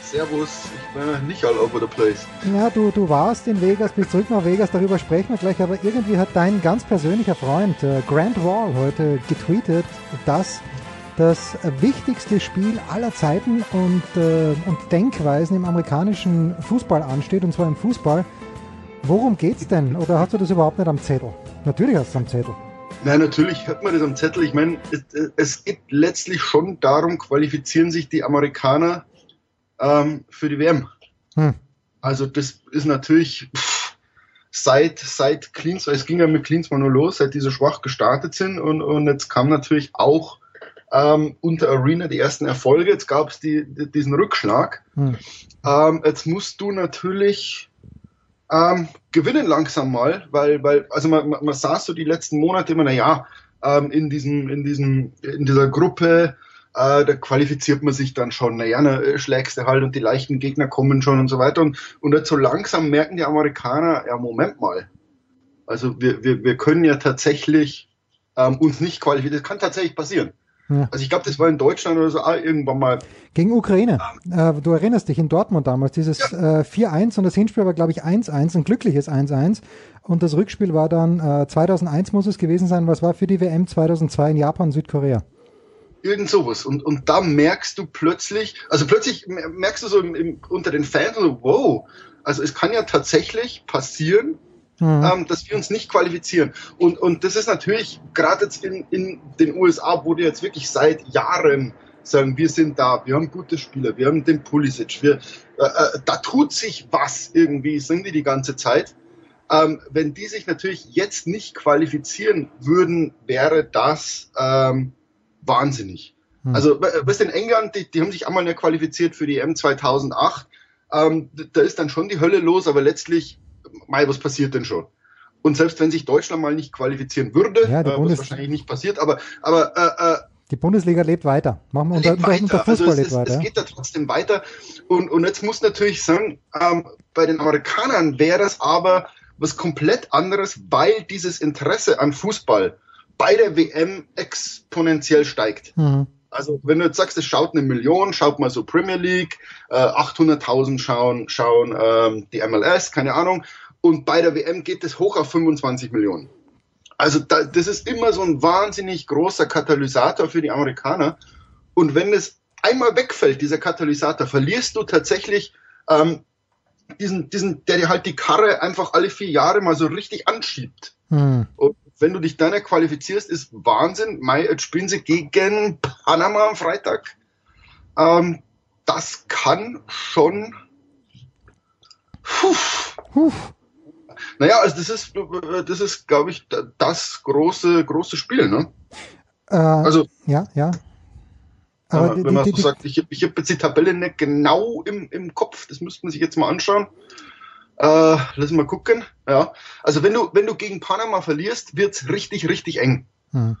Servus, ich bin nicht all over the place. Ja, du, du warst in Vegas, bist zurück nach Vegas, darüber sprechen wir gleich, aber irgendwie hat dein ganz persönlicher Freund äh, Grant Wall heute getweetet, dass das wichtigste Spiel aller Zeiten und, äh, und Denkweisen im amerikanischen Fußball ansteht, und zwar im Fußball. Worum geht's denn? Oder hast du das überhaupt nicht am Zettel? Natürlich hast du es am Zettel. Nein, natürlich hat man das am Zettel. Ich meine, es, es geht letztlich schon darum, qualifizieren sich die Amerikaner ähm, für die WM. Hm. Also das ist natürlich pff, seit seit Klinsmann, es ging ja mit Klinsmann nur los, seit die so schwach gestartet sind und, und jetzt kam natürlich auch ähm, unter Arena die ersten Erfolge. Jetzt gab es die, die, diesen Rückschlag. Hm. Ähm, jetzt musst du natürlich ähm, gewinnen langsam mal, weil, weil, also man, man, man saß so die letzten Monate immer, naja, ähm, in diesem, in diesem, in dieser Gruppe, äh, da qualifiziert man sich dann schon, naja, na, schlägst du halt und die leichten Gegner kommen schon und so weiter. Und, und jetzt so langsam merken die Amerikaner, ja, Moment mal. Also wir, wir, wir können ja tatsächlich ähm, uns nicht qualifizieren. Das kann tatsächlich passieren. Ja. Also ich glaube, das war in Deutschland oder so ah, irgendwann mal. Gegen Ukraine. Äh, du erinnerst dich in Dortmund damals, dieses äh, 4-1 und das Hinspiel war, glaube ich, 1-1, ein glückliches 1-1. Und das Rückspiel war dann äh, 2001 muss es gewesen sein, was war für die WM 2002 in Japan, Südkorea. Irgend sowas. Und, und da merkst du plötzlich, also plötzlich merkst du so im, im, unter den Fans so, wow, also es kann ja tatsächlich passieren, Mhm. ähm, dass wir uns nicht qualifizieren. Und, und das ist natürlich gerade jetzt in, in den USA, wo die jetzt wirklich seit Jahren sagen, wir sind da, wir haben gute Spieler, wir haben den Pulisic, wir, äh, äh, da tut sich was irgendwie, sagen die die ganze Zeit. Ähm, wenn die sich natürlich jetzt nicht qualifizieren würden, wäre das ähm, wahnsinnig. Hm. Also, was in England, die, die haben sich einmal nicht qualifiziert für die M 2008. Ähm, da ist dann schon die Hölle los, aber letztlich, Mai, was passiert denn schon? Und selbst wenn sich Deutschland mal nicht qualifizieren würde, Ja, die äh, was wahrscheinlich nicht passiert, aber, aber äh, äh, Die Bundesliga lebt weiter. Machen wir unter, unter, weiter. unter Also Fußball es, lebt weiter. es ja. geht da trotzdem weiter. Und, und jetzt muss natürlich sagen, ähm, bei den Amerikanern wäre das aber was komplett anderes, weil dieses Interesse an Fußball bei der WM exponentiell steigt. Mhm. Also wenn du jetzt sagst, es schaut eine Million, schaut mal so Premier League, äh, 800.000 schauen, schauen ähm, die MLS, keine Ahnung. Und bei der WM geht es hoch auf 25 Millionen. Also da, das ist immer so ein wahnsinnig großer Katalysator für die Amerikaner. Und wenn es einmal wegfällt, dieser Katalysator, verlierst du tatsächlich ähm, diesen, diesen, der dir halt die Karre einfach alle vier Jahre mal so richtig anschiebt. Hm. Und wenn du dich dann qualifizierst, ist Wahnsinn. Mai, jetzt spielen sie gegen Panama am Freitag. Ähm, das kann schon. Puh. Naja, also das ist, das ist, glaube ich, das große, große Spiel, ne? Äh, Also- ja, ja. Wenn Aber man, die, wenn man so die, sagt, ich, hab- ich habe jetzt die Tabelle nicht genau im, im Kopf, das müsste man sich jetzt mal anschauen. Äh, lass mal gucken. Ja. Also wenn du, wenn du gegen Panama verlierst, wird's richtig, richtig eng. Hm.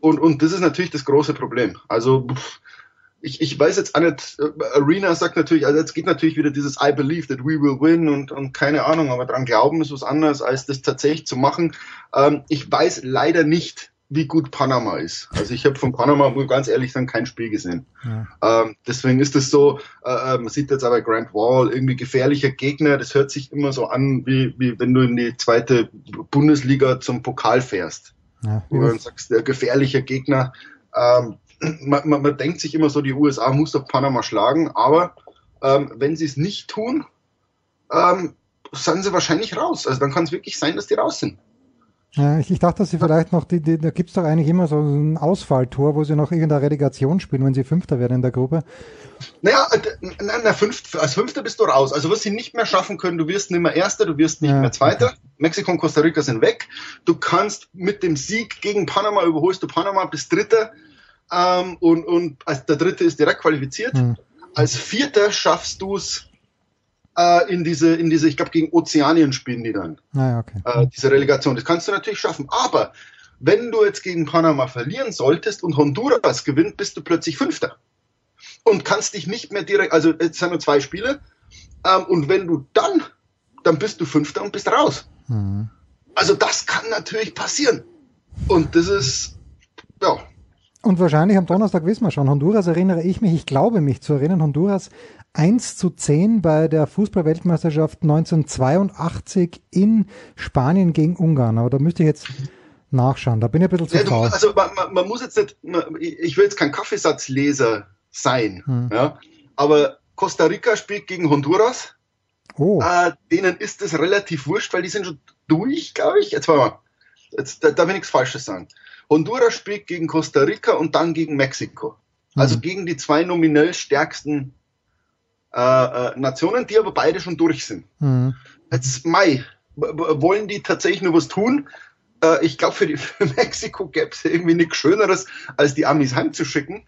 Und, und das ist natürlich das große Problem. Also pff, ich, ich weiß jetzt auch nicht, äh, Arena sagt natürlich, also jetzt geht natürlich wieder dieses I believe that we will win und, und keine Ahnung, aber dran glauben ist was anderes, als das tatsächlich zu machen. Ähm, ich weiß leider nicht, wie gut Panama ist. Also ich habe von Panama, muss ganz ehrlich sagen, kein Spiel gesehen. Ja. Ähm, deswegen ist es so, äh, äh, man sieht jetzt aber Grand Wall, irgendwie gefährlicher Gegner, das hört sich immer so an, wie, wie wenn du in die zweite Bundesliga zum Pokal fährst. Ja, Wo du dann sagst, der gefährliche Gegner. Ähm, man, man, man denkt sich immer so, die USA muss doch Panama schlagen, aber ähm, wenn sie es nicht tun, ähm, sind sie wahrscheinlich raus. Also dann kann es wirklich sein, dass die raus sind. ja, ich, ich dachte, dass sie vielleicht noch, die, die, da gibt's doch eigentlich immer so ein Ausfalltor, wo sie noch irgendeine Relegation spielen, wenn sie Fünfter werden in der Gruppe. Naja, äh, na, na, fünft, als Fünfter bist du raus. Also was sie nicht mehr schaffen können, du wirst nicht mehr Erster, du wirst nicht Ja. mehr Zweiter. Mexiko und Costa Rica sind weg. Du kannst mit dem Sieg gegen Panama überholst du Panama, bist Dritter. Ähm, und, und als der dritte ist direkt qualifiziert. Hm. Als vierter schaffst du es äh, in diese, in diese, ich glaube, gegen Ozeanien spielen die dann, Naja, okay. äh, diese Relegation. Das kannst du natürlich schaffen. Aber wenn du jetzt gegen Panama verlieren solltest und Honduras gewinnt, bist du plötzlich Fünfter. Und kannst dich nicht mehr direkt, also jetzt sind nur zwei Spiele. Ähm, und wenn du dann, dann bist du Fünfter und bist raus. Mhm. Also das kann natürlich passieren. Und das ist, ja, Und wahrscheinlich am Donnerstag wissen wir schon. Honduras erinnere ich mich, ich glaube mich zu erinnern, Honduras 1 zu 10 bei der Fußball-Weltmeisterschaft 1982 in Spanien gegen Ungarn. Aber da müsste ich jetzt nachschauen. Da bin ich ein bisschen zu Ja, faul. also man, man, man muss jetzt nicht, man, ich will jetzt kein Kaffeesatzleser sein, Hm. ja, aber Costa Rica spielt gegen Honduras. Oh. Äh, denen ist es relativ wurscht, weil die sind schon durch, glaube ich. Jetzt warte mal, jetzt, da, da will ich nichts Falsches sagen. Honduras spielt gegen Costa Rica und dann gegen Mexiko. Also Mhm. gegen die zwei nominell stärksten äh, äh, Nationen, die aber beide schon durch sind. Mhm. Jetzt Mai, wollen die tatsächlich nur was tun? Äh, ich glaube, für, die- für Mexiko gäbe es irgendwie nichts Schöneres, als die Amis heimzuschicken.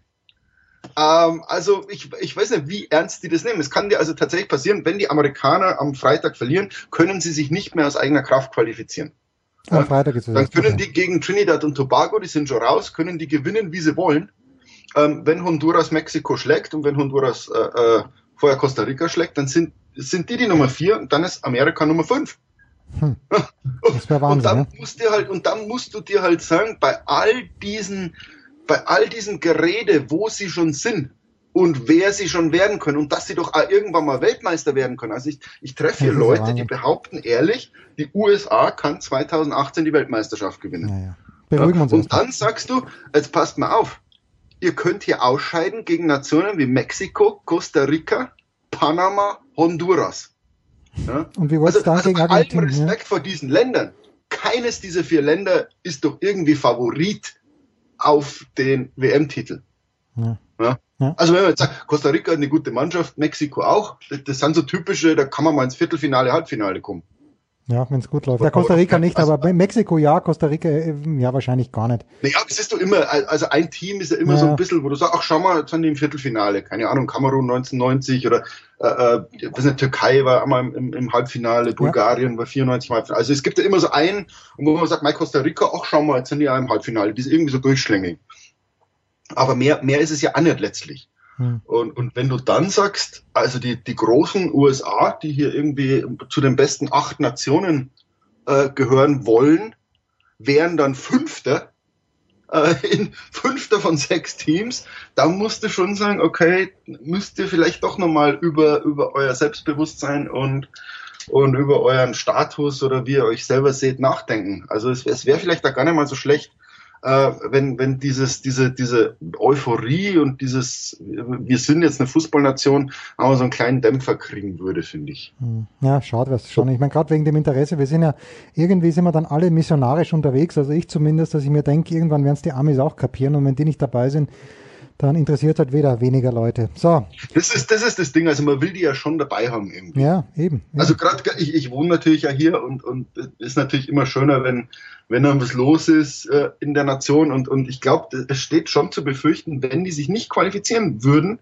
Ähm, also ich, ich weiß nicht, wie ernst die das nehmen. Es kann dir also tatsächlich passieren, wenn die Amerikaner am Freitag verlieren, können sie sich nicht mehr aus eigener Kraft qualifizieren. Am Freitag ist es Dann können die gegen Trinidad und Tobago, die sind schon raus, können die gewinnen, wie sie wollen. Ähm, wenn Honduras Mexiko schlägt und wenn Honduras äh, äh, vorher Costa Rica schlägt, dann sind, sind die die Nummer vier und dann ist Amerika Nummer fünf. Das wäre Und Wahnsinn, dann ne? musst du halt, und dann musst du dir halt sagen, bei all diesen, bei all diesen Gerede, wo sie schon sind und wer sie schon werden können und dass sie doch irgendwann mal Weltmeister werden können. Also ich, ich treffe hier ja Leute, die behaupten ehrlich, die USA kann 2018 die Weltmeisterschaft gewinnen. Beruhigen wir uns und dann sagst du, jetzt passt mal auf, ihr könnt hier ausscheiden gegen Nationen wie Mexiko, Costa Rica, Panama, Honduras. Ja? Und wie du dann also gegen allem Argentinien? Ja? Respekt vor diesen Ländern. Keines dieser vier Länder ist doch irgendwie Favorit auf den WM-Titel. Ja. Ja? Ja. Also wenn man jetzt sagt, Costa Rica hat eine gute Mannschaft, Mexiko auch, das, das sind so typische, da kann man mal ins Viertelfinale, Halbfinale kommen. Ja, wenn es gut läuft. Ja, Costa Rica nicht, aber bei Mexiko ja, Costa Rica äh, ja wahrscheinlich gar nicht. Naja, es ist doch immer, also ein Team ist ja immer Ja. so ein bisschen, wo du sagst, ach schau mal, jetzt sind die im Viertelfinale. Keine Ahnung, Kamerun 1990 oder äh, äh, ich weiß nicht, Türkei war einmal im, im Halbfinale, Bulgarien war 94 im Halbfinale. Also es gibt ja immer so einen, wo man sagt, mein Costa Rica, ach schau mal, jetzt sind die ja im Halbfinale, die ist irgendwie so durchschlängig. Aber mehr, mehr ist es ja auch nicht letztlich. Hm. Und, und wenn du dann sagst, also die, die großen USA, die hier irgendwie zu den besten acht Nationen äh, gehören wollen, wären dann Fünfter, äh, in Fünfter von sechs Teams, da musst du schon sagen, okay, müsst ihr vielleicht doch nochmal über, über euer Selbstbewusstsein und, und über euren Status oder wie ihr euch selber seht, nachdenken. Also es, es wäre vielleicht da gar nicht mal so schlecht, äh, wenn, wenn dieses, diese, diese Euphorie und dieses, wir sind jetzt eine Fußballnation, aber so einen kleinen Dämpfer kriegen würde, finde ich. Hm. Ja, schade wär's schon. Ich meine, gerade wegen dem Interesse, wir sind ja, irgendwie sind wir dann alle missionarisch unterwegs, also ich zumindest, dass ich mir denke, irgendwann werden es die Amis auch kapieren und wenn die nicht dabei sind, dann interessiert halt wieder weniger Leute. So, Das ist, das ist das Ding, also man will die ja schon dabei haben irgendwie. ja, eben. Ja. Also gerade ich, ich wohne natürlich ja hier und und es ist natürlich immer schöner, wenn wenn dann was los ist äh, in der Nation und und ich glaube, es steht schon zu befürchten, wenn die sich nicht qualifizieren würden,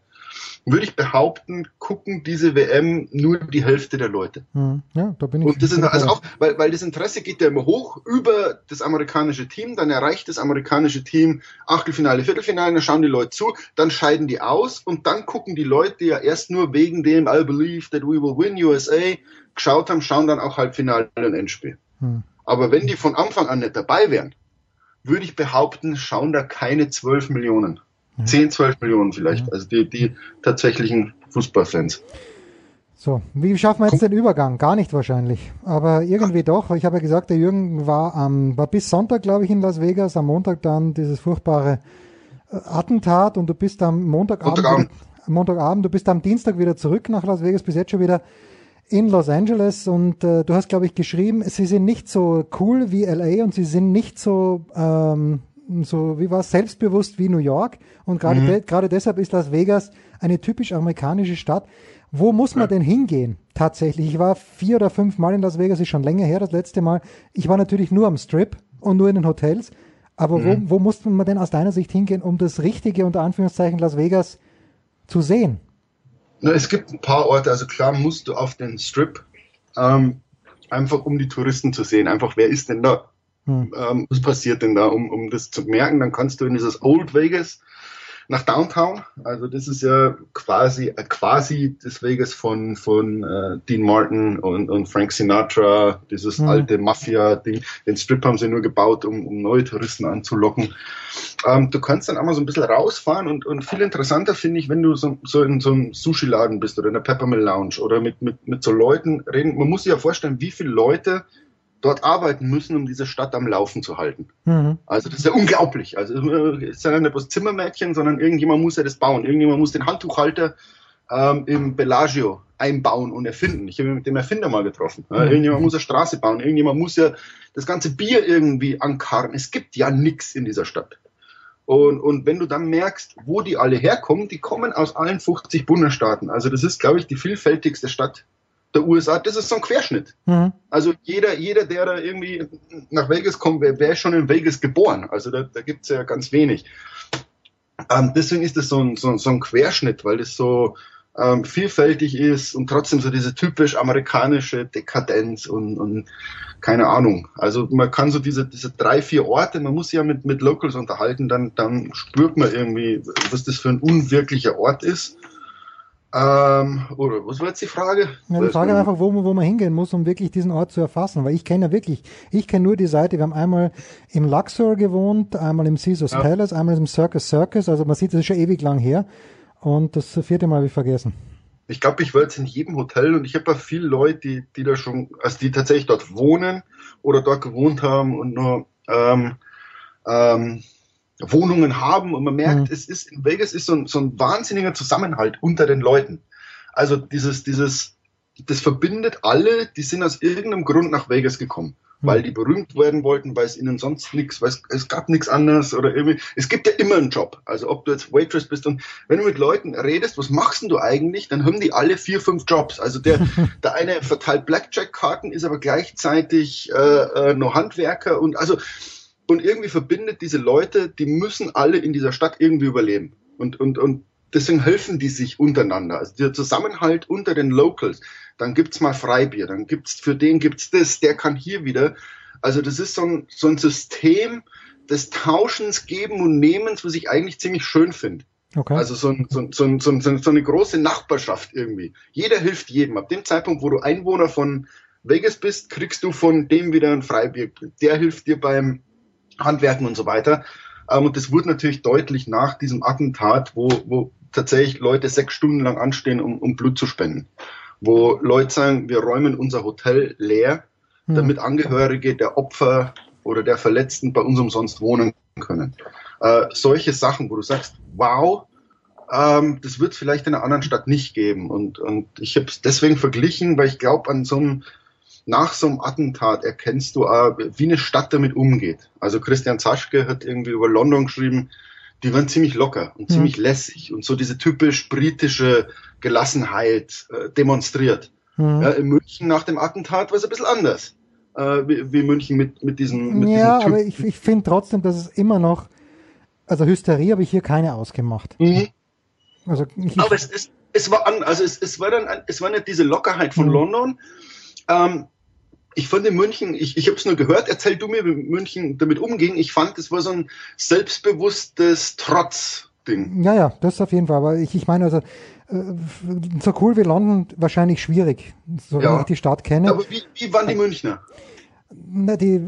würde ich behaupten, gucken diese WM nur die Hälfte der Leute. Hm. ja, da bin ich. Und das ist also auch, weil, weil das Interesse geht ja immer hoch über das amerikanische Team, dann erreicht das amerikanische Team Achtelfinale, Viertelfinale, dann schauen die Leute zu, dann scheiden die aus und dann gucken die Leute ja erst nur wegen dem I believe that we will win USA geschaut haben, schauen dann auch Halbfinale und Endspiel. Hm. Aber wenn die von Anfang an nicht dabei wären, würde ich behaupten, schauen da keine 12 Millionen. 10, 12 Millionen vielleicht, also die, die tatsächlichen Fußballfans. So, wie schaffen wir jetzt den Übergang? Gar nicht wahrscheinlich. Aber irgendwie doch. Ich habe ja gesagt, der Jürgen war am, war bis Sonntag, glaube ich, in Las Vegas, am Montag dann dieses furchtbare äh, Attentat und du bist am Montagabend, Montagabend. Wieder, Montagabend, du bist am Dienstag wieder zurück nach Las Vegas, bis jetzt schon wieder in Los Angeles und äh, du hast, glaube ich, geschrieben, sie sind nicht so cool wie LA und sie sind nicht so, ähm, so wie war selbstbewusst wie New York und gerade Mhm. de gerade deshalb ist Las Vegas eine typisch amerikanische Stadt. Wo muss man denn hingehen? Tatsächlich. Ich war vier oder fünf Mal in Las Vegas, ist schon länger her, das letzte Mal. Ich war natürlich nur am Strip und nur in den Hotels. Aber Mhm. wo, wo muss man denn aus deiner Sicht hingehen, um das richtige, unter Anführungszeichen, Las Vegas zu sehen? Na, es gibt ein paar Orte, also klar musst du auf den Strip, ähm, einfach um die Touristen zu sehen. Einfach, wer ist denn da? Hm. Ähm, was passiert denn da? Um, um das zu merken, dann kannst du in dieses Old Vegas nach Downtown. Also das ist ja quasi äh, quasi das Vegas von von äh, Dean Martin und, und Frank Sinatra, dieses Mhm. alte Mafia-Ding. Den Strip haben sie nur gebaut, um, um neue Touristen anzulocken. Ähm, du kannst dann einmal so ein bisschen rausfahren und, und viel interessanter finde ich, wenn du so, so in so einem Sushi-Laden bist oder in der Peppermill Lounge oder mit, mit, mit so Leuten reden. Man muss sich ja vorstellen, wie viele Leute dort arbeiten müssen, um diese Stadt am Laufen zu halten. Mhm. Also das ist ja unglaublich. Also äh, es sind ja nicht bloß Zimmermädchen, sondern irgendjemand muss ja das bauen. Irgendjemand muss den Handtuchhalter ähm, im Bellagio einbauen und erfinden. Ich habe mich mit dem Erfinder mal getroffen. Mhm. irgendjemand muss eine Straße bauen. Irgendjemand muss ja das ganze Bier irgendwie ankarren. Es gibt ja nichts in dieser Stadt. Und, und wenn du dann merkst, wo die alle herkommen, die kommen aus allen 50 Bundesstaaten. Also das ist, glaube ich, die vielfältigste Stadt der USA. Das ist so ein Querschnitt. Mhm. Also jeder, jeder, der da irgendwie nach Vegas kommt, wer ist schon in Vegas geboren. Also da, da gibt's ja ganz wenig. Ähm, deswegen ist das so ein, so, so ein Querschnitt, weil das so ähm, vielfältig ist und trotzdem so diese typisch amerikanische Dekadenz und, und keine Ahnung. Also man kann so diese, diese drei, vier Orte, man muss sich ja mit, mit Locals unterhalten, dann, dann spürt man irgendwie, was das für ein unwirklicher Ort ist. Ähm, oder was war jetzt die Frage? Ja, die Frage ist einfach, wo, man- wo man hingehen muss, um wirklich diesen Ort zu erfassen. Weil ich kenne ja wirklich, ich kenne nur die Seite, wir haben einmal im Luxor gewohnt, einmal im Caesars Ja. Palace, einmal im Circus Circus, also man sieht, das ist schon ewig lang her. Und das vierte Mal habe ich vergessen. ich glaube, ich war jetzt in jedem Hotel und ich habe ja viele Leute, die, die da schon, also die tatsächlich dort wohnen oder dort gewohnt haben und nur ähm, ähm, Wohnungen haben und man merkt, Mhm. es ist in Vegas ist so ein, so ein wahnsinniger Zusammenhalt unter den Leuten. Also dieses, dieses, das verbindet alle, die sind aus irgendeinem Grund nach Vegas gekommen. Weil die berühmt werden wollten, weil es ihnen sonst nichts, weil es, es gab nichts anderes oder irgendwie. Es gibt ja immer einen Job. Also ob du jetzt Waitress bist und wenn du mit Leuten redest, was machst denn du eigentlich, dann haben die alle vier, fünf Jobs. Also der, der eine verteilt Blackjack-Karten, ist aber gleichzeitig äh, äh, noch Handwerker und also und irgendwie verbindet diese Leute, die müssen alle in dieser Stadt irgendwie überleben. Und, und, und deswegen helfen die sich untereinander. Also der Zusammenhalt unter den Locals. Dann gibt's mal Freibier, dann gibt's für den gibt's das, der kann hier wieder. Also das ist so ein, so ein System des Tauschens, Geben und Nehmens, was ich eigentlich ziemlich schön finde. Okay. Also so, ein, so, ein, so, ein, so, ein, so eine große Nachbarschaft irgendwie. Jeder hilft jedem. Ab dem Zeitpunkt, wo du Einwohner von Vegas bist, kriegst du von dem wieder ein Freibier. Der hilft dir beim Handwerken und so weiter. Ähm, und das wurde natürlich deutlich nach diesem Attentat, wo, wo tatsächlich Leute sechs Stunden lang anstehen, um, um Blut zu spenden. Wo Leute sagen, wir räumen unser Hotel leer, Hm. damit Angehörige der Opfer oder der Verletzten bei uns umsonst wohnen können. Äh, solche Sachen, wo du sagst, wow, ähm, das wird es vielleicht in einer anderen Stadt nicht geben. Und, und ich habe es deswegen verglichen, weil ich glaube, an so einem, nach so einem Attentat erkennst du, äh, wie eine Stadt damit umgeht. Also Christian Zaschke hat irgendwie über London geschrieben, die waren ziemlich locker und Mhm. ziemlich lässig und so diese typisch britische Gelassenheit äh, demonstriert. Mhm. Ja, in München nach dem Attentat war es ein bisschen anders. Äh, wie, wie München mit, mit diesem, mit Ja, diesem aber ich, ich finde trotzdem, dass es immer noch, also Hysterie habe ich hier keine ausgemacht. Mhm. Also ich, Aber es, es, es war an, also es, es war dann, es war nicht diese Lockerheit von Mhm. London. Ähm, ich fand in München, ich, ich habe es nur gehört, erzähl du mir, wie München damit umging. Ich fand, es war so ein selbstbewusstes Trotz-Ding. Ja, ja, das auf jeden Fall. Aber ich, ich meine, also äh, so cool wie London wahrscheinlich schwierig, so Ja. wie ich die Stadt kenne. Aber wie, wie waren die Münchner? Na, die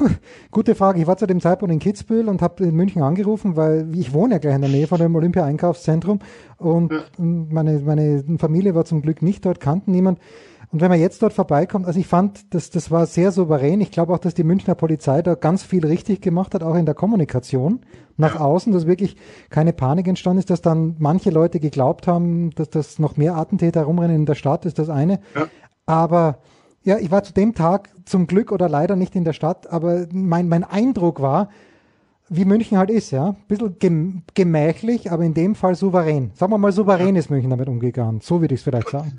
gute Frage. Ich war zu dem Zeitpunkt in Kitzbühel und habe in München angerufen, weil ich wohne ja gleich in der Nähe von dem Olympia-Einkaufszentrum und meine, meine Familie war zum Glück nicht dort, kannten niemand. Und wenn man jetzt dort vorbeikommt, also ich fand, das, das war sehr souverän. Ich glaube auch, dass die Münchner Polizei da ganz viel richtig gemacht hat, auch in der Kommunikation nach außen, dass wirklich keine Panik entstanden ist, dass dann manche Leute geglaubt haben, dass das noch mehr Attentäter herumrennen in der Stadt, ist das eine. Aber ja, ich war zu dem Tag zum Glück oder leider nicht in der Stadt, aber mein, mein Eindruck war, wie München halt ist, ja. Ein bisschen gem gemächlich, aber in dem Fall souverän. Sagen wir mal, souverän ist München damit umgegangen. So würde ich es vielleicht sagen.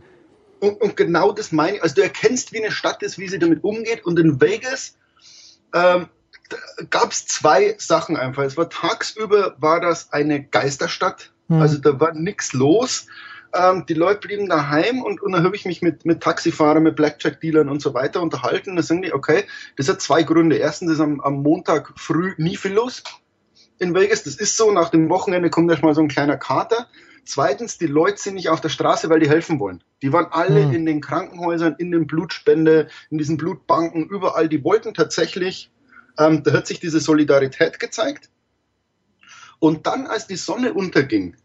Und, und genau das meine ich. Also du erkennst, wie eine Stadt ist, wie sie damit umgeht. Und in Vegas, ähm, gab es zwei Sachen einfach. Es war tagsüber war das eine Geisterstadt. Hm. Also da war nichts los. Ähm, die Leute blieben daheim und, und dann habe ich mich mit, mit Taxifahrern, mit Blackjack-Dealern und so weiter unterhalten. Da sagen die, okay, das hat zwei Gründe. Erstens ist am, am Montag früh nie viel los in Vegas. Das ist so, nach dem Wochenende kommt erst mal so ein kleiner Kater. Zweitens, die Leute sind nicht auf der Straße, weil die helfen wollen. Die waren alle Hm. in den Krankenhäusern, in den Blutspende, in diesen Blutbanken, überall. Die wollten tatsächlich, ähm, da hat sich diese Solidarität gezeigt. Und dann, als die Sonne unterging,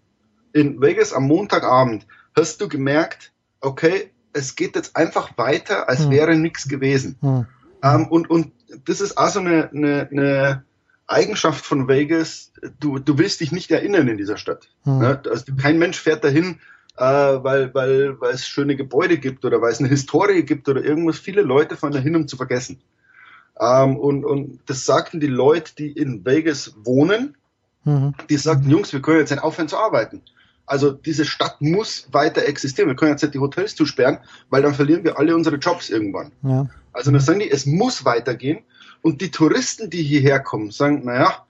in Vegas am Montagabend, hast du gemerkt, okay, es geht jetzt einfach weiter, als Hm. wäre nichts gewesen. Hm. Ähm, und, und das ist also eine, eine, eine Eigenschaft von Vegas, du, du willst dich nicht erinnern in dieser Stadt. Hm. Ne? Also kein Mensch fährt dahin, äh, weil, weil, weil es schöne Gebäude gibt oder weil es eine Historie gibt oder irgendwas. Viele Leute fahren dahin, um zu vergessen. Ähm, und, und das sagten die Leute, die in Vegas wohnen, Mhm. die sagten, Jungs, wir können jetzt nicht aufhören zu arbeiten. Also diese Stadt muss weiter existieren. Wir können jetzt nicht die Hotels zusperren, weil dann verlieren wir alle unsere Jobs irgendwann. Ja. Also dann sagen die, es muss weitergehen. Und die Touristen, die hierher kommen, sagen, naja,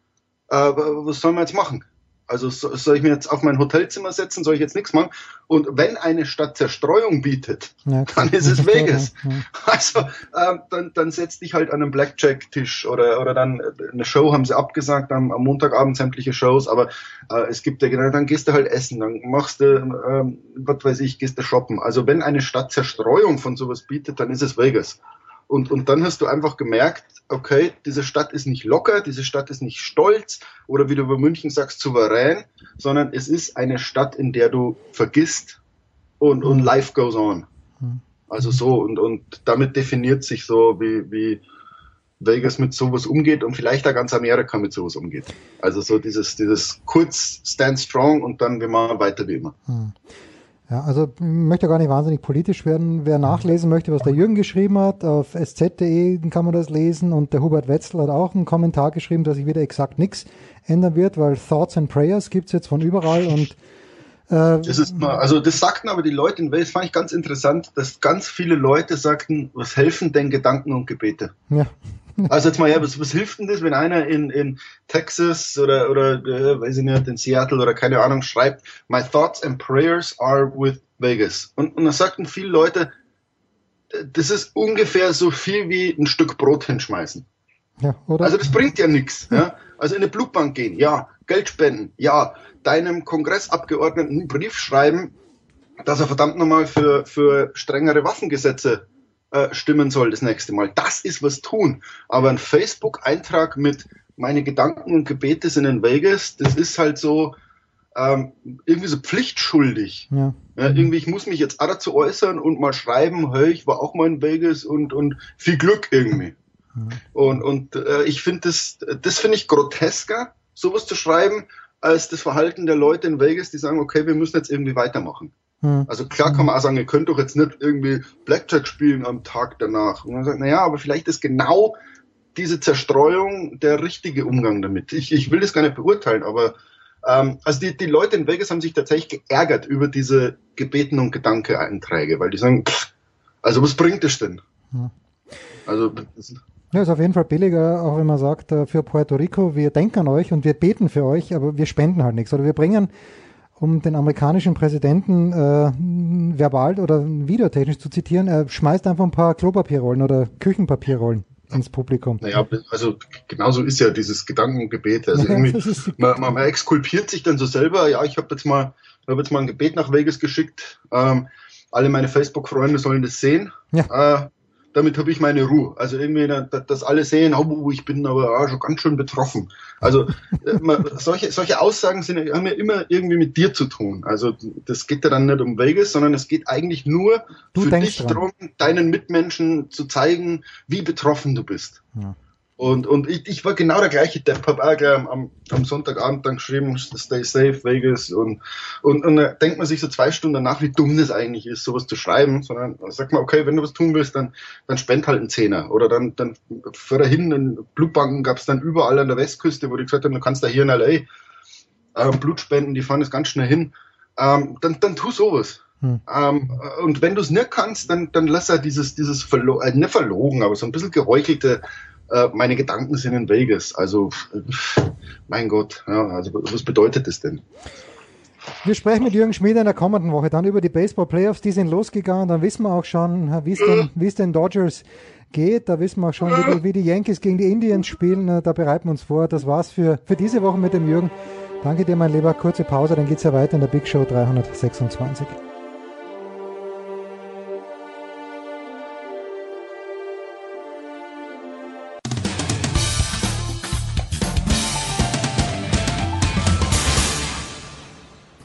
äh, was sollen wir jetzt machen? Also so, soll ich mir jetzt auf mein Hotelzimmer setzen, soll ich jetzt nichts machen? Und wenn eine Stadt Zerstreuung bietet, Ja, dann ist es Vegas. ja. Also ähm, dann, dann setz dich halt an einen Blackjack-Tisch oder, oder dann äh, eine Show haben sie abgesagt, am, am Montagabend sämtliche Shows, aber äh, es gibt ja genau, dann gehst du halt essen, dann machst du, ähm, was weiß ich, gehst du shoppen. Also wenn eine Stadt Zerstreuung von sowas bietet, dann ist es Vegas. Und, und dann hast du einfach gemerkt, okay, diese Stadt ist nicht locker, diese Stadt ist nicht stolz oder wie du über München sagst, souverän, sondern es ist eine Stadt, in der du vergisst und, und life goes on. Also so, und, und damit definiert sich so, wie, wie Vegas mit sowas umgeht und vielleicht auch ganz Amerika mit sowas umgeht. Also so dieses, dieses kurz stand strong und dann wir machen weiter wie immer. Ja, also ich möchte gar nicht wahnsinnig politisch werden. Wer nachlesen möchte, was der Jürgen geschrieben hat, auf sz.de kann man das lesen und der Hubert Wetzel hat auch einen Kommentar geschrieben, dass sich wieder exakt nichts ändern wird, weil Thoughts and Prayers gibt's jetzt von überall und äh, Das ist mal, also das sagten aber die Leute in Wales, fand ich ganz interessant, dass ganz viele Leute sagten, was helfen denn Gedanken und Gebete? ja. Also jetzt mal, ja, was, was hilft denn das, wenn einer in, in Texas oder, oder äh, weiß ich nicht, in Seattle oder keine Ahnung schreibt, my thoughts and prayers are with Vegas. Und, und da sagten viele Leute, das ist ungefähr so viel wie ein Stück Brot hinschmeißen. Ja, oder? Also das bringt ja nichts. Ja? Also in eine Blutbank gehen, ja, Geld spenden, ja, deinem Kongressabgeordneten einen Brief schreiben, dass er verdammt nochmal für, für strengere Waffengesetze äh, stimmen soll das nächste Mal. Das ist was tun. Aber ein Facebook-Eintrag mit meine Gedanken und Gebete sind in Vegas, das ist halt so ähm, irgendwie so pflichtschuldig. Ja. Ja, irgendwie, ich muss mich jetzt auch dazu äußern und mal schreiben, hey, ich war auch mal in Vegas und, und viel Glück irgendwie. Und, und äh, ich finde das, das finde ich grotesker, sowas zu schreiben, als das Verhalten der Leute in Vegas, die sagen, okay, wir müssen jetzt irgendwie weitermachen. Hm. Also klar kann man auch sagen, ihr könnt doch jetzt nicht irgendwie Blackjack spielen am Tag danach. Und man sagt, naja, aber vielleicht ist genau diese Zerstreuung der richtige Umgang damit. Ich, ich will das gar nicht beurteilen, aber ähm, also die, die Leute in Vegas haben sich tatsächlich geärgert über diese Gebeten- und Gedanke-Einträge, weil die sagen, pff, also was bringt es denn? Ja. Also das, Ja, ist auf jeden Fall billiger, auch wenn man sagt, äh, für Puerto Rico, wir denken an euch und wir beten für euch, aber wir spenden halt nichts. Oder wir bringen, um den amerikanischen Präsidenten äh, verbal oder videotechnisch zu zitieren, er schmeißt einfach ein paar Klopapierrollen oder Küchenpapierrollen ins Publikum. Naja, also genauso ist ja dieses Gedankengebet. Also Ja, irgendwie, man, man, man exkulpiert sich dann so selber, ja, ich habe jetzt mal, habe jetzt mal ein Gebet nach Vegas geschickt. Ähm, alle meine Facebook-Freunde sollen das sehen. Äh, damit habe ich meine Ruhe. Also irgendwie, da- da- dass alle sehen, oh, ich bin aber ah, schon ganz schön betroffen. Also äh, man, solche, solche Aussagen sind, haben ja immer irgendwie mit dir zu tun. Also das geht ja dann nicht um Vegas, sondern es geht eigentlich nur Du für dich dran. darum, deinen Mitmenschen zu zeigen, wie betroffen du bist. Ja. Und, und ich, ich war genau der gleiche Depp, hab auch gleich am, am Sonntagabend dann geschrieben, stay safe, Vegas. Und, und, und da denkt man sich so zwei Stunden danach, wie dumm das eigentlich ist, sowas zu schreiben. Sondern sagt man, okay, wenn du was tun willst, dann, dann spend halt einen Zehner. Oder dann, dann vorher hin, in Blutbanken gab es dann überall an der Westküste, wo die gesagt haben, du kannst da hier in L.A. Ähm, Blut spenden, die fahren das ganz schnell hin. Ähm, dann, dann tu sowas. Hm. Ähm, und wenn du es nicht kannst, dann, dann lass er dieses, dieses verlo äh, nicht verlogen, aber so ein bisschen geheuchelte äh, meine Gedanken sind in Vegas. Also, mein Gott, ja, also was bedeutet das denn? Wir sprechen mit Jürgen Schmied in der kommenden Woche dann über die Baseball-Playoffs. Die sind losgegangen. Dann wissen wir auch schon, wie es den, wie es den Dodgers geht. Da wissen wir auch schon, wie die, wie die Yankees gegen die Indians spielen. Da bereiten wir uns vor. Das war's für, für diese Woche mit dem Jürgen. Danke dir, mein Lieber. Kurze Pause, dann geht's ja weiter in der Big Show 326.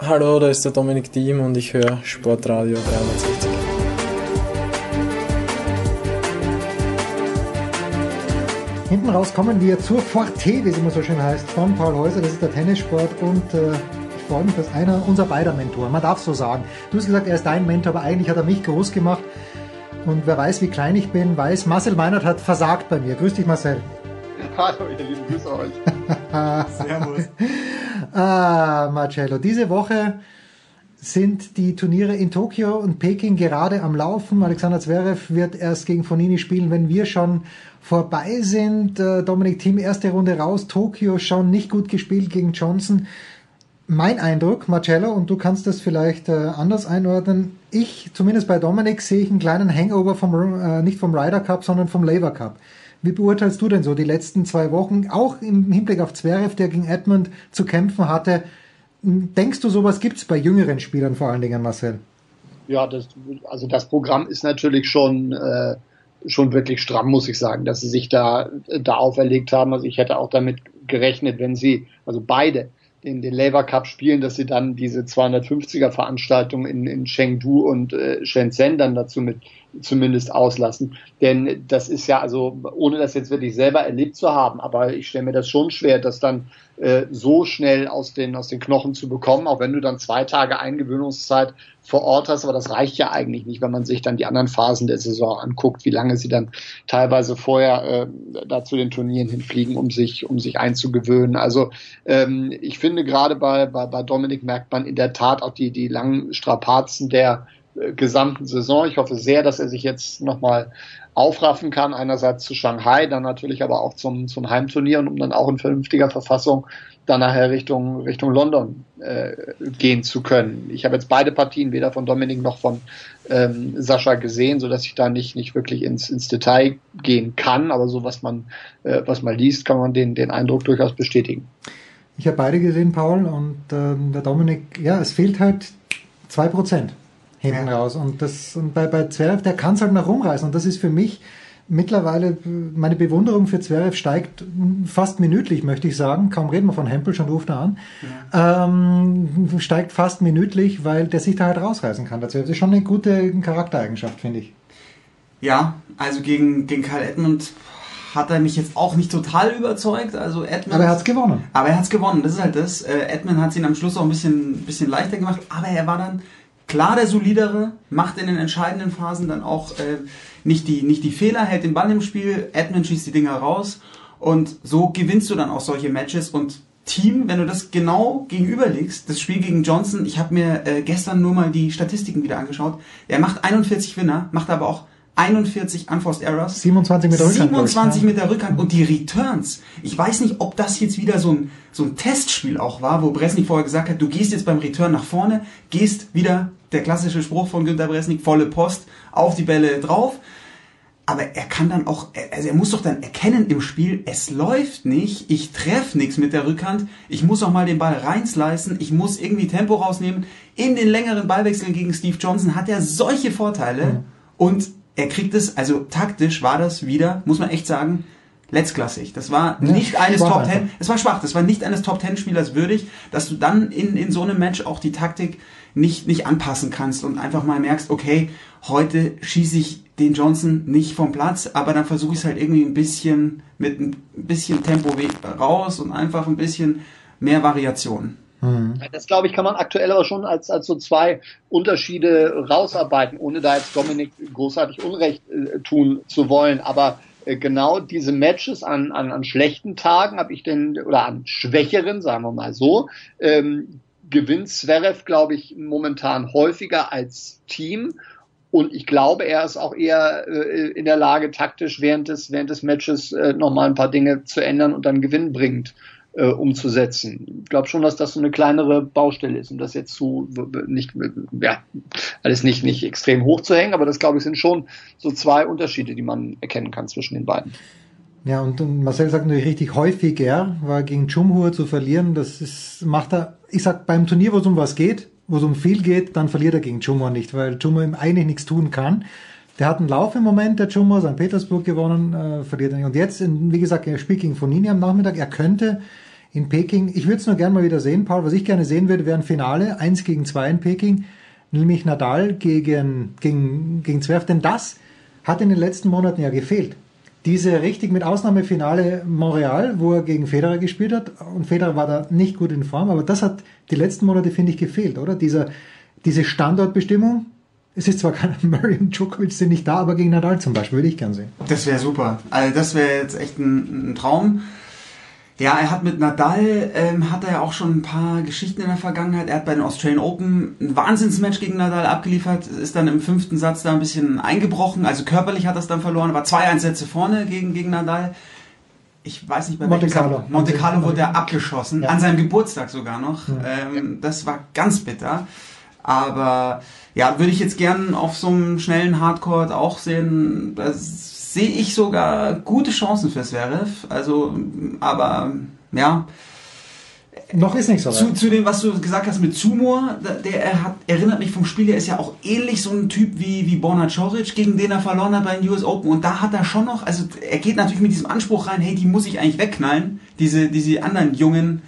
Hallo, da ist der Dominik Diem und ich höre Sportradio 360. Hinten raus kommen wir zur Forte, wie es immer so schön heißt, von Paul Häuser. Das ist der Tennissport und äh, ich freue mich, dass einer unser beider Mentor, man darf so sagen. Du hast gesagt, er ist dein Mentor, aber eigentlich hat er mich groß gemacht. Und wer weiß, wie klein ich bin, weiß, Marcel Meinert hat versagt bei mir. Grüß dich, Marcel. Hallo, ihr Lieben, grüß euch. Servus. ah, Marcello, diese Woche sind die Turniere in Tokio und Peking gerade am Laufen. Alexander Zverev wird erst gegen Fonini spielen, wenn wir schon vorbei sind. Äh, Dominik Thiem erste Runde raus. Tokio schon nicht gut gespielt gegen Johnson. Mein Eindruck, Marcello, und du kannst das vielleicht äh, anders einordnen. Ich, zumindest bei Dominik, sehe ich einen kleinen Hangover vom, äh, nicht vom Ryder Cup, sondern vom Labour Cup. Wie beurteilst du denn so die letzten zwei Wochen, auch im Hinblick auf Zverev, der gegen Edmund zu kämpfen hatte? Denkst du, sowas gibt es bei jüngeren Spielern vor allen Dingen, Marcel? Ja, das, also das Programm ist natürlich schon, äh, schon wirklich stramm, muss ich sagen, dass sie sich da, da auferlegt haben. Also ich hätte auch damit gerechnet, wenn sie, also beide, den, den Labour Cup spielen, dass sie dann diese 250er Veranstaltung in, in Chengdu und äh, Shenzhen dann dazu mit zumindest auslassen. Denn das ist ja, also ohne das jetzt wirklich selber erlebt zu haben, aber ich stelle mir das schon schwer, das dann äh, so schnell aus den, aus den Knochen zu bekommen, auch wenn du dann zwei Tage Eingewöhnungszeit vor Ort hast, aber das reicht ja eigentlich nicht, wenn man sich dann die anderen Phasen der Saison anguckt, wie lange sie dann teilweise vorher äh, da zu den Turnieren hinfliegen, um sich, um sich einzugewöhnen. Also ähm, ich finde gerade bei, bei, bei Dominik merkt man in der Tat auch die, die langen Strapazen der gesamten Saison. Ich hoffe sehr, dass er sich jetzt nochmal aufraffen kann, einerseits zu Shanghai, dann natürlich aber auch zum, zum Heimturnier und um dann auch in vernünftiger Verfassung dann nachher Richtung, Richtung London äh, gehen zu können. Ich habe jetzt beide Partien, weder von Dominik noch von ähm, Sascha gesehen, so dass ich da nicht, nicht wirklich ins, ins Detail gehen kann, aber so was man, äh, was man liest, kann man den, den Eindruck durchaus bestätigen. Ich habe beide gesehen, Paul, und ähm, der Dominik, ja, es fehlt halt zwei Prozent hinten ja. raus. Und das und bei, bei Zverev, der kann es halt noch rumreißen. Und das ist für mich mittlerweile, meine Bewunderung für Zverev steigt fast minütlich, möchte ich sagen. Kaum reden wir von Hempel, schon ruft er an. Ja. Ähm, steigt fast minütlich, weil der sich da halt rausreißen kann. Das ist schon eine gute Charaktereigenschaft, finde ich. Ja, also gegen, gegen Karl Edmund hat er mich jetzt auch nicht total überzeugt. Also Edmund, aber er hat es gewonnen. Aber er hat es gewonnen, das ist halt das. Äh, Edmund hat es ihn am Schluss auch ein bisschen, bisschen leichter gemacht, aber er war dann klar der solidere, macht in den entscheidenden Phasen dann auch äh, nicht, die, nicht die Fehler, hält den Ball im Spiel, Edmund schießt die Dinger raus und so gewinnst du dann auch solche Matches und Team, wenn du das genau gegenüberlegst, das Spiel gegen Johnson, ich habe mir äh, gestern nur mal die Statistiken wieder angeschaut, er macht 41 Winner, macht aber auch 41 Unforced Errors. 27 mit der Rückhand. 27 mit der Rückhand und die Returns. Ich weiß nicht, ob das jetzt wieder so ein, so ein Testspiel auch war, wo Bresnik vorher gesagt hat, du gehst jetzt beim Return nach vorne, gehst wieder, der klassische Spruch von Günter Bresnik, volle Post, auf die Bälle drauf. Aber er kann dann auch, also er muss doch dann erkennen im Spiel, es läuft nicht, ich treffe nichts mit der Rückhand, ich muss auch mal den Ball reinsleißen, ich muss irgendwie Tempo rausnehmen. In den längeren Ballwechseln gegen Steve Johnson hat er solche Vorteile mhm. und er kriegt es, also taktisch war das wieder, muss man echt sagen, letztklassig. Das war ja, nicht eines Top Ten, es war schwach, das war nicht eines Top Ten Spielers würdig, dass du dann in, in so einem Match auch die Taktik nicht, nicht anpassen kannst und einfach mal merkst, okay, heute schieße ich den Johnson nicht vom Platz, aber dann versuche ich es halt irgendwie ein bisschen mit ein bisschen Tempo raus und einfach ein bisschen mehr Variation. Mhm. Das glaube ich, kann man aktuell aber schon als, als so zwei Unterschiede rausarbeiten, ohne da jetzt Dominik großartig Unrecht äh, tun zu wollen. Aber äh, genau diese Matches an, an, an schlechten Tagen habe ich denn, oder an schwächeren, sagen wir mal so, ähm, gewinnt Zverev, glaube ich, momentan häufiger als Team Und ich glaube, er ist auch eher äh, in der Lage, taktisch während des, während des Matches äh, nochmal ein paar Dinge zu ändern und dann gewinnbringend äh, umzusetzen. Ich glaube schon, dass das so eine kleinere Baustelle ist, um das jetzt zu nicht, ja, alles nicht, nicht extrem hoch zu hängen, aber das glaube ich sind schon so zwei Unterschiede, die man erkennen kann zwischen den beiden. Ja, und, Marcel sagt natürlich richtig häufiger, war gegen Chumhur zu verlieren, das ist, macht er, ich sag, beim Turnier, wo es um was geht, wo es um viel geht, dann verliert er gegen Chumhur nicht, weil Chumhur ihm eigentlich nichts tun kann. Der hat einen Lauf im Moment, der Chumhur, St. Petersburg gewonnen, äh, verliert er nicht. Und jetzt, in, wie gesagt, er spielt gegen Fonini am Nachmittag, er könnte in Peking, ich würde es nur gerne mal wieder sehen, Paul, was ich gerne sehen würde, wäre ein Finale, eins gegen zwei in Peking, nämlich Nadal gegen, gegen, gegen Zwerf, denn das hat in den letzten Monaten ja gefehlt diese richtig mit Ausnahmefinale Montreal, wo er gegen Federer gespielt hat, und Federer war da nicht gut in Form, aber das hat die letzten Monate, finde ich, gefehlt, oder? Dieser, diese Standortbestimmung, es ist zwar kein Murray und Djokovic sind nicht da, aber gegen Nadal zum Beispiel würde ich gern sehen. Das wäre super. Also das wäre jetzt echt ein, ein Traum. Ja, er hat mit Nadal, ähm, hat er ja auch schon ein paar Geschichten in der Vergangenheit. Er hat bei den Australian Open ein Wahnsinnsmatch gegen Nadal abgeliefert, ist dann im fünften Satz da ein bisschen eingebrochen, also körperlich hat er es dann verloren, war zwei Einsätze vorne gegen, gegen Nadal. Ich weiß nicht, bei Monte Carlo. Monte Carlo wurde er abgeschossen, ja. an seinem Geburtstag sogar noch. Ja. Ähm, das war ganz bitter. Aber ja, würde ich jetzt gern auf so einem schnellen Hardcore auch sehen. Das sehe ich sogar gute Chancen für Zverev. Also, aber ja. Noch ist nichts so. Zu, zu dem, was du gesagt hast mit Zumor, der er hat, erinnert mich vom Spiel, der ist ja auch ähnlich so ein Typ wie, wie Borna Coric, gegen den er verloren hat bei den US Open. Und da hat er schon noch, also er geht natürlich mit diesem Anspruch rein, hey, die muss ich eigentlich wegknallen. Diese, diese anderen jungen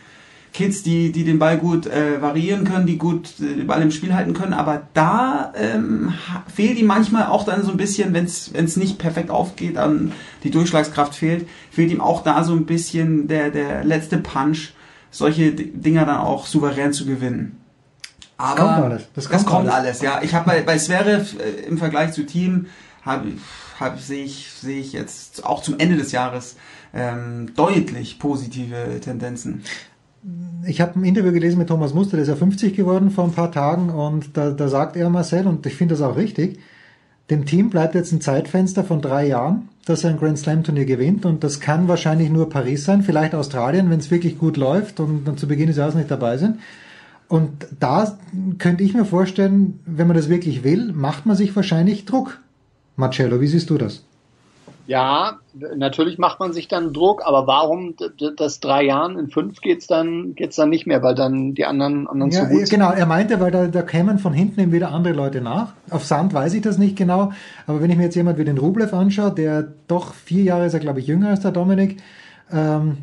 Kids, die, die den Ball gut äh, variieren können, die gut äh, den Ball im Spiel halten können. Aber da ähm, fehlt ihm manchmal auch dann so ein bisschen, wenn es nicht perfekt aufgeht, dann die Durchschlagskraft fehlt, fehlt ihm auch da so ein bisschen der, der letzte Punch, solche Dinger dann auch souverän zu gewinnen. Aber das kommt alles. Das kommt, das kommt alles. alles. ja. Ich habe bei, bei Zverev äh, im Vergleich zu Team, hab, hab, sehe ich, seh ich jetzt auch zum Ende des Jahres ähm, deutlich positive Tendenzen ich habe ein Interview gelesen mit Thomas Muster, der ist ja 50 geworden vor ein paar Tagen und da, da sagt er Marcel, und ich finde das auch richtig, dem Team bleibt jetzt ein Zeitfenster von drei Jahren, dass er ein Grand Slam Turnier gewinnt und das kann wahrscheinlich nur Paris sein, vielleicht Australien, wenn es wirklich gut läuft und dann zu Beginn des Jahres nicht dabei sind. Und da könnte ich mir vorstellen, wenn man das wirklich will, macht man sich wahrscheinlich Druck. Marcello, wie siehst du das? Ja, natürlich macht man sich dann Druck, aber warum das drei Jahren, in fünf geht's dann, geht's dann nicht mehr, weil dann die anderen, anderen ja, zu gut Genau, er meinte, weil da, da kämen von hinten eben wieder andere Leute nach. Auf Sand weiß ich das nicht genau, aber wenn ich mir jetzt jemand wie den Rublev anschaue, der doch vier Jahre ist er, glaube ich, jünger als der Dominik, ähm,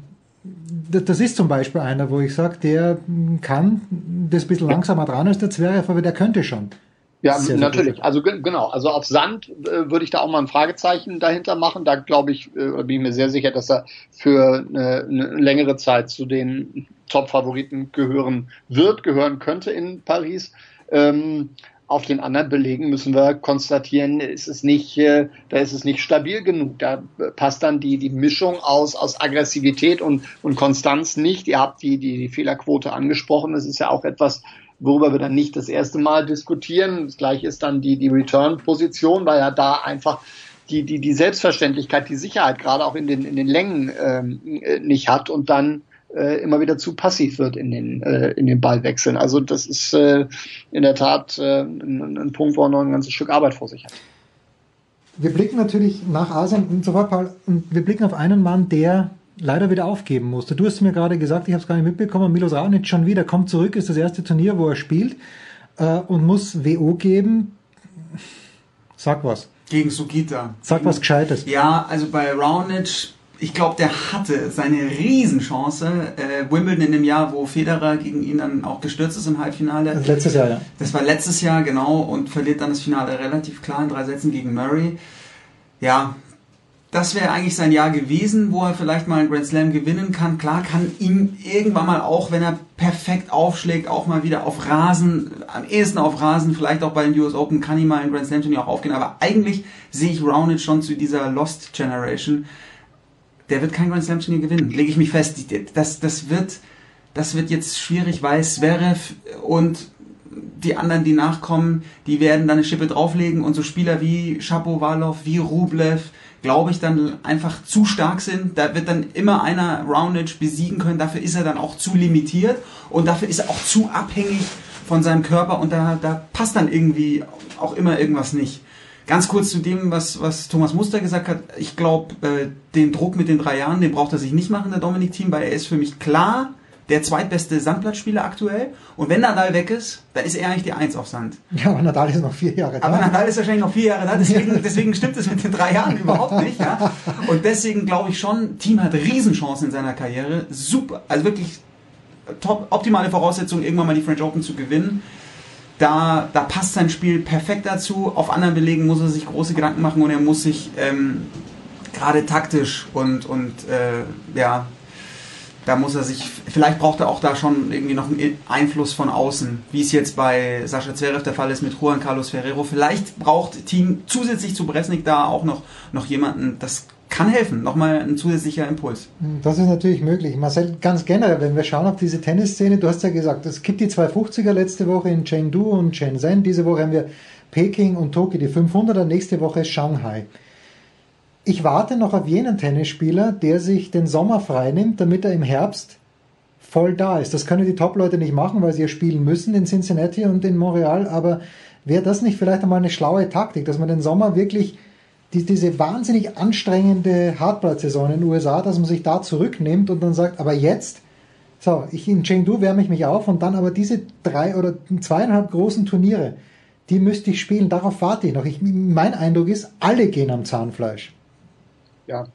das ist zum Beispiel einer, wo ich sage, der kann das ein bisschen langsamer dran als der Zverev, aber der könnte schon. Ja, sehr, natürlich. Also genau. Also auf Sand äh, würde ich da auch mal ein Fragezeichen dahinter machen. Da glaube ich, äh, bin ich mir sehr sicher, dass er für eine, eine längere Zeit zu den Top-Favoriten gehören wird, gehören könnte in Paris. Ähm, auf den anderen Belegen müssen wir konstatieren, ist es nicht, äh, da ist es nicht stabil genug. Da passt dann die, die Mischung aus, aus Aggressivität und, und Konstanz nicht. Ihr habt die, die, die Fehlerquote angesprochen. Das ist ja auch etwas, worüber wir dann nicht das erste Mal diskutieren. Das gleiche ist dann die, die Return-Position, weil er da einfach die, die, die Selbstverständlichkeit, die Sicherheit gerade auch in den, in den Längen ähm, äh, nicht hat und dann äh, immer wieder zu passiv wird in den, äh, in den Ballwechseln. Also das ist äh, in der Tat äh, ein, ein Punkt, wo er noch ein ganzes Stück Arbeit vor sich hat. Wir blicken natürlich nach Asien sofort, Paul, und wir blicken auf einen Mann, der leider wieder aufgeben musste. Du hast mir gerade gesagt, ich habe es gar nicht mitbekommen, Milos Raonic schon wieder kommt zurück, ist das erste Turnier, wo er spielt äh, und muss WO geben. Sag was. Gegen Sugita. Sag was Gescheites. Ja, also bei Raonic, ich glaube, der hatte seine Riesenchance. Äh, Wimbledon in dem Jahr, wo Federer gegen ihn dann auch gestürzt ist im Halbfinale. Das letztes Jahr, ja. Das war letztes Jahr, genau, und verliert dann das Finale relativ klar in drei Sätzen gegen Murray. Ja, das wäre eigentlich sein Jahr gewesen, wo er vielleicht mal einen Grand Slam gewinnen kann. Klar kann ihm irgendwann mal auch, wenn er perfekt aufschlägt, auch mal wieder auf Rasen, am ehesten auf Rasen, vielleicht auch bei den US Open, kann ihm mal ein Grand Slam Turnier auch aufgehen. Aber eigentlich sehe ich Raonic schon zu dieser Lost Generation. Der wird kein Grand Slam Turnier gewinnen, lege ich mich fest. Das, das wird, das wird jetzt schwierig, weil Zverev und die anderen, die nachkommen, die werden dann eine Schippe drauflegen und so Spieler wie Shapovalov, wie Rublev, glaube ich, dann einfach zu stark sind. Da wird dann immer einer Roundage besiegen können. Dafür ist er dann auch zu limitiert und dafür ist er auch zu abhängig von seinem Körper und da, da passt dann irgendwie auch immer irgendwas nicht. Ganz kurz zu dem, was, was Thomas Muster gesagt hat. Ich glaube, äh, den Druck mit den drei Jahren, den braucht er sich nicht machen, der Dominik-Team, weil er ist für mich klar der zweitbeste Sandplatzspieler aktuell. Und wenn Nadal weg ist, dann ist er eigentlich die Eins auf Sand. Ja, aber Nadal ist noch vier Jahre da. Aber Nadal ist wahrscheinlich noch vier Jahre da, deswegen, deswegen stimmt es mit den drei Jahren überhaupt nicht. Ja? Und deswegen glaube ich schon, Team hat Riesenchancen in seiner Karriere. Super, also wirklich top, optimale Voraussetzungen, irgendwann mal die French Open zu gewinnen. Da, da passt sein Spiel perfekt dazu. Auf anderen Belegen muss er sich große Gedanken machen und er muss sich ähm, gerade taktisch und, und äh, ja, da muss er sich, vielleicht braucht er auch da schon irgendwie noch einen Einfluss von außen, wie es jetzt bei Sascha Zverev der Fall ist mit Juan Carlos Ferrero. Vielleicht braucht Team zusätzlich zu Bresnik da auch noch, noch jemanden, das kann helfen, nochmal ein zusätzlicher Impuls. Das ist natürlich möglich. Marcel, ganz generell, wenn wir schauen auf diese Tennisszene, du hast ja gesagt, es gibt die 250er letzte Woche in Chengdu und Shenzhen, diese Woche haben wir Peking und Tokio, die 500er, nächste Woche Shanghai. Ich warte noch auf jenen Tennisspieler, der sich den Sommer freinimmt, damit er im Herbst voll da ist. Das können die Top-Leute nicht machen, weil sie ja spielen müssen in Cincinnati und in Montreal, aber wäre das nicht vielleicht einmal eine schlaue Taktik, dass man den Sommer wirklich die, diese wahnsinnig anstrengende Hartplatzsaison in den USA, dass man sich da zurücknimmt und dann sagt, aber jetzt, so, ich in Chengdu wärme ich mich auf und dann aber diese drei oder zweieinhalb großen Turniere, die müsste ich spielen, darauf warte ich noch. Ich, mein Eindruck ist, alle gehen am Zahnfleisch ja,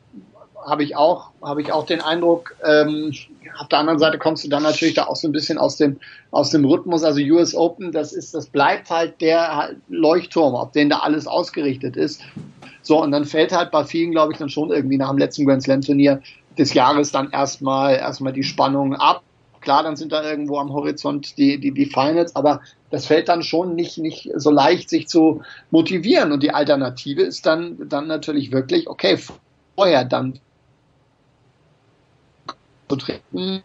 habe ich auch, habe ich auch den Eindruck. Ähm, auf der anderen Seite kommst du dann natürlich da auch so ein bisschen aus dem aus dem Rhythmus. Also US Open, das ist, das bleibt halt der Leuchtturm, auf den da alles ausgerichtet ist. So und dann fällt halt bei vielen, glaube ich, dann schon irgendwie nach dem letzten Grand Slam Turnier des Jahres dann erstmal erstmal die Spannung ab. Klar, dann sind da irgendwo am Horizont die, die, die Finals, aber das fällt dann schon nicht, nicht so leicht, sich zu motivieren. Und die Alternative ist dann, dann natürlich wirklich, okay, vorher dann zu treten.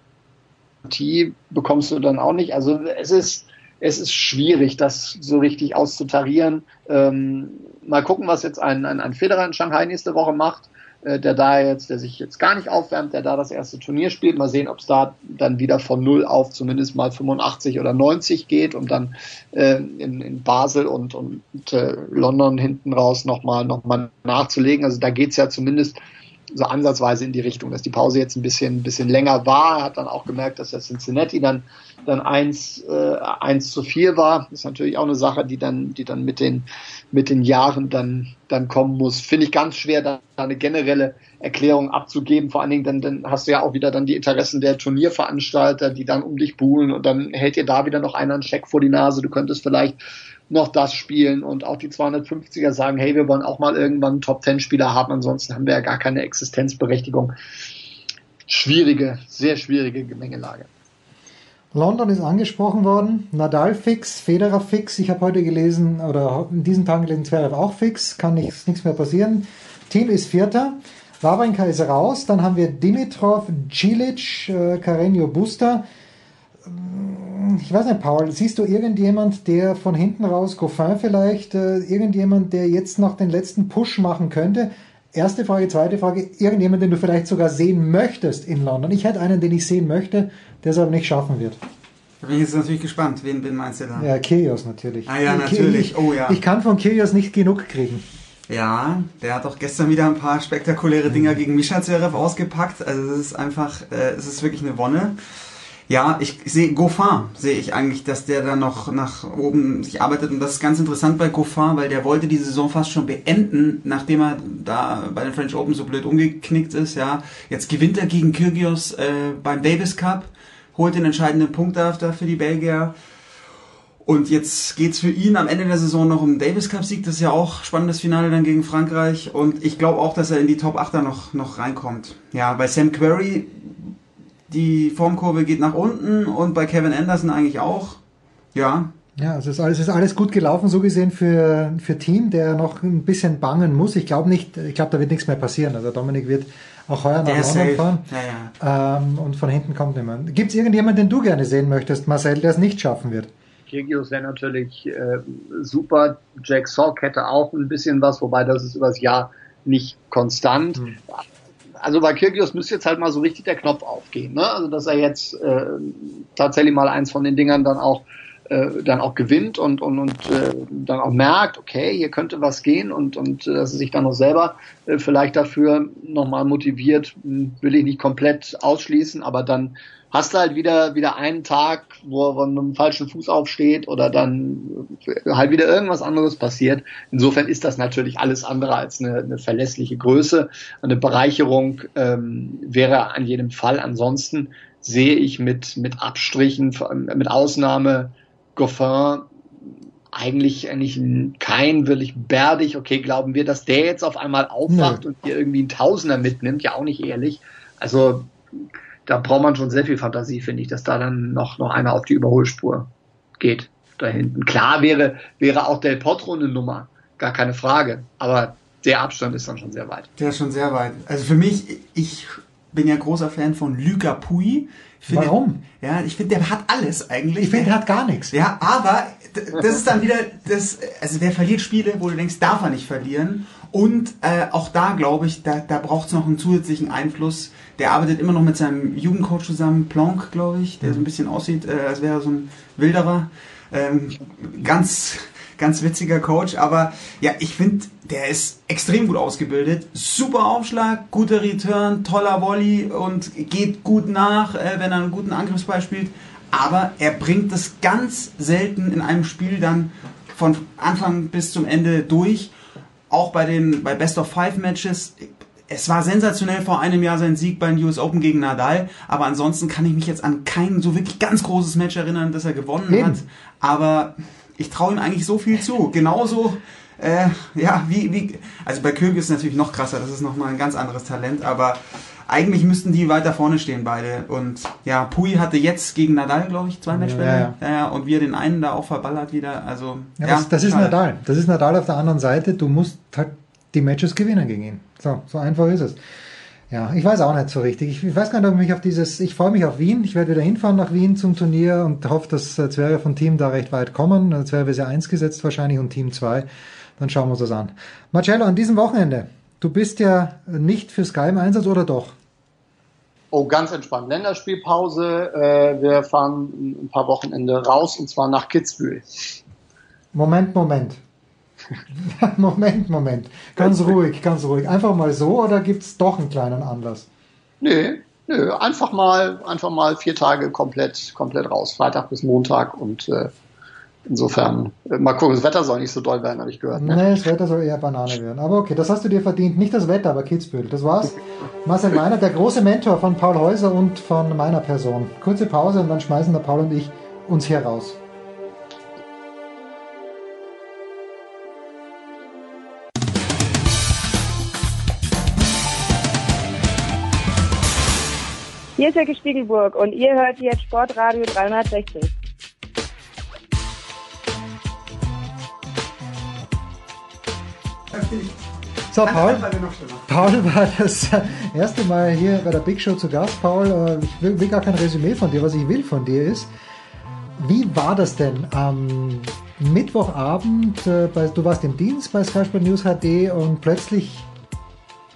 Die bekommst du dann auch nicht. Also es ist, es ist schwierig, das so richtig auszutarieren. Ähm, mal gucken, was jetzt ein, ein, ein Federer in Shanghai nächste Woche macht, äh, der da jetzt, der sich jetzt gar nicht aufwärmt, der da das erste Turnier spielt. Mal sehen, ob es da dann wieder von null auf zumindest mal 85 oder 90 geht und dann äh, in, in Basel und, und äh, London hinten raus nochmal noch mal nachzulegen. Also da geht's ja zumindest so ansatzweise in die Richtung, dass die Pause jetzt ein bisschen, ein bisschen länger war. Er hat dann auch gemerkt, dass der Cincinnati dann, dann eins äh, eins zu vier war. Das ist natürlich auch eine Sache, die dann, die dann mit den, mit den Jahren dann, dann kommen muss. Finde ich ganz schwer, da eine generelle Erklärung abzugeben. Vor allen Dingen, dann, dann hast du ja auch wieder dann die Interessen der Turnierveranstalter, die dann um dich buhlen und dann hält dir da wieder noch einer einen Scheck vor die Nase. Du könntest vielleicht noch das spielen und auch die 250er sagen, hey, wir wollen auch mal irgendwann einen Top-10-Spieler haben, ansonsten haben wir ja gar keine Existenzberechtigung. Schwierige, sehr schwierige Gemengelage. London ist angesprochen worden, Nadal fix, Federer fix. Ich habe heute gelesen, oder in diesen Tagen gelesen, Zverev auch fix, kann nichts, nichts mehr passieren. Team ist Vierter, Wawrinka ist raus, dann haben wir Dimitrov, Cilic, äh, Carreño Busta ich weiß nicht, Paul, siehst du irgendjemand, der von hinten raus, Goffin vielleicht, äh, irgendjemand, der jetzt noch den letzten Push machen könnte? Erste Frage, zweite Frage, irgendjemand, den du vielleicht sogar sehen möchtest in London. Ich hätte einen, den ich sehen möchte, der es aber nicht schaffen wird. Da bin ich jetzt natürlich gespannt. Wen, wen meinst du da? Ja, Kyrgios natürlich. Ah ja, natürlich. Oh ja. Ich kann von Kyrgios nicht genug kriegen. Ja, der hat auch gestern wieder ein paar spektakuläre Dinger gegen Mischa Zverev ausgepackt. Also es ist einfach, äh, es ist wirklich eine Wonne. Ja, ich sehe Goffin, sehe ich eigentlich, dass der da noch nach oben sich arbeitet. Und das ist ganz interessant bei Goffin, weil der wollte die Saison fast schon beenden, nachdem er da bei den French Open so blöd umgeknickt ist. Ja, Jetzt gewinnt er gegen Kyrgios äh, beim Davis Cup, holt den entscheidenden Punkt da für die Belgier. Und jetzt geht's für ihn am Ende der Saison noch um den Davis Cup Sieg. Das ist ja auch spannendes Finale dann gegen Frankreich. Und ich glaube auch, dass er in die Top 8 noch, noch reinkommt. Ja, bei Sam Querrey die Formkurve geht nach unten und bei Kevin Anderson eigentlich auch. Ja. Ja, es ist alles, ist alles gut gelaufen, so gesehen für, für Team, der noch ein bisschen bangen muss. Ich glaube nicht, ich glaube, da wird nichts mehr passieren. Also Dominik wird auch heuer nach London fahren. Ja, ja. Ähm, und von hinten kommt niemand. Gibt es irgendjemanden, den du gerne sehen möchtest, Marcel, der es nicht schaffen wird? Kyrgios wäre natürlich äh, super. Jack Sock hätte auch ein bisschen was, wobei das ist übers Jahr nicht konstant. Mhm. Also bei Kyrgios müsste jetzt halt mal so richtig der Knopf aufgehen. Ne? Also dass er jetzt äh, tatsächlich mal eins von den Dingern dann auch äh, dann auch gewinnt und, und, und äh, dann auch merkt, okay, hier könnte was gehen und, und äh, dass er sich dann noch selber äh, vielleicht dafür nochmal motiviert, hm, will ich nicht komplett ausschließen, aber dann hast du halt wieder, wieder einen Tag, wo er von einem falschen Fuß aufsteht oder dann halt wieder irgendwas anderes passiert. Insofern ist das natürlich alles andere als eine, eine verlässliche Größe. Eine Bereicherung ähm, wäre an jedem Fall. Ansonsten sehe ich mit, mit Abstrichen, mit Ausnahme Goffin eigentlich eigentlich kein wirklich bärdig, okay, glauben wir, dass der jetzt auf einmal aufwacht nee. und hier irgendwie einen Tausender mitnimmt, ja auch nicht ehrlich. Also da braucht man schon sehr viel Fantasie, finde ich, dass da dann noch, noch einer auf die Überholspur geht da hinten. Klar wäre, wäre auch Del Potro eine Nummer, gar keine Frage, aber der Abstand ist dann schon sehr weit. Der ist schon sehr weit. Also für mich, ich bin ja großer Fan von Luca Pui. Find, Warum? Ja, ich finde, der hat alles eigentlich. Ich finde, der hat gar nichts. Ja, aber das ist dann wieder das, also der verliert Spiele, wo du denkst, darf er nicht verlieren. Und äh, auch da glaube ich, da, da braucht es noch einen zusätzlichen Einfluss. Der arbeitet immer noch mit seinem Jugendcoach zusammen, Plonk, glaube ich, der so ein bisschen aussieht, äh, als wäre er so ein Wilderer. Ähm, ganz, ganz witziger Coach, aber ja, ich finde, der ist extrem gut ausgebildet. Super Aufschlag, guter Return, toller Volley und geht gut nach, äh, wenn er einen guten Angriffsball spielt. Aber er bringt das ganz selten in einem Spiel dann von Anfang bis zum Ende durch. Auch bei den bei Best of Five Matches. Es war sensationell vor einem Jahr sein Sieg beim US Open gegen Nadal, aber ansonsten kann ich mich jetzt an kein so wirklich ganz großes Match erinnern, das er gewonnen Eben. hat. Aber ich traue ihm eigentlich so viel zu. Genauso äh, ja, wie, wie, also bei König ist es natürlich noch krasser, das ist nochmal ein ganz anderes Talent, aber eigentlich müssten die weiter vorne stehen, beide. Und ja, Pui hatte jetzt gegen Nadal, glaube ich, zwei Matchbälle. Ja, ja. ja, und wir den einen da auch verballert wieder. Also, ja, ja das, das ist Nadal. Das ist Nadal auf der anderen Seite. Du musst halt die Matches gewinnen gegen ihn. So, so einfach ist es. Ja, ich weiß auch nicht so richtig. Ich, ich weiß gar nicht, ob ich mich auf dieses, ich freue mich auf Wien. Ich werde wieder hinfahren nach Wien zum Turnier und hoffe, dass äh, Zwerge von Team da recht weit kommen. Äh, Zwerge ist ja eins gesetzt wahrscheinlich und Team 2. Dann schauen wir uns das an. Marcello, an diesem Wochenende, du bist ja nicht für Sky im Einsatz oder doch? Oh, ganz entspannt. Länderspielpause. Äh, wir fahren ein paar Wochenende raus und zwar nach Kitzbühel. Moment, Moment. Moment, Moment. Ganz ruhig, ganz ruhig. Einfach mal so oder gibt es doch einen kleinen Anlass? Nö, nö. Einfach mal, einfach mal vier Tage komplett, komplett raus. Freitag bis Montag und äh, Insofern, äh, mal gucken, das Wetter soll nicht so doll werden, habe ich gehört. Ne? Nee, das Wetter soll eher Banane werden. Aber okay, das hast du dir verdient. Nicht das Wetter, aber Kitzbühel. Das war's. Marcel Meiner, der große Mentor von Paul Häuser und von meiner Person. Kurze Pause und dann schmeißen der Paul und ich uns hier raus. Hier ist Jacke Spiegelburg und ihr hört jetzt Sportradio 360. So, Paul, Paul war das erste Mal hier bei der Big Show zu Gast. Paul, äh, ich will, will gar kein Resümee von dir. Was ich will von dir ist, wie war das denn am Mittwochabend? Äh, du warst im Dienst bei Sky Sport News HD und plötzlich,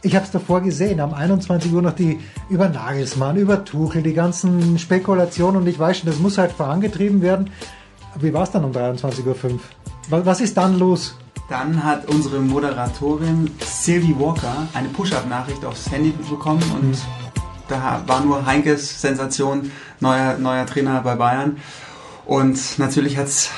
ich habe es davor gesehen, am 21 Uhr noch die über Nagelsmann, über Tuchel, die ganzen Spekulationen und ich weiß schon, das muss halt vorangetrieben werden. Wie war es dann um 23.05 Uhr? Was ist dann los? Dann hat unsere Moderatorin Sylvie Walker eine Push-Up-Nachricht aufs Handy bekommen und mhm. da war nur Heinkes Sensation, neuer, neuer Trainer bei Bayern. Und natürlich hat es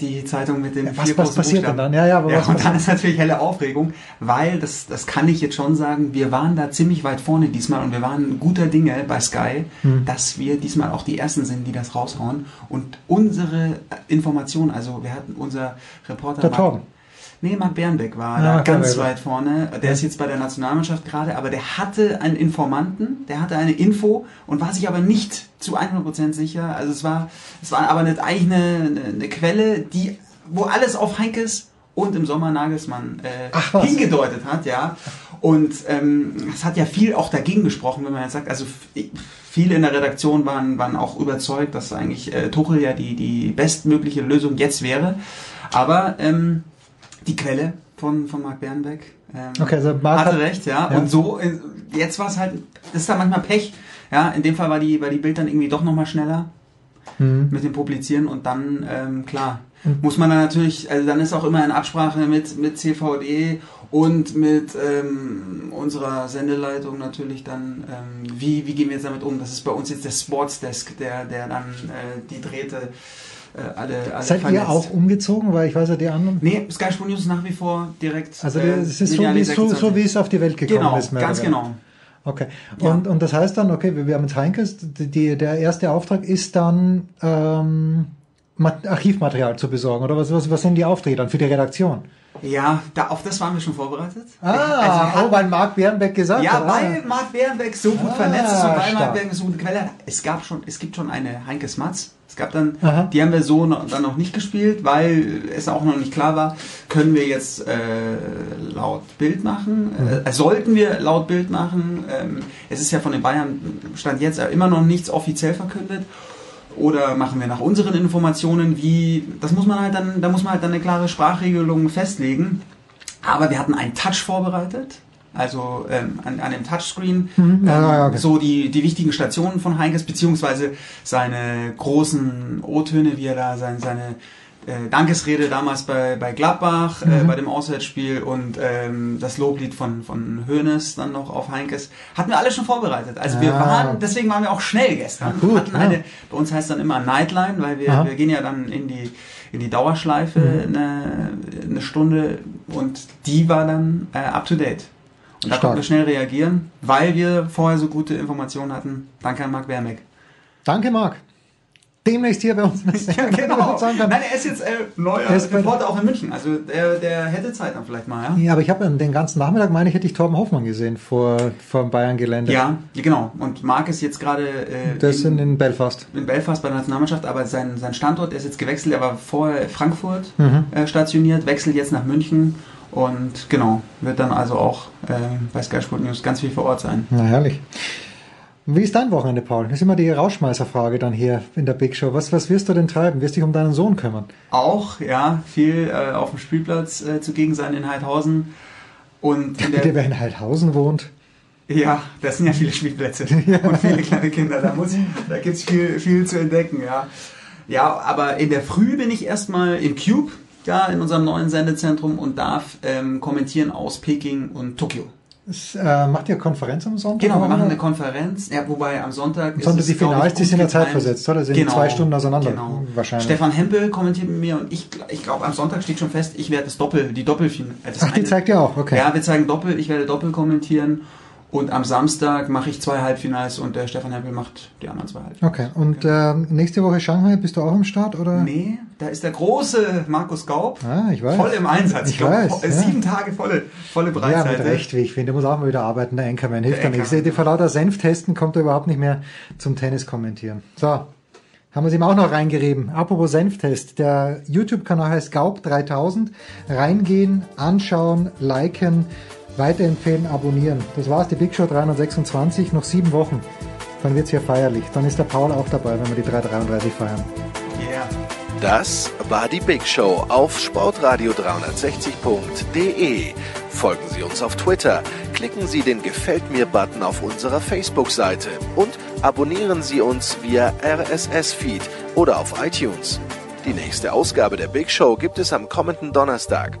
die Zeitung mit den ja, was, was passiert denn dann? Ja, ja, aber ja, was und dann ist natürlich helle Aufregung, weil das, das kann ich jetzt schon sagen, wir waren da ziemlich weit vorne diesmal und wir waren guter Dinge bei Sky, hm. dass wir diesmal auch die ersten sind, die das raushauen und unsere Informationen, also wir hatten unser Reporter Der Torben. Nee, Marc Bernbeck war ja, da ganz Bernbeck. weit vorne. Der ist jetzt bei der Nationalmannschaft gerade, aber der hatte einen Informanten, der hatte eine Info und war sich aber nicht zu 100% sicher. Also es war, es war aber nicht eigentlich eine, eine Quelle, die, wo alles auf Heinkes und im Sommer Nagelsmann äh, hingedeutet hat, ja. Und ähm, es hat ja viel auch dagegen gesprochen, wenn man jetzt sagt, also viele in der Redaktion waren, waren auch überzeugt, dass eigentlich äh, Tuchel ja die, die bestmögliche Lösung jetzt wäre. Aber ähm, die Quelle von, von Marc Bernbeck ähm, Okay, also Marc hatte hat- recht, ja. Ja. Und so, äh, jetzt war es halt, das ist da manchmal Pech. Ja, in dem Fall war die, war die Bild dann irgendwie doch nochmal schneller Mhm. mit dem Publizieren und dann, ähm, klar, muss man dann natürlich, also dann ist auch immer in Absprache mit, mit CVD und mit ähm, unserer Sendeleitung natürlich dann, ähm, wie, wie gehen wir jetzt damit um? Das ist bei uns jetzt der Sportsdesk, der, der dann äh, die Drähte äh, alle, alle Seid ihr auch umgezogen? Weil ich weiß ja, die anderen. Nee, Sky Sport News ist nach wie vor direkt. Also äh, es ist so wie, so, 26. so, wie es auf die Welt gekommen Genau, ist. mehr ganz genau. Okay. Und, und das heißt dann, okay, wir wir haben jetzt Heinkes, die, der erste Auftrag ist dann ähm, Ma- Archivmaterial zu besorgen, oder was, was, was sind die Aufträge dann für die Redaktion? Ja, da, auf das waren wir schon vorbereitet. Ah, Also, oh, weil Marc Bärenbeck gesagt Ja, hat. ah. weil Marc Bärenbeck so gut Ah, vernetzt ist und weil. Marc Bärenbeck so gute Quelle hat. Es gab schon, es gibt schon eine Heinke Smatz. Es gab dann, Aha. die haben wir so noch, dann noch nicht gespielt, weil es auch noch nicht klar war, können wir jetzt äh, laut Bild machen? Mhm. Äh, sollten wir laut Bild machen? Ähm, es ist ja von den Bayern stand jetzt immer noch nichts offiziell verkündet. Oder machen wir nach unseren Informationen, wie, das muss man halt dann, da muss man halt dann eine klare Sprachregelung festlegen. Aber wir hatten einen Touch vorbereitet, also ähm, an, an dem Touchscreen, Mhm, ja, ähm, ja, okay. so die, die wichtigen Stationen von Heinkes, beziehungsweise seine großen O-Töne, wie er da sein, seine äh, Dankesrede damals bei, bei Gladbach, äh, Mhm. bei dem Auswärtsspiel und ähm, das Loblied von, von Hoeneß dann noch auf Heinkes, hatten wir alle schon vorbereitet. Also wir Ah. waren, deswegen waren wir auch schnell gestern. Gut, hatten ja. eine, bei uns heißt dann immer Nightline, weil wir, wir gehen ja dann in die, in die Dauerschleife Mhm. eine, eine Stunde und die war dann äh, up to date. Und da Stark. konnten wir schnell reagieren, weil wir vorher so gute Informationen hatten. Danke an Marc Wermeck. Danke, Marc. Demnächst hier bei uns. Ja, genau. Nein, er ist jetzt äh, neuer Er Reporter auch in München. Also der, der hätte Zeit dann vielleicht mal, ja? Ja, aber ich habe den ganzen Nachmittag, meine ich, hätte ich Torben Hoffmann gesehen vor, vor dem Bayern-Gelände. Ja, genau. Und Marc ist jetzt gerade äh, Das sind in Belfast. in Belfast bei der Nationalmannschaft, aber sein, sein Standort ist jetzt gewechselt. Er war vorher Frankfurt Mhm. äh, stationiert, wechselt jetzt nach München und genau, wird dann also auch äh, bei Sky Sport News ganz viel vor Ort sein. Na, herrlich. Wie ist dein Wochenende, Paul? Das ist immer die Rausschmeißerfrage dann hier in der Big Show. Was, was wirst du denn treiben? Wirst dich um deinen Sohn kümmern? Auch, ja, viel äh, auf dem Spielplatz äh, zugegen sein in Heidhausen. Und in Bitte, der, wer in Heidhausen wohnt. ja, das sind ja viele Spielplätze und viele kleine Kinder. Da, muss, da gibt's viel, viel zu entdecken, ja. Ja, aber in der Früh bin ich erstmal im Cube, da in unserem neuen Sendezentrum und darf ähm, kommentieren aus Peking und Tokio. Es, äh, macht ihr Konferenz am Sonntag? Genau, wir machen eine Konferenz, ja, wobei am Sonntag Am Sonntag ist die Finals, die sind ja zeitversetzt, oder? Sind zwei Stunden auseinander, wahrscheinlich. Stefan Hempel kommentiert mit mir und ich, ich glaube, am Sonntag steht schon fest, ich werde das Doppel, die Doppelfinale. Ach, die zeigt ihr auch, okay. Ja, wir zeigen Doppel, ich werde Doppel kommentieren und am Samstag mache ich zwei Halbfinals und der Stefan Hempel macht die anderen zwei Halbfinals. Okay, und ähm, nächste Woche Shanghai, bist du auch am Start? Oder? Nee, da ist der große Markus Gaub Ah, ich weiß. voll im Einsatz. Ich glaub, weiß, äh, ja. Sieben Tage volle, volle Ja, mit Breitseite. Recht, wie ich finde. Der muss auch mal wieder arbeiten, der Anchorman. Hilft Der nicht. Ich die vor lauter Senftesten kommt er überhaupt nicht mehr zum Tennis kommentieren. So, haben wir es ihm auch noch reingerieben. Apropos Senftest. Der YouTube-Kanal heißt Gaub3000. Reingehen, anschauen, liken, weiterempfehlen, abonnieren. Das war's, die Big Show 326. Noch sieben Wochen. Dann wird's hier feierlich. Dann ist der Paul auch dabei, wenn wir die 333 feiern. Yeah. Das war die Big Show auf sportradio360.de. Folgen Sie uns auf Twitter, klicken Sie den Gefällt mir-Button auf unserer Facebook-Seite und abonnieren Sie uns via RSS-Feed oder auf iTunes. Die nächste Ausgabe der Big Show gibt es am kommenden Donnerstag.